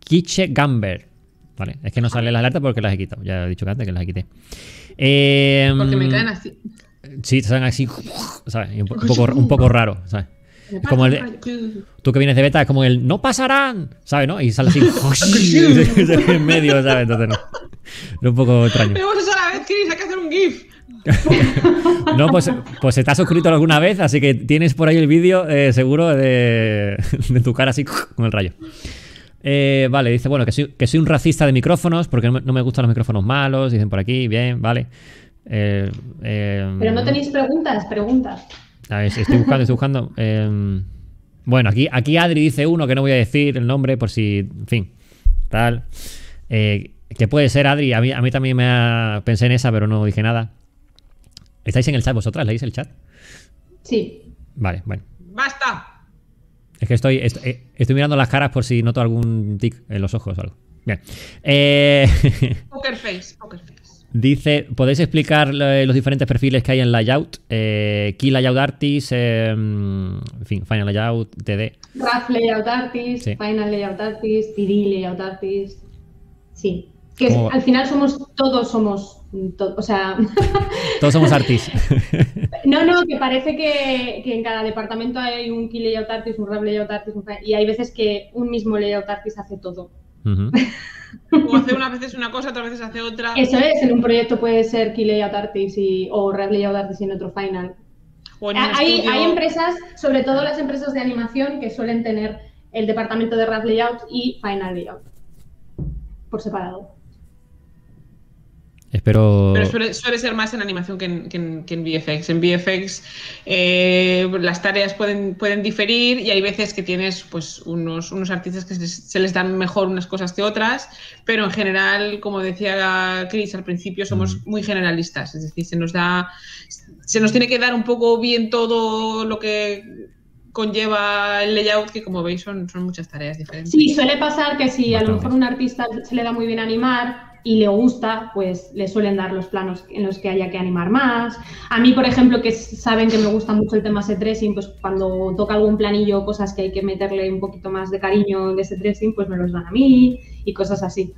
Kiche Gamber. Vale, es que no sale la alerta porque las he quitado. Ya he dicho que antes que las quité. Eh, Porque me caen así. Sí, salen así, ¿sabes? Un, un poco, un poco raro, ¿sabes? Me como el de-. Tú que vienes de beta es como el no pasarán, ¿sabes? ¿No? Y sale así en medio, ¿sabes? Entonces no. Es un poco extraño. Pero vos a la vez, Chris, hay que hacer un GIF. No, pues, pues se te ha suscrito alguna vez, así que tienes por ahí el vídeo eh, seguro de, de tu cara así con el rayo. Eh, vale, dice, bueno, que soy, que soy un racista de micrófonos porque no me, no me gustan los micrófonos malos, dicen por aquí, bien, vale. Eh, eh, Pero no tenéis preguntas, preguntas. A ver, estoy buscando, estoy buscando. Eh, bueno, aquí, aquí Adri dice uno que no voy a decir el nombre por si, en fin, tal. Eh, que puede ser Adri, a mí, a mí también me ha, pensé en esa, pero no dije nada. ¿Estáis en el chat vosotras? ¿Leéis el chat? Sí. Vale, bueno. Basta. Es que estoy, est- eh, estoy mirando las caras por si noto algún tic en los ojos o algo. Bien. Eh, Poker face, poker face. dice, ¿podéis explicar eh, los diferentes perfiles que hay en Layout? Eh, Key Layout Artist, eh, en fin, Final Layout, TD. Rough Layout Artist, Sí. Final Layout Artist, 3D Layout Artist. Sí. Que al final somos, todos somos, to- o sea, Todos somos artistas. no, no, que parece que, que en cada departamento hay un Key Layout Artist, un Rough Layout Artist, un y hay veces que un mismo Layout Artist hace todo. O hace unas veces una cosa, otras veces hace otra. Eso es, en un proyecto puede ser Key Layout Artist y, o Rough Layout Artist y en otro Final. O en un Hay, hay empresas, sobre todo las empresas de animación, que suelen tener el departamento de Rough Layout y Final Layout por separado. Espero. Pero suele, suele ser más en animación que en, que en- que en VFX. En VFX eh, las tareas pueden, pueden diferir y hay veces que tienes pues, unos, unos artistas que se, se les dan mejor unas cosas que otras, pero en general, como decía Chris al principio, somos muy generalistas. Es decir, se nos da. Se nos tiene que dar un poco bien todo lo que conlleva el layout, que como veis son, son muchas tareas diferentes. Sí, suele pasar que si a lo mejor un artista se le da muy bien animar y le gusta, pues le suelen dar los planos en los que haya que animar más. A mí, por ejemplo, que saben que me gusta mucho el tema set dressing, pues cuando toca algún planillo, cosas que hay que meterle un poquito más de cariño de set dressing, pues me los dan a mí y cosas así.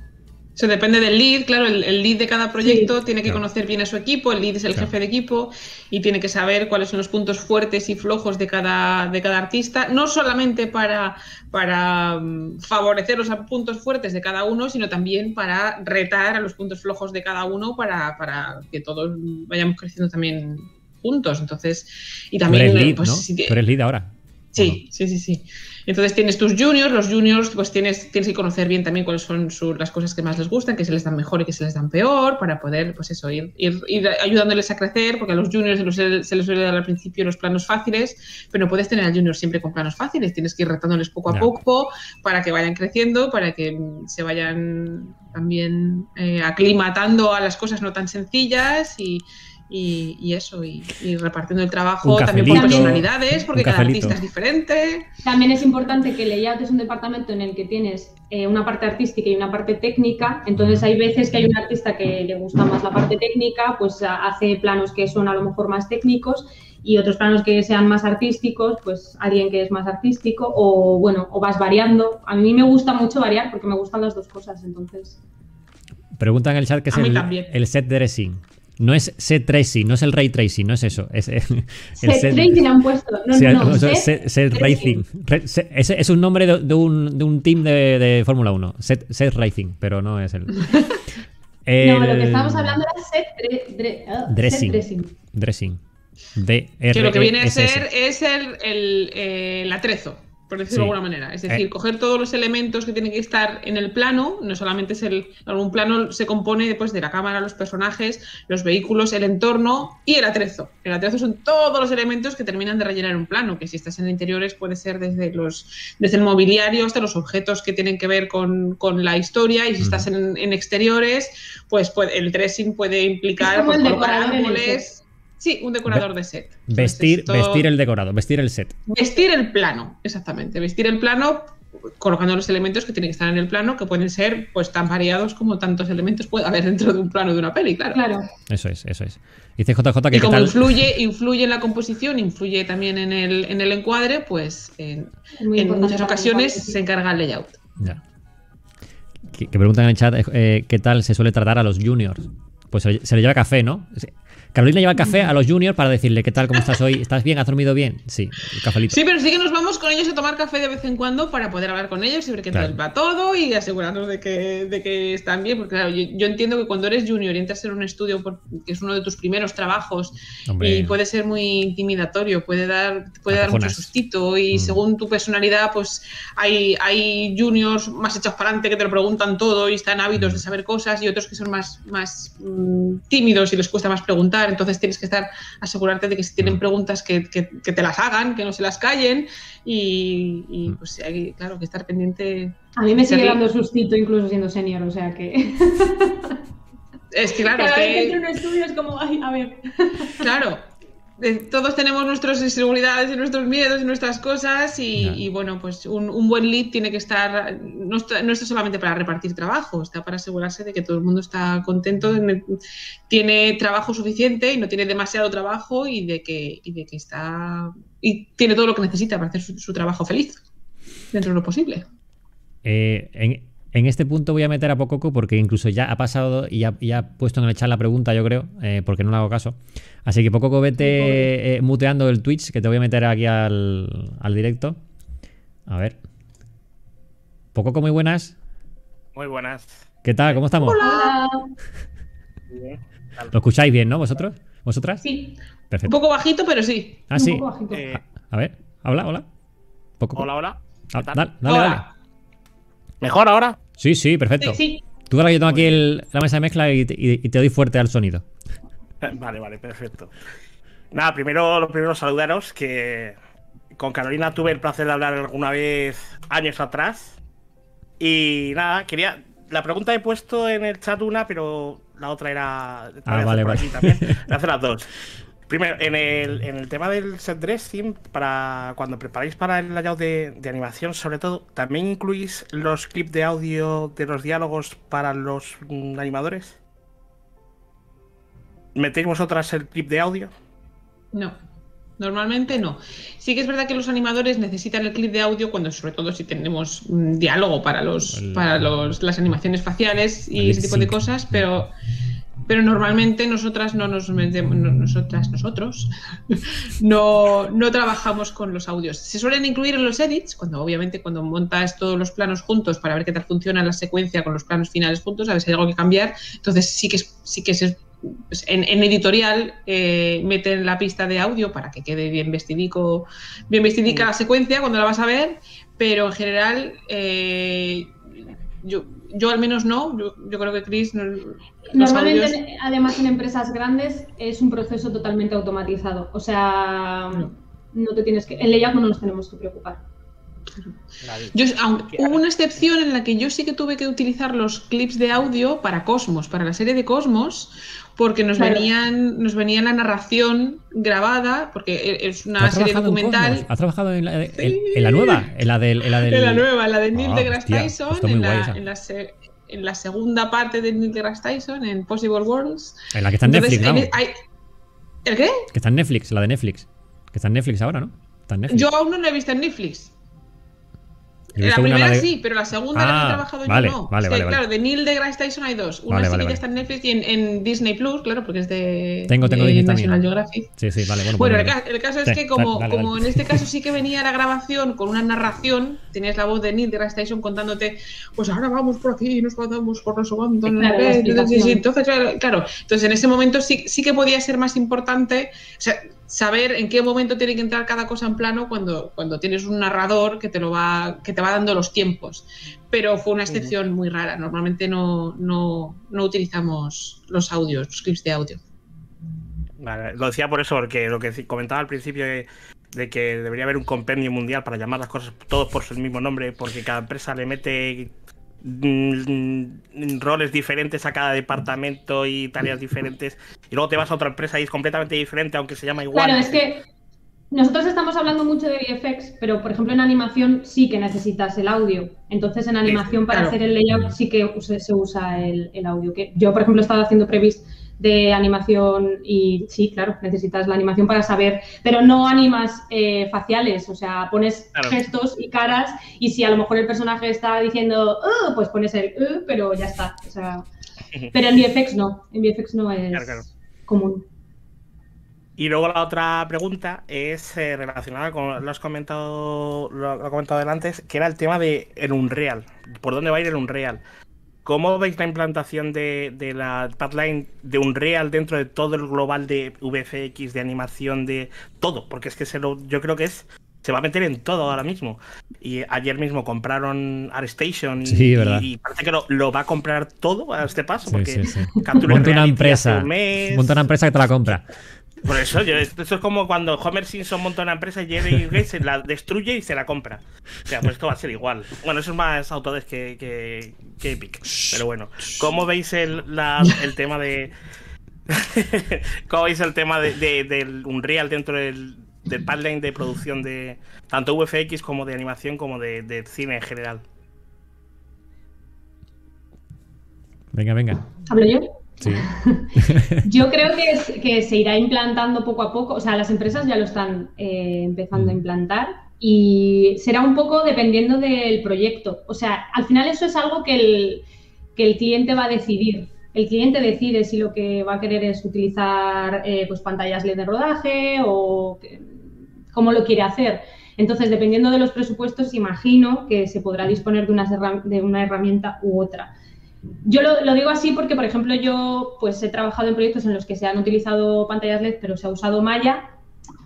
Eso depende del lead, claro, el, el lead de cada proyecto Sí. tiene que Claro. conocer bien a su equipo, el lead es el Claro. jefe de equipo y tiene que saber cuáles son los puntos fuertes y flojos de cada, de cada artista, no solamente para, para mm, favorecer los puntos fuertes de cada uno, sino también para retar a los puntos flojos de cada uno para, para que todos vayamos creciendo también juntos. Entonces, y Tú también, eres lead, pues, ¿no? si te- Tú eres lead ahora. Sí, sí, sí, sí. Entonces tienes tus juniors, los juniors pues tienes, tienes que conocer bien también cuáles son su- las cosas que más les gustan, que se les dan mejor y que se les dan peor, para poder, pues eso, ir, ir, ir ayudándoles a crecer, porque a los juniors se, los- se les suele dar al principio los planos fáciles, pero no puedes tener al junior siempre con planos fáciles, tienes que ir retándoles poco a poco para que vayan creciendo, para que se vayan también eh, aclimatando a las cosas no tan sencillas y... Y, y eso, y, y repartiendo el trabajo también por personalidades, porque cada artista es diferente. También es importante que el layout es un departamento en el que tienes eh, una parte artística y una parte técnica. Entonces hay veces que hay un artista que le gusta más la parte técnica, pues hace planos que son a lo mejor más técnicos y otros planos que sean más artísticos, pues alguien que es más artístico o bueno, o vas variando. A mí me gusta mucho variar porque me gustan las dos cosas, entonces. Preguntan en el chat qué es el, el set dressing. No es set tracing, no es el ray tracing, no es eso. Es el, Set tracing han puesto. No, no, o sea, set set, set racing. Re- se- ese es un nombre de, de un, de un team de, de Fórmula 1. Set, set racing, pero no es el. No, lo que El- estábamos hablando era set, dre- dre- ah, Dressing. dressing. Dressing. D Que lo que viene a R E S S. ser es el, el, eh, el atrezo. Por decirlo Sí. de alguna manera. Es decir, Eh. coger todos los elementos que tienen que estar en el plano, no solamente es el. Un plano se compone pues, de la cámara, los personajes, los vehículos, el entorno y el atrezo. El atrezo son todos los elementos que terminan de rellenar un plano, que si estás en interiores puede ser desde los desde el mobiliario hasta los objetos que tienen que ver con, con la historia, y si estás en, en exteriores, pues puede- el dressing puede implicar Es como pues, el colocar decorador en el árboles. Sí, un decorador de set. Vestir, Entonces, vestir el decorado, vestir el set. Vestir el plano, exactamente. Vestir el plano colocando los elementos que tienen que estar en el plano, que pueden ser pues tan variados como tantos elementos puede haber dentro de un plano de una peli, claro. Claro. Eso es, eso es. Dice JJ que Y como tal. influye, influye en la composición, influye también en el, en el encuadre, pues en, muchas ocasiones se encarga el layout. Ya. Que, que preguntan en el chat eh, qué tal se suele tratar a los juniors. Pues se, se le lleva café, ¿no? Carolina lleva café a los juniors para decirle qué tal, cómo estás hoy, ¿estás bien? ¿Has dormido bien? Sí, el cafelito. Sí, pero sí que nos vamos con ellos a tomar café de vez en cuando para poder hablar con ellos y ver qué Claro. tal va todo y asegurarnos de que, de que están bien. Porque claro, yo, yo entiendo que cuando eres junior y entras en un estudio, por- que es uno de tus primeros trabajos, Hombre. y puede ser muy intimidatorio, puede dar, puede dar mucho sustito y Mm. según tu personalidad, pues hay, hay juniors más echados para adelante que te lo preguntan todo y están ávidos Mm. de saber cosas y otros que son más, más mm, tímidos y les cuesta más preguntar, entonces tienes que estar asegurarte de que si tienen Mm. preguntas que, que- que te las hagan, que no se las callen y, y, Mm. pues hay, claro, que estar pendiente. A mí me sigue dando sustito incluso siendo senior, o sea que Es que claro, es vez que que- entro en un estudio es como, ay, a ver. Claro, todos tenemos nuestras inseguridades y nuestros miedos y nuestras cosas y, bueno, pues un, un buen lead tiene que estar, no está, no está solamente para repartir trabajo, está para asegurarse de que todo el mundo está contento, tiene trabajo suficiente y no tiene demasiado trabajo y de que, y de que está y tiene todo lo que necesita para hacer su, su trabajo feliz dentro de lo posible. Eh, en, en este punto voy a meter a Pococo porque incluso ya ha pasado y ya, ya ha puesto en el chat la pregunta, yo creo, eh, porque no le hago caso. Así que Pococo, vete eh, muteando el Twitch, que te voy a meter aquí al, al directo. A ver. Pococo, muy buenas. Muy buenas. ¿Qué tal? ¿Cómo estamos? Hola. ¿Lo escucháis bien, no? ¿Vosotros? ¿Vosotras? Sí, Un Perfecto. poco bajito, pero sí. Ah, un sí. poco bajito. Eh, A ver, habla, hola. Pococo. hola, hola. Ah, dale, dale, Hola. dale. ¿Mejor ahora? Sí, sí, perfecto. Sí, sí. Tú ahora que yo tengo aquí el- la mesa de mezcla y te, y- y te doy fuerte al sonido. Vale, vale, perfecto. Nada, primero, lo primero saludaros que con Carolina tuve el placer de hablar alguna vez años atrás. Y nada, quería. La pregunta he puesto en el chat una, pero la otra era. la voy a hacer vale, por vale. aquí también. Voy a hacer las dos. Primero, en el, en el tema del set dressing, para cuando preparáis para el layout de, de animación, sobre todo, ¿también incluís los clips de audio de los diálogos para los mm, animadores? ¿Metéis vosotras el clip de audio? No, normalmente no. Sí que es verdad que los animadores necesitan el clip de audio cuando, sobre todo, si tenemos mm, diálogo para los, El- para los, las animaciones faciales y ese tipo de cosas, pero, pero normalmente nosotras no nos metemos, no- nosotras, nosotros, no, no trabajamos con los audios. Se suelen incluir en los edits, cuando obviamente cuando montas todos los planos juntos para ver qué tal funciona la secuencia con los planos finales juntos, a ver si hay algo que cambiar. Entonces sí que sí que es pues, en, en editorial eh, meten la pista de audio para que quede bien vestidico, bien vestidica la secuencia cuando la vas a ver, pero en general eh, yo, yo al menos no, yo, yo creo que Chris no- los Normalmente, audios- además, en empresas grandes es un proceso totalmente automatizado. O sea, No. no te tienes que. En layout no nos tenemos que preocupar. Yo, aunque hubo una excepción en la que yo sí que tuve que utilizar los clips de audio para Cosmos, para la serie de Cosmos, porque nos Claro. venían, nos venía la narración grabada, porque e- es ¿Tú una serie documental. ¿Has trabajado en la, en- Sí. en la nueva? En la del. En la, del... En la nueva, en la de Neil Ah, deGrasse Tyson, en, la, en, la se- en la segunda parte de Neil deGrasse Tyson, en Possible Worlds. En la que está en Entonces, Netflix, ¿no? e- hay- ¿El qué? Que está en Netflix, la de Netflix. Que está en Netflix ahora, ¿no? Está en Netflix. Yo aún no la he visto en Netflix. Yo La primera la de- sí, pero la segunda la que Ah, he trabajado vale, yo no. vale, vale, vale. claro, de Neil deGrasse Tyson hay dos. Una Vale, sí vale, que vale. está en Netflix y en, en Disney Plus, claro, porque es de, Tengo- tengo de Disney National también. Geographic. Sí, sí, vale, bueno. Bueno, pues el, nada. ca- el caso es Sí, que como, dale, dale, como en este caso sí que venía la grabación con una narración, tenías la voz de Neil deGrasse Tyson contándote, pues ahora vamos por aquí, nos pasamos por no sé cuánto, entonces, claro, entonces en ese momento sí, sí que podía ser más importante, o sea, saber en qué momento tiene que entrar cada cosa en plano cuando, cuando tienes un narrador que te lo va, que te va dando los tiempos. Pero fue una excepción muy rara. Normalmente no, no, no utilizamos los audios, los clips de audio. Vale, lo decía por eso, porque lo que comentaba al principio de, de que debería haber un compendio mundial para llamar las cosas todos por su mismo nombre, porque cada empresa le mete roles diferentes a cada departamento y tareas diferentes y luego te vas a otra empresa y es completamente diferente aunque se llama igual. Claro, es que nosotros estamos hablando mucho de VFX, pero por ejemplo en animación sí que necesitas el audio. Entonces en animación para claro. hacer el layout sí que se, usa el, el audio. Que yo por ejemplo he estado haciendo previs de animación y sí, claro, necesitas la animación para saber, pero no animas eh, faciales, o sea, pones Claro. gestos y caras y si a lo mejor el personaje está diciendo, "Uh", pues pones el, "Uh", pero ya está. O sea, pero en VFX no, en VFX no es Claro, claro. común. Y luego la otra pregunta es eh, relacionada con lo has comentado, lo, lo he comentado antes, que era el tema de el Unreal. ¿Por dónde va a ir el Unreal? ¿Cómo veis la implantación de, de la pipeline de Unreal dentro de todo el global de VFX, de animación, de todo? Porque es que se lo, yo creo que es se va a meter en todo ahora mismo. Y ayer mismo compraron ArtStation y, Sí, verdad. y parece que lo, lo va a comprar todo a este paso. Sí, porque sí, sí. Monta una empresa. un. Monta una empresa que te la compra. Por eso, yo, esto es como cuando Homer Simpson monta una empresa y Jerry Gates se la destruye y se la compra. O sea, pues esto va a ser igual. Bueno, eso es más Autodesk que, que, que Epic. Pero bueno, ¿cómo veis el, la- el tema de. ¿Cómo veis el tema de, de- del Unreal dentro del, del pipeline de producción de tanto VFX como de animación como de, de cine en general? Venga, venga. ¿Hablo yo? Sí. Yo creo que, es- que se irá implantando poco a poco, o sea, las empresas ya lo están eh, empezando a Mm. implantar y será un poco dependiendo del proyecto. O sea, al final eso es algo que el, que el cliente va a decidir. El cliente decide si lo que va a querer es utilizar eh, pues pantallas LED de rodaje o que- cómo lo quiere hacer. Entonces, dependiendo de los presupuestos, imagino que se podrá disponer de, unas herram- de una herramienta u otra. Yo lo, digo así porque, por ejemplo, yo pues he trabajado en proyectos en los que se han utilizado pantallas LED, pero se ha usado Maya,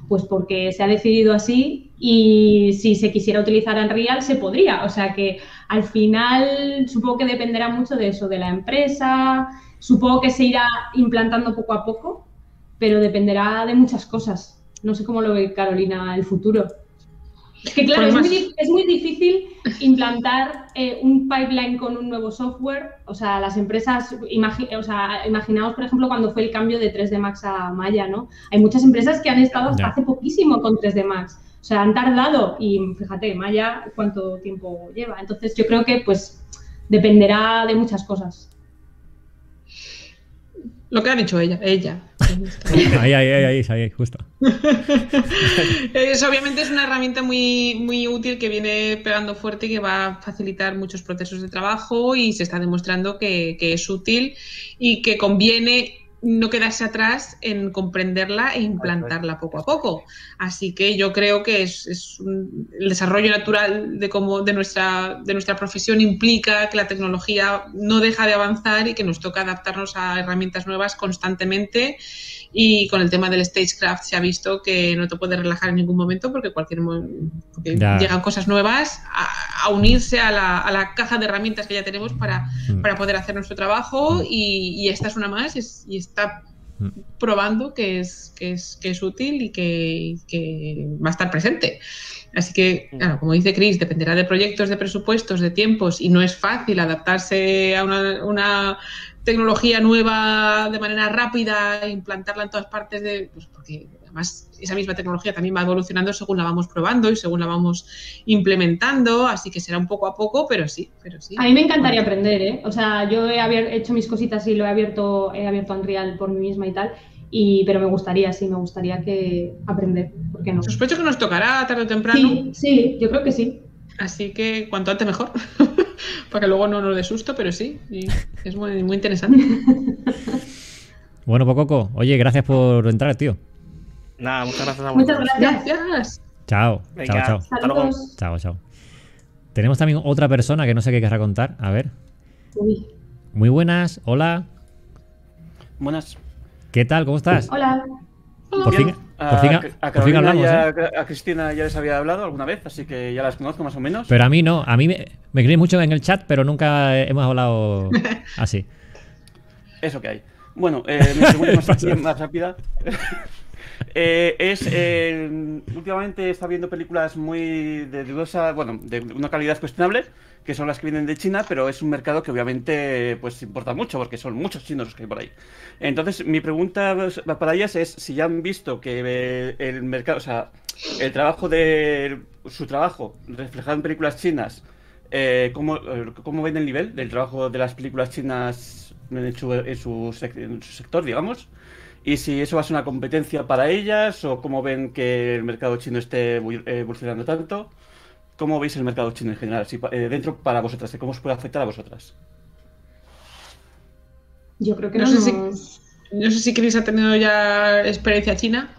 pues porque se ha decidido así y si se quisiera utilizar Unreal se podría. O sea que al final supongo que dependerá mucho de eso, de la empresa, supongo que se irá implantando poco a poco, pero dependerá de muchas cosas. No sé cómo lo ve Carolina el futuro. Es que claro, es muy, es muy difícil implantar eh, un pipeline con un nuevo software. O sea, las empresas, imagi- o sea, imaginaos, por ejemplo, cuando fue el cambio de 3D Max a Maya, ¿no? Hay muchas empresas que han estado hasta hace poquísimo con 3D Max. O sea, han tardado y fíjate, Maya, cuánto tiempo lleva. Entonces, yo creo que pues dependerá de muchas cosas. Lo que ha dicho ella, ella. Ahí, ahí, ahí, ahí, ahí, justo. Es, obviamente es una herramienta muy, muy útil que viene pegando fuerte y que va a facilitar muchos procesos de trabajo y se está demostrando que, que es útil y que conviene no quedarse atrás en comprenderla e implantarla poco a poco. Así que yo creo que es, es un- el desarrollo natural de cómo de nuestra, de nuestra profesión implica que la tecnología no deja de avanzar y que nos toca adaptarnos a herramientas nuevas constantemente y con el tema del stagecraft se ha visto que no te puedes relajar en ningún momento porque cualquier porque llegan cosas nuevas a, a unirse a la, a la caja de herramientas que ya tenemos para, Mm. para poder hacer nuestro trabajo y, y esta es una más y, es- y está Mm. probando que es, que es, que es útil y que, que va a estar presente. Así que, claro, como dice Chris, dependerá de proyectos, de presupuestos, de tiempos y no es fácil adaptarse a una, una tecnología nueva de manera rápida e implantarla en todas partes de. Pues porque además esa misma tecnología también va evolucionando según la vamos probando y según la vamos implementando, así que será un poco a poco, pero sí, pero sí. A mí me encantaría aprender, ¿eh? O sea, yo he hecho mis cositas y lo he abierto, he abierto Unreal por mí misma y tal, y, pero me gustaría, sí, me gustaría que aprender, ¿por qué no? Sospecho que nos tocará tarde o temprano, Sí, sí, yo creo que sí. así que cuanto antes mejor, para que luego no nos dé susto, pero sí, es muy, muy interesante. Bueno, Pococo, oye, gracias por entrar, tío. Nada, muchas gracias a Muchas vosotros. gracias. Gracias. Chao, Venga. chao, chao. Hasta luego. Saludos. Chao, chao. Tenemos también otra persona que no sé qué querrá contar. A ver. Uy. Muy buenas, hola. Buenas. ¿Qué tal? ¿Cómo estás? Hola. Por fin, Por fin, A, a- a por fin hablamos, ¿eh? a Cristina ya les había hablado alguna vez, así que ya las conozco más o menos. Pero a mí no, a mí me, me queréis mucho en el chat, pero nunca hemos hablado así. Eso que hay. Bueno, eh, mi pregunta más, Pasa. más rápida. Eh, es eh, últimamente está viendo películas muy de dudosa, bueno, de una calidad cuestionable, que son las que vienen de China, pero es un mercado que obviamente pues importa mucho, porque son muchos chinos los que hay por ahí. Entonces, mi pregunta para ellas es si ya han visto que eh, el mercado, o sea, el trabajo de su trabajo reflejado en películas chinas, eh, ¿cómo, cómo ven el nivel del trabajo de las películas chinas en su, en en su sector, digamos? Y si eso va a ser una competencia para ellas o cómo ven que el mercado chino esté evolucionando tanto. ¿Cómo veis el mercado chino en general? Si, eh, dentro para vosotras, ¿cómo os puede afectar a vosotras? Yo creo que No no, sé si- No sé si Chris ha tenido ya experiencia china.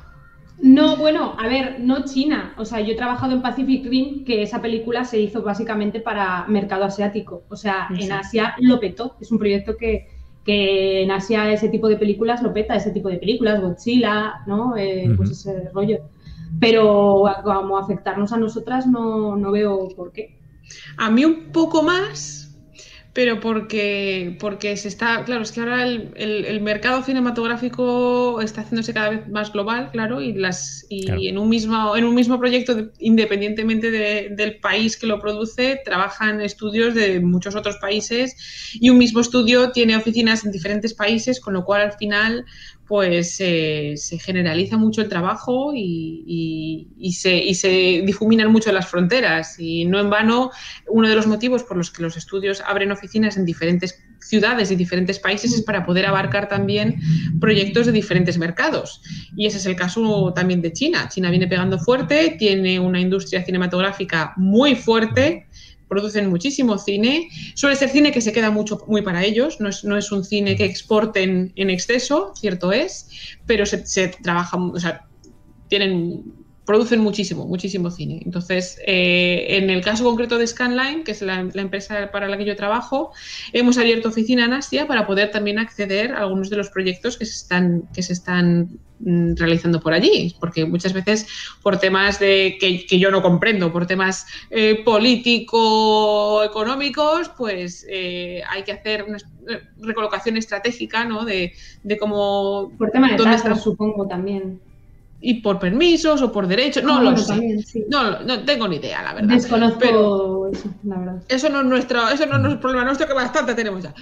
No, bueno, a ver, no China. O sea, yo he trabajado en Pacific Rim, que esa película se hizo básicamente para mercado asiático. O sea, en. Asia lo petó. Es un proyecto que, que en Asia ese tipo de películas lo peta, ese tipo de películas, Godzilla, ¿no? Eh, Pues ese rollo. Pero a- como afectarnos a nosotras no, no veo por qué. A mí un poco más, pero porque, porque se está, claro, es que ahora el, el- el mercado cinematográfico está haciéndose cada vez más global, claro, y las y Claro. en un mismo en un mismo proyecto, de- independientemente de- del país que lo produce, trabajan estudios de muchos otros países y un mismo estudio tiene oficinas en diferentes países, con lo cual al final pues eh, se generaliza mucho el trabajo y, se, y se difuminan mucho las fronteras. Y no en vano, uno de los motivos por los que los estudios abren oficinas en diferentes ciudades y diferentes países es para poder abarcar también proyectos de diferentes mercados. Y ese es el caso también de China. China viene pegando fuerte, tiene una industria cinematográfica muy fuerte. Producen muchísimo cine. Suele ser cine que se queda mucho muy para ellos. No es, no es un cine que exporten en exceso, cierto es, pero se, se trabaja, o sea, tienen, producen muchísimo, muchísimo cine. Entonces, eh, en el caso concreto de Scanline, que es la, la empresa para la que yo trabajo, hemos abierto oficina en Asia para poder también acceder a algunos de los proyectos que se están, que se están mm, realizando por allí, porque muchas veces por temas de que, que yo no comprendo, por temas eh, político-económicos, pues eh, hay que hacer una eh, recolocación estratégica, ¿no? De, de cómo Por tema de ¿Dónde tasas, está? supongo, también. Y por permisos o por derechos, no Ah, lo bueno, sé. también, sí. No, no tengo ni idea, la verdad. Desconozco Pero- eso, la verdad. Eso no es nuestro, eso no es nuestro problema nuestro, que bastante tenemos ya.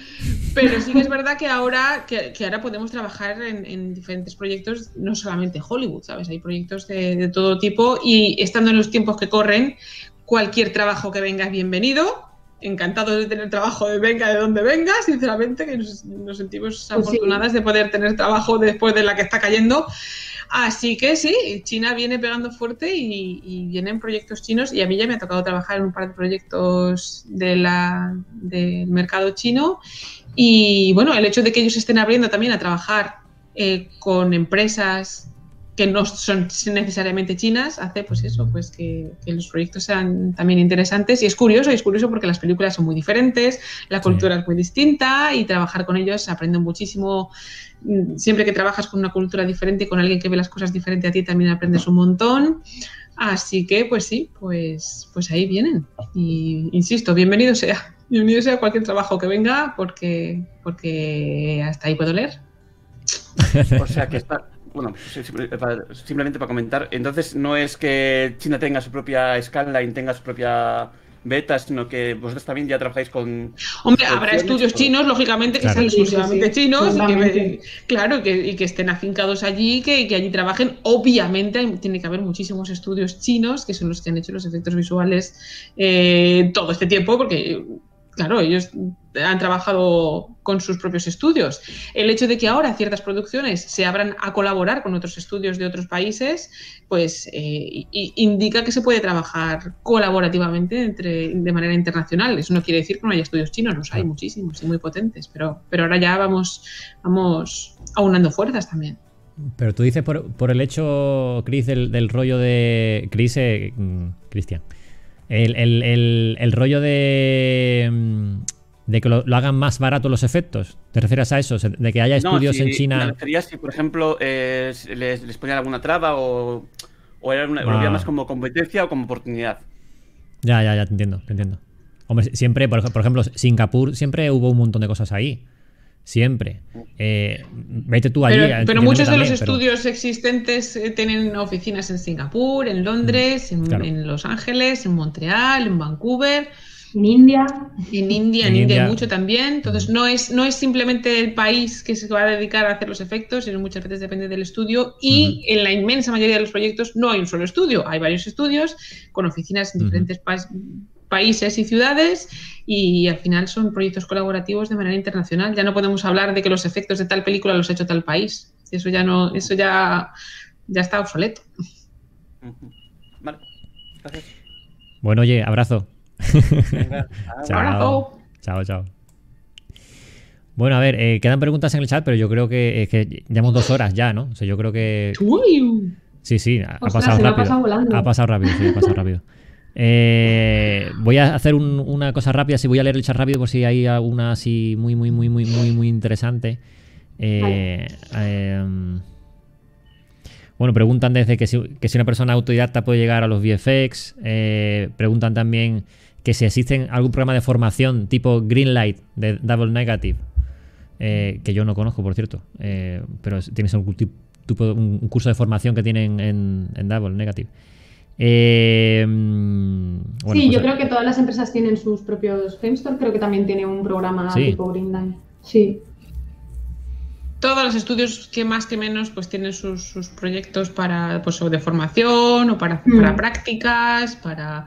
Pero sí que es verdad que ahora, que, que ahora podemos trabajar en, en diferentes proyectos, no solamente Hollywood, ¿sabes? Hay proyectos de, de todo tipo y estando en los tiempos que corren, cualquier trabajo que venga es bienvenido. Encantados de tener trabajo de venga de donde venga, sinceramente, que nos, nos sentimos Pues sí. afortunadas de poder tener trabajo después de la que está cayendo. Así que sí, China viene pegando fuerte y, y vienen proyectos chinos y a mí ya me ha tocado trabajar en un par de proyectos de del mercado chino. Y bueno, el hecho de que ellos estén abriendo también a trabajar eh, con empresas que no son necesariamente chinas hace pues eso, pues que, que los proyectos sean también interesantes y es curioso, y es curioso porque las películas son muy diferentes, la cultura es muy distinta y trabajar con ellos se aprende muchísimo Mm, siempre que trabajas con una cultura diferente y con alguien que ve las cosas diferente a ti también aprendes un montón. Así que, pues sí, pues, pues ahí vienen. Y insisto, bienvenido sea. Bienvenido sea cualquier trabajo que venga, porque, porque hasta ahí puedo leer. O sea que está. Bueno, para- simplemente para comentar, entonces no es que China tenga su propia scanline, tenga su propia beta, sino que vosotros también ya trabajáis con. Hombre, habrá estudios chinos, lógicamente, que Claro. sean Sí, sí, exclusivamente sí, chinos, y que, claro, que, y que estén afincados allí, que, que allí trabajen. Obviamente, hay- tiene que haber muchísimos estudios chinos, que son los que han hecho los efectos visuales eh, todo este tiempo, porque, claro, ellos han trabajado con sus propios estudios. El hecho de que ahora ciertas producciones se abran a colaborar con otros estudios de otros países, pues eh, indica que se puede trabajar colaborativamente entre, de manera internacional. Eso no quiere decir que no haya estudios chinos, los hay Claro. muchísimos y muy potentes, pero, pero ahora ya vamos, vamos aunando fuerzas también. Pero tú dices por, por el hecho, Chris, del, del rollo de. Chris, eh, mm, Cristian. El, el- el- el rollo de. De que lo, lo hagan más barato los efectos. ¿Te refieres a eso? De que haya No, estudios si- en Me China. refería si, por ejemplo, eh, les, les ponían alguna traba o, o era una, lo Ah. veían más como competencia o como oportunidad. Ya, ya, ya, te entiendo, te entiendo. Hombre, siempre, por, por ejemplo, Singapur, siempre hubo un montón de cosas ahí. Siempre. Eh, vete tú allí. Pero, que muchos de los pero- estudios existentes eh, tienen oficinas en Singapur, en Londres, en, Mm, claro. en Los Ángeles, en Montreal, en Vancouver, En India. en India, En en, India hay mucho también. Entonces no es, no es simplemente el país que se va a dedicar a hacer los efectos, sino muchas veces depende del estudio. Y en la inmensa mayoría de los proyectos no hay un solo estudio, hay varios estudios con oficinas en diferentes pa- países y ciudades y al final son proyectos colaborativos de manera internacional. Ya no podemos hablar de que los efectos de tal película los ha hecho tal país. Eso ya no, eso ya, ya está obsoleto. Ujú. Vale. Gracias. Bueno, oye, abrazo. Venga, Chao. Abrazo. Chao, chao. Bueno, a ver, eh, quedan preguntas en el chat, pero yo creo que, es que llevamos dos horas ya, ¿no? O sea, yo creo que. Uy. Sí, sí, ha, Ostras, pasado se me ha rápido. pasado volando. Ha pasado rápido, sí, ha pasado rápido. Eh, voy a hacer un- una cosa rápida, si voy a leer el chat rápido por si hay alguna así muy, muy, muy, muy, muy, muy interesante. Eh, em, bueno, preguntan desde que si, que si una persona autodidacta puede llegar a los VFX. eh, preguntan también que si existen algún programa de formación tipo Greenlight de Double Negative, eh, que yo no conozco, por cierto, eh, pero es- tienes algún tipo, un, un curso de formación que tienen en, en Double Negative. Eh, mm, bueno, sí, pues, yo creo que todas las empresas tienen sus propios Framestore, creo que también tiene un programa Sí. tipo Greenline. Sí. Todos los estudios que más que menos pues tienen sus, sus proyectos para pues de formación o para, Mm. para prácticas, para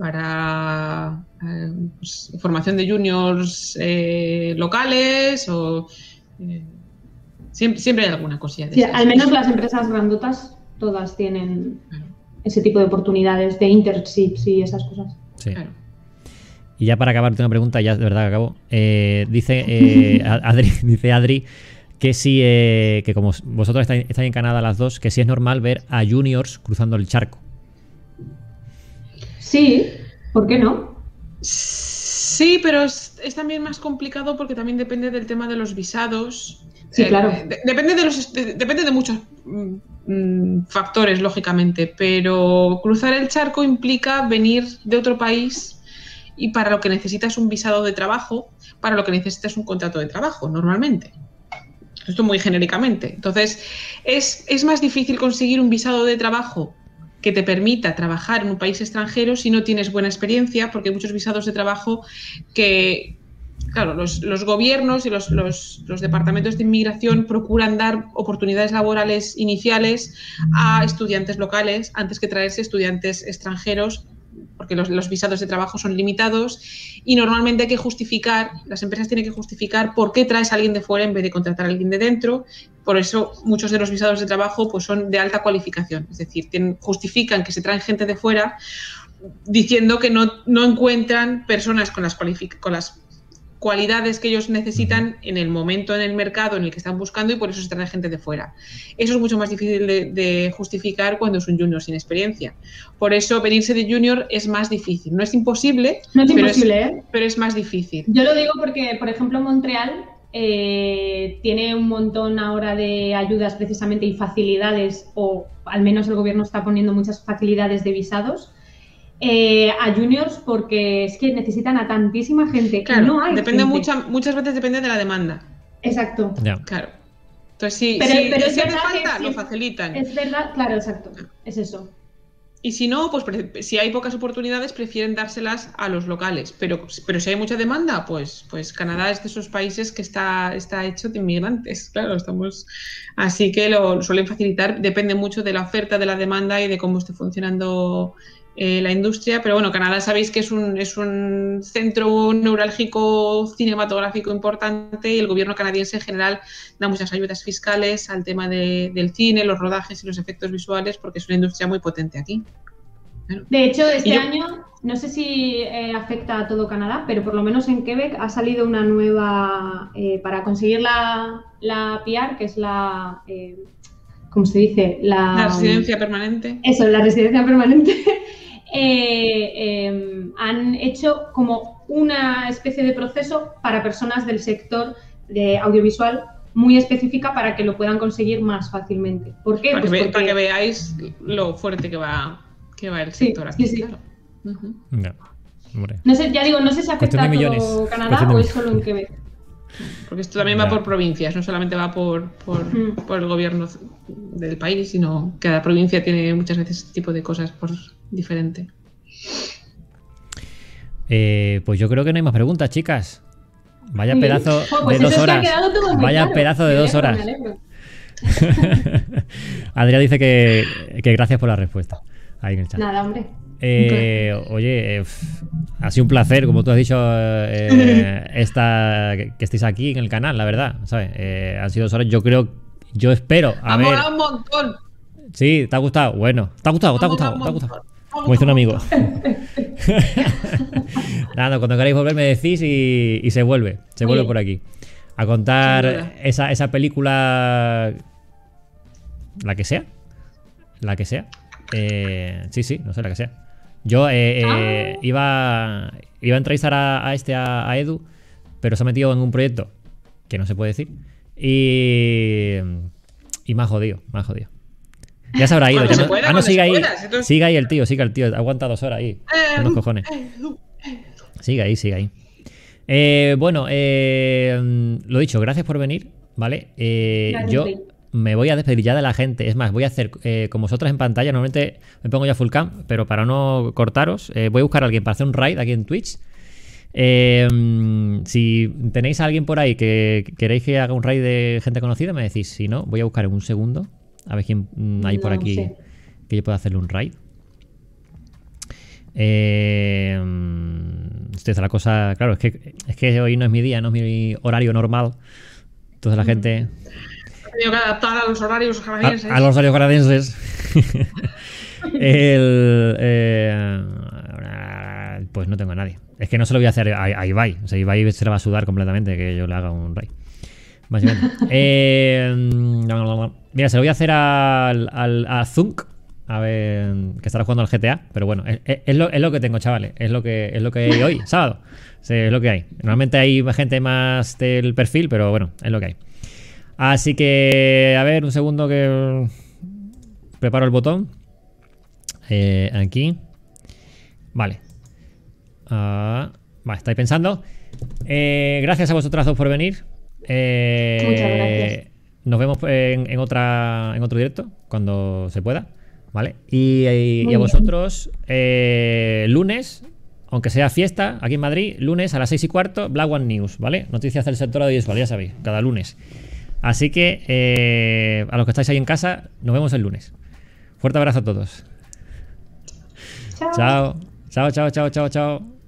para eh, pues, formación de juniors eh, locales o eh, siempre, siempre hay alguna cosilla de Sí, al menos las empresas grandotas todas tienen Claro, ese tipo de oportunidades de internships y esas cosas. sí. claro. Y ya para acabar, tengo una pregunta, ya de verdad que acabo. Eh, dice, eh, Adri, dice Adri que si, eh, que como vosotros estáis, estáis en Canadá las dos, que si es normal ver a juniors cruzando el charco. Sí, ¿por qué no? Sí, pero es, es también más complicado porque también depende del tema de los visados. Sí, Eh, claro. de- depende, de los, de- depende de muchos mm, mm, factores, lógicamente, pero cruzar el charco implica venir de otro país y para lo que necesitas un visado de trabajo, para lo que necesitas un contrato de trabajo, normalmente. Esto muy genéricamente. Entonces, es, es más difícil conseguir un visado de trabajo que te permita trabajar en un país extranjero si no tienes buena experiencia, porque hay muchos visados de trabajo que, claro, los, los gobiernos y los, los- los departamentos de inmigración procuran dar oportunidades laborales iniciales a estudiantes locales antes que traerse estudiantes extranjeros, porque los, visados de trabajo son limitados y normalmente hay que justificar, las empresas tienen que justificar por qué traes a alguien de fuera en vez de contratar a alguien de dentro. Por eso muchos de los visados de trabajo pues, son de alta cualificación, es decir, justifican que se traen gente de fuera diciendo que no, no encuentran personas con las, con las cualidades que ellos necesitan en el momento en el mercado en el que están buscando y por eso se trae gente de fuera. Eso es mucho más difícil de, de justificar cuando es un junior sin experiencia. Por eso venirse de junior es más difícil. No es imposible, No es pero, imposible, ¿eh? pero es más difícil. Yo lo digo porque, por ejemplo, Montreal eh, tiene un montón ahora de ayudas precisamente y facilidades, o al menos el gobierno está poniendo muchas facilidades de visados eh, a juniors porque es que necesitan a tantísima gente que Claro, no hay. depende gente. mucha, muchas veces depende de la demanda. Exacto. Claro. Entonces, si, Pero- si, pero es si hace falta, lo facilitan. Es verdad, claro, exacto. Es eso. Y si no, pues si hay pocas oportunidades, prefieren dárselas a los locales. Pero, pero si hay mucha demanda, pues, pues Canadá es de esos países que está, está hecho de inmigrantes. Claro, estamos. Así que lo suelen facilitar. Depende mucho de la oferta, de la demanda y de cómo esté funcionando eh, la industria. Pero bueno, Canadá sabéis que es un, es un centro neurálgico cinematográfico importante y el gobierno canadiense en general da muchas ayudas fiscales al tema de- del cine, los rodajes y los efectos visuales, porque es una industria muy potente aquí. De hecho, este yo- año, no sé si eh, afecta a todo Canadá, pero por lo menos en Quebec ha salido una nueva, eh, para conseguir la, la PR, que es la, ¿cómo se dice? La, La residencia permanente. Eso, la residencia permanente. eh, eh, han hecho como una especie de proceso para personas del sector de audiovisual muy específica para que lo puedan conseguir más fácilmente. ¿Por qué? Para, Pues que, ve- porque- para que veáis lo fuerte que va, que va el Sí, sector aquí. sí, sí. claro. No sé, ya digo, no sé si afecta a todo Canadá o es solo en Quebec. Porque esto también va por provincias, no solamente va por, por, por el gobierno del país, sino cada provincia tiene muchas veces este tipo de cosas por diferente. Eh, pues yo creo que no hay más preguntas, chicas. Vaya bien. pedazo pues de dos horas. Vaya claro. pedazo de dos horas. Adrián dice que, que gracias por la respuesta. Ahí en el chat. Nada, hombre. Eh, oye, eh, ha sido un placer, como tú has dicho, eh, esta, que, que estéis aquí en el canal, la verdad. ¿sabes? Han sido dos horas. Yo creo, yo espero. A ha ver, un montón. sí, ¿te ha gustado? Bueno, ¿te ha gustado? ¿Te ha gustado? ¿Te ha gustado? Como dice un amigo. Nada, cuando queráis volver me decís y, y se vuelve. Se vuelve por aquí. A contar esa, esa película. La que sea. La que sea. Eh, sí, sí, no sé, la que sea. Yo eh, eh, Ah. iba, iba a entrevistar a, a este, a, a Edu, pero se ha metido en un proyecto que no se puede decir. Y, y me ha jodido, me ha jodido. Ya se habrá ido. Cuando ya se no- pueda, ah, no, cuando sigue ahí. pueda, Sigue ahí el tío, sigue el tío. Aguanta dos horas ahí. Eh, Unos cojones. eh. Sigue ahí, sigue ahí. Eh, bueno, eh, lo dicho, gracias por venir, ¿vale? Eh, yo. Me voy a despedir ya de la gente. Es más, voy a hacer eh, como vosotras en pantalla. Normalmente me pongo ya full cam, pero para no cortaros, eh, voy a buscar a alguien para hacer un raid aquí en Twitch. Eh, mm, si tenéis a alguien por ahí que queréis que haga un raid de gente conocida, me decís. Si no, voy a buscar en un segundo. A ver quién mm, hay por No aquí que yo pueda hacerle un raid. Eh, esto es la cosa. Claro, es que, es que hoy no es mi día, no es mi horario normal. Entonces la gente. Tenido que adaptar a los horarios canadienses. a los horarios canadienses. El, eh, pues no tengo a nadie. Es que no se lo voy a hacer a, a Ibai. O sea, Ibai se va a sudar completamente que yo le haga un raid. Básicamente. Eh, mira, se lo voy a hacer al, al- a Zunk. A ver, que estará jugando al GTA. Pero bueno, es, lo, es lo que tengo, chavales. Es lo que, es lo que hay hoy, sábado. Es lo que hay. Normalmente hay gente más del perfil, pero bueno, es lo que hay. Así que, a ver, un segundo que preparo el botón. Eh, aquí. Vale. Ah, vale, estáis pensando. Eh, gracias a vosotras dos por venir. Eh, Muchas gracias. Nos vemos en, en otra, en otro directo, cuando se pueda. ¿Vale? Y, y- a vosotros, eh, lunes, aunque sea fiesta, aquí en Madrid, lunes a las 6 y cuarto, Black One News, ¿vale? Noticias del sector audiovisual, ya sabéis, cada lunes. Así que eh, a los que estáis ahí en casa, nos vemos el lunes. Fuerte abrazo a todos. Chao. Chao. Chao, chao, chao, chao, chao.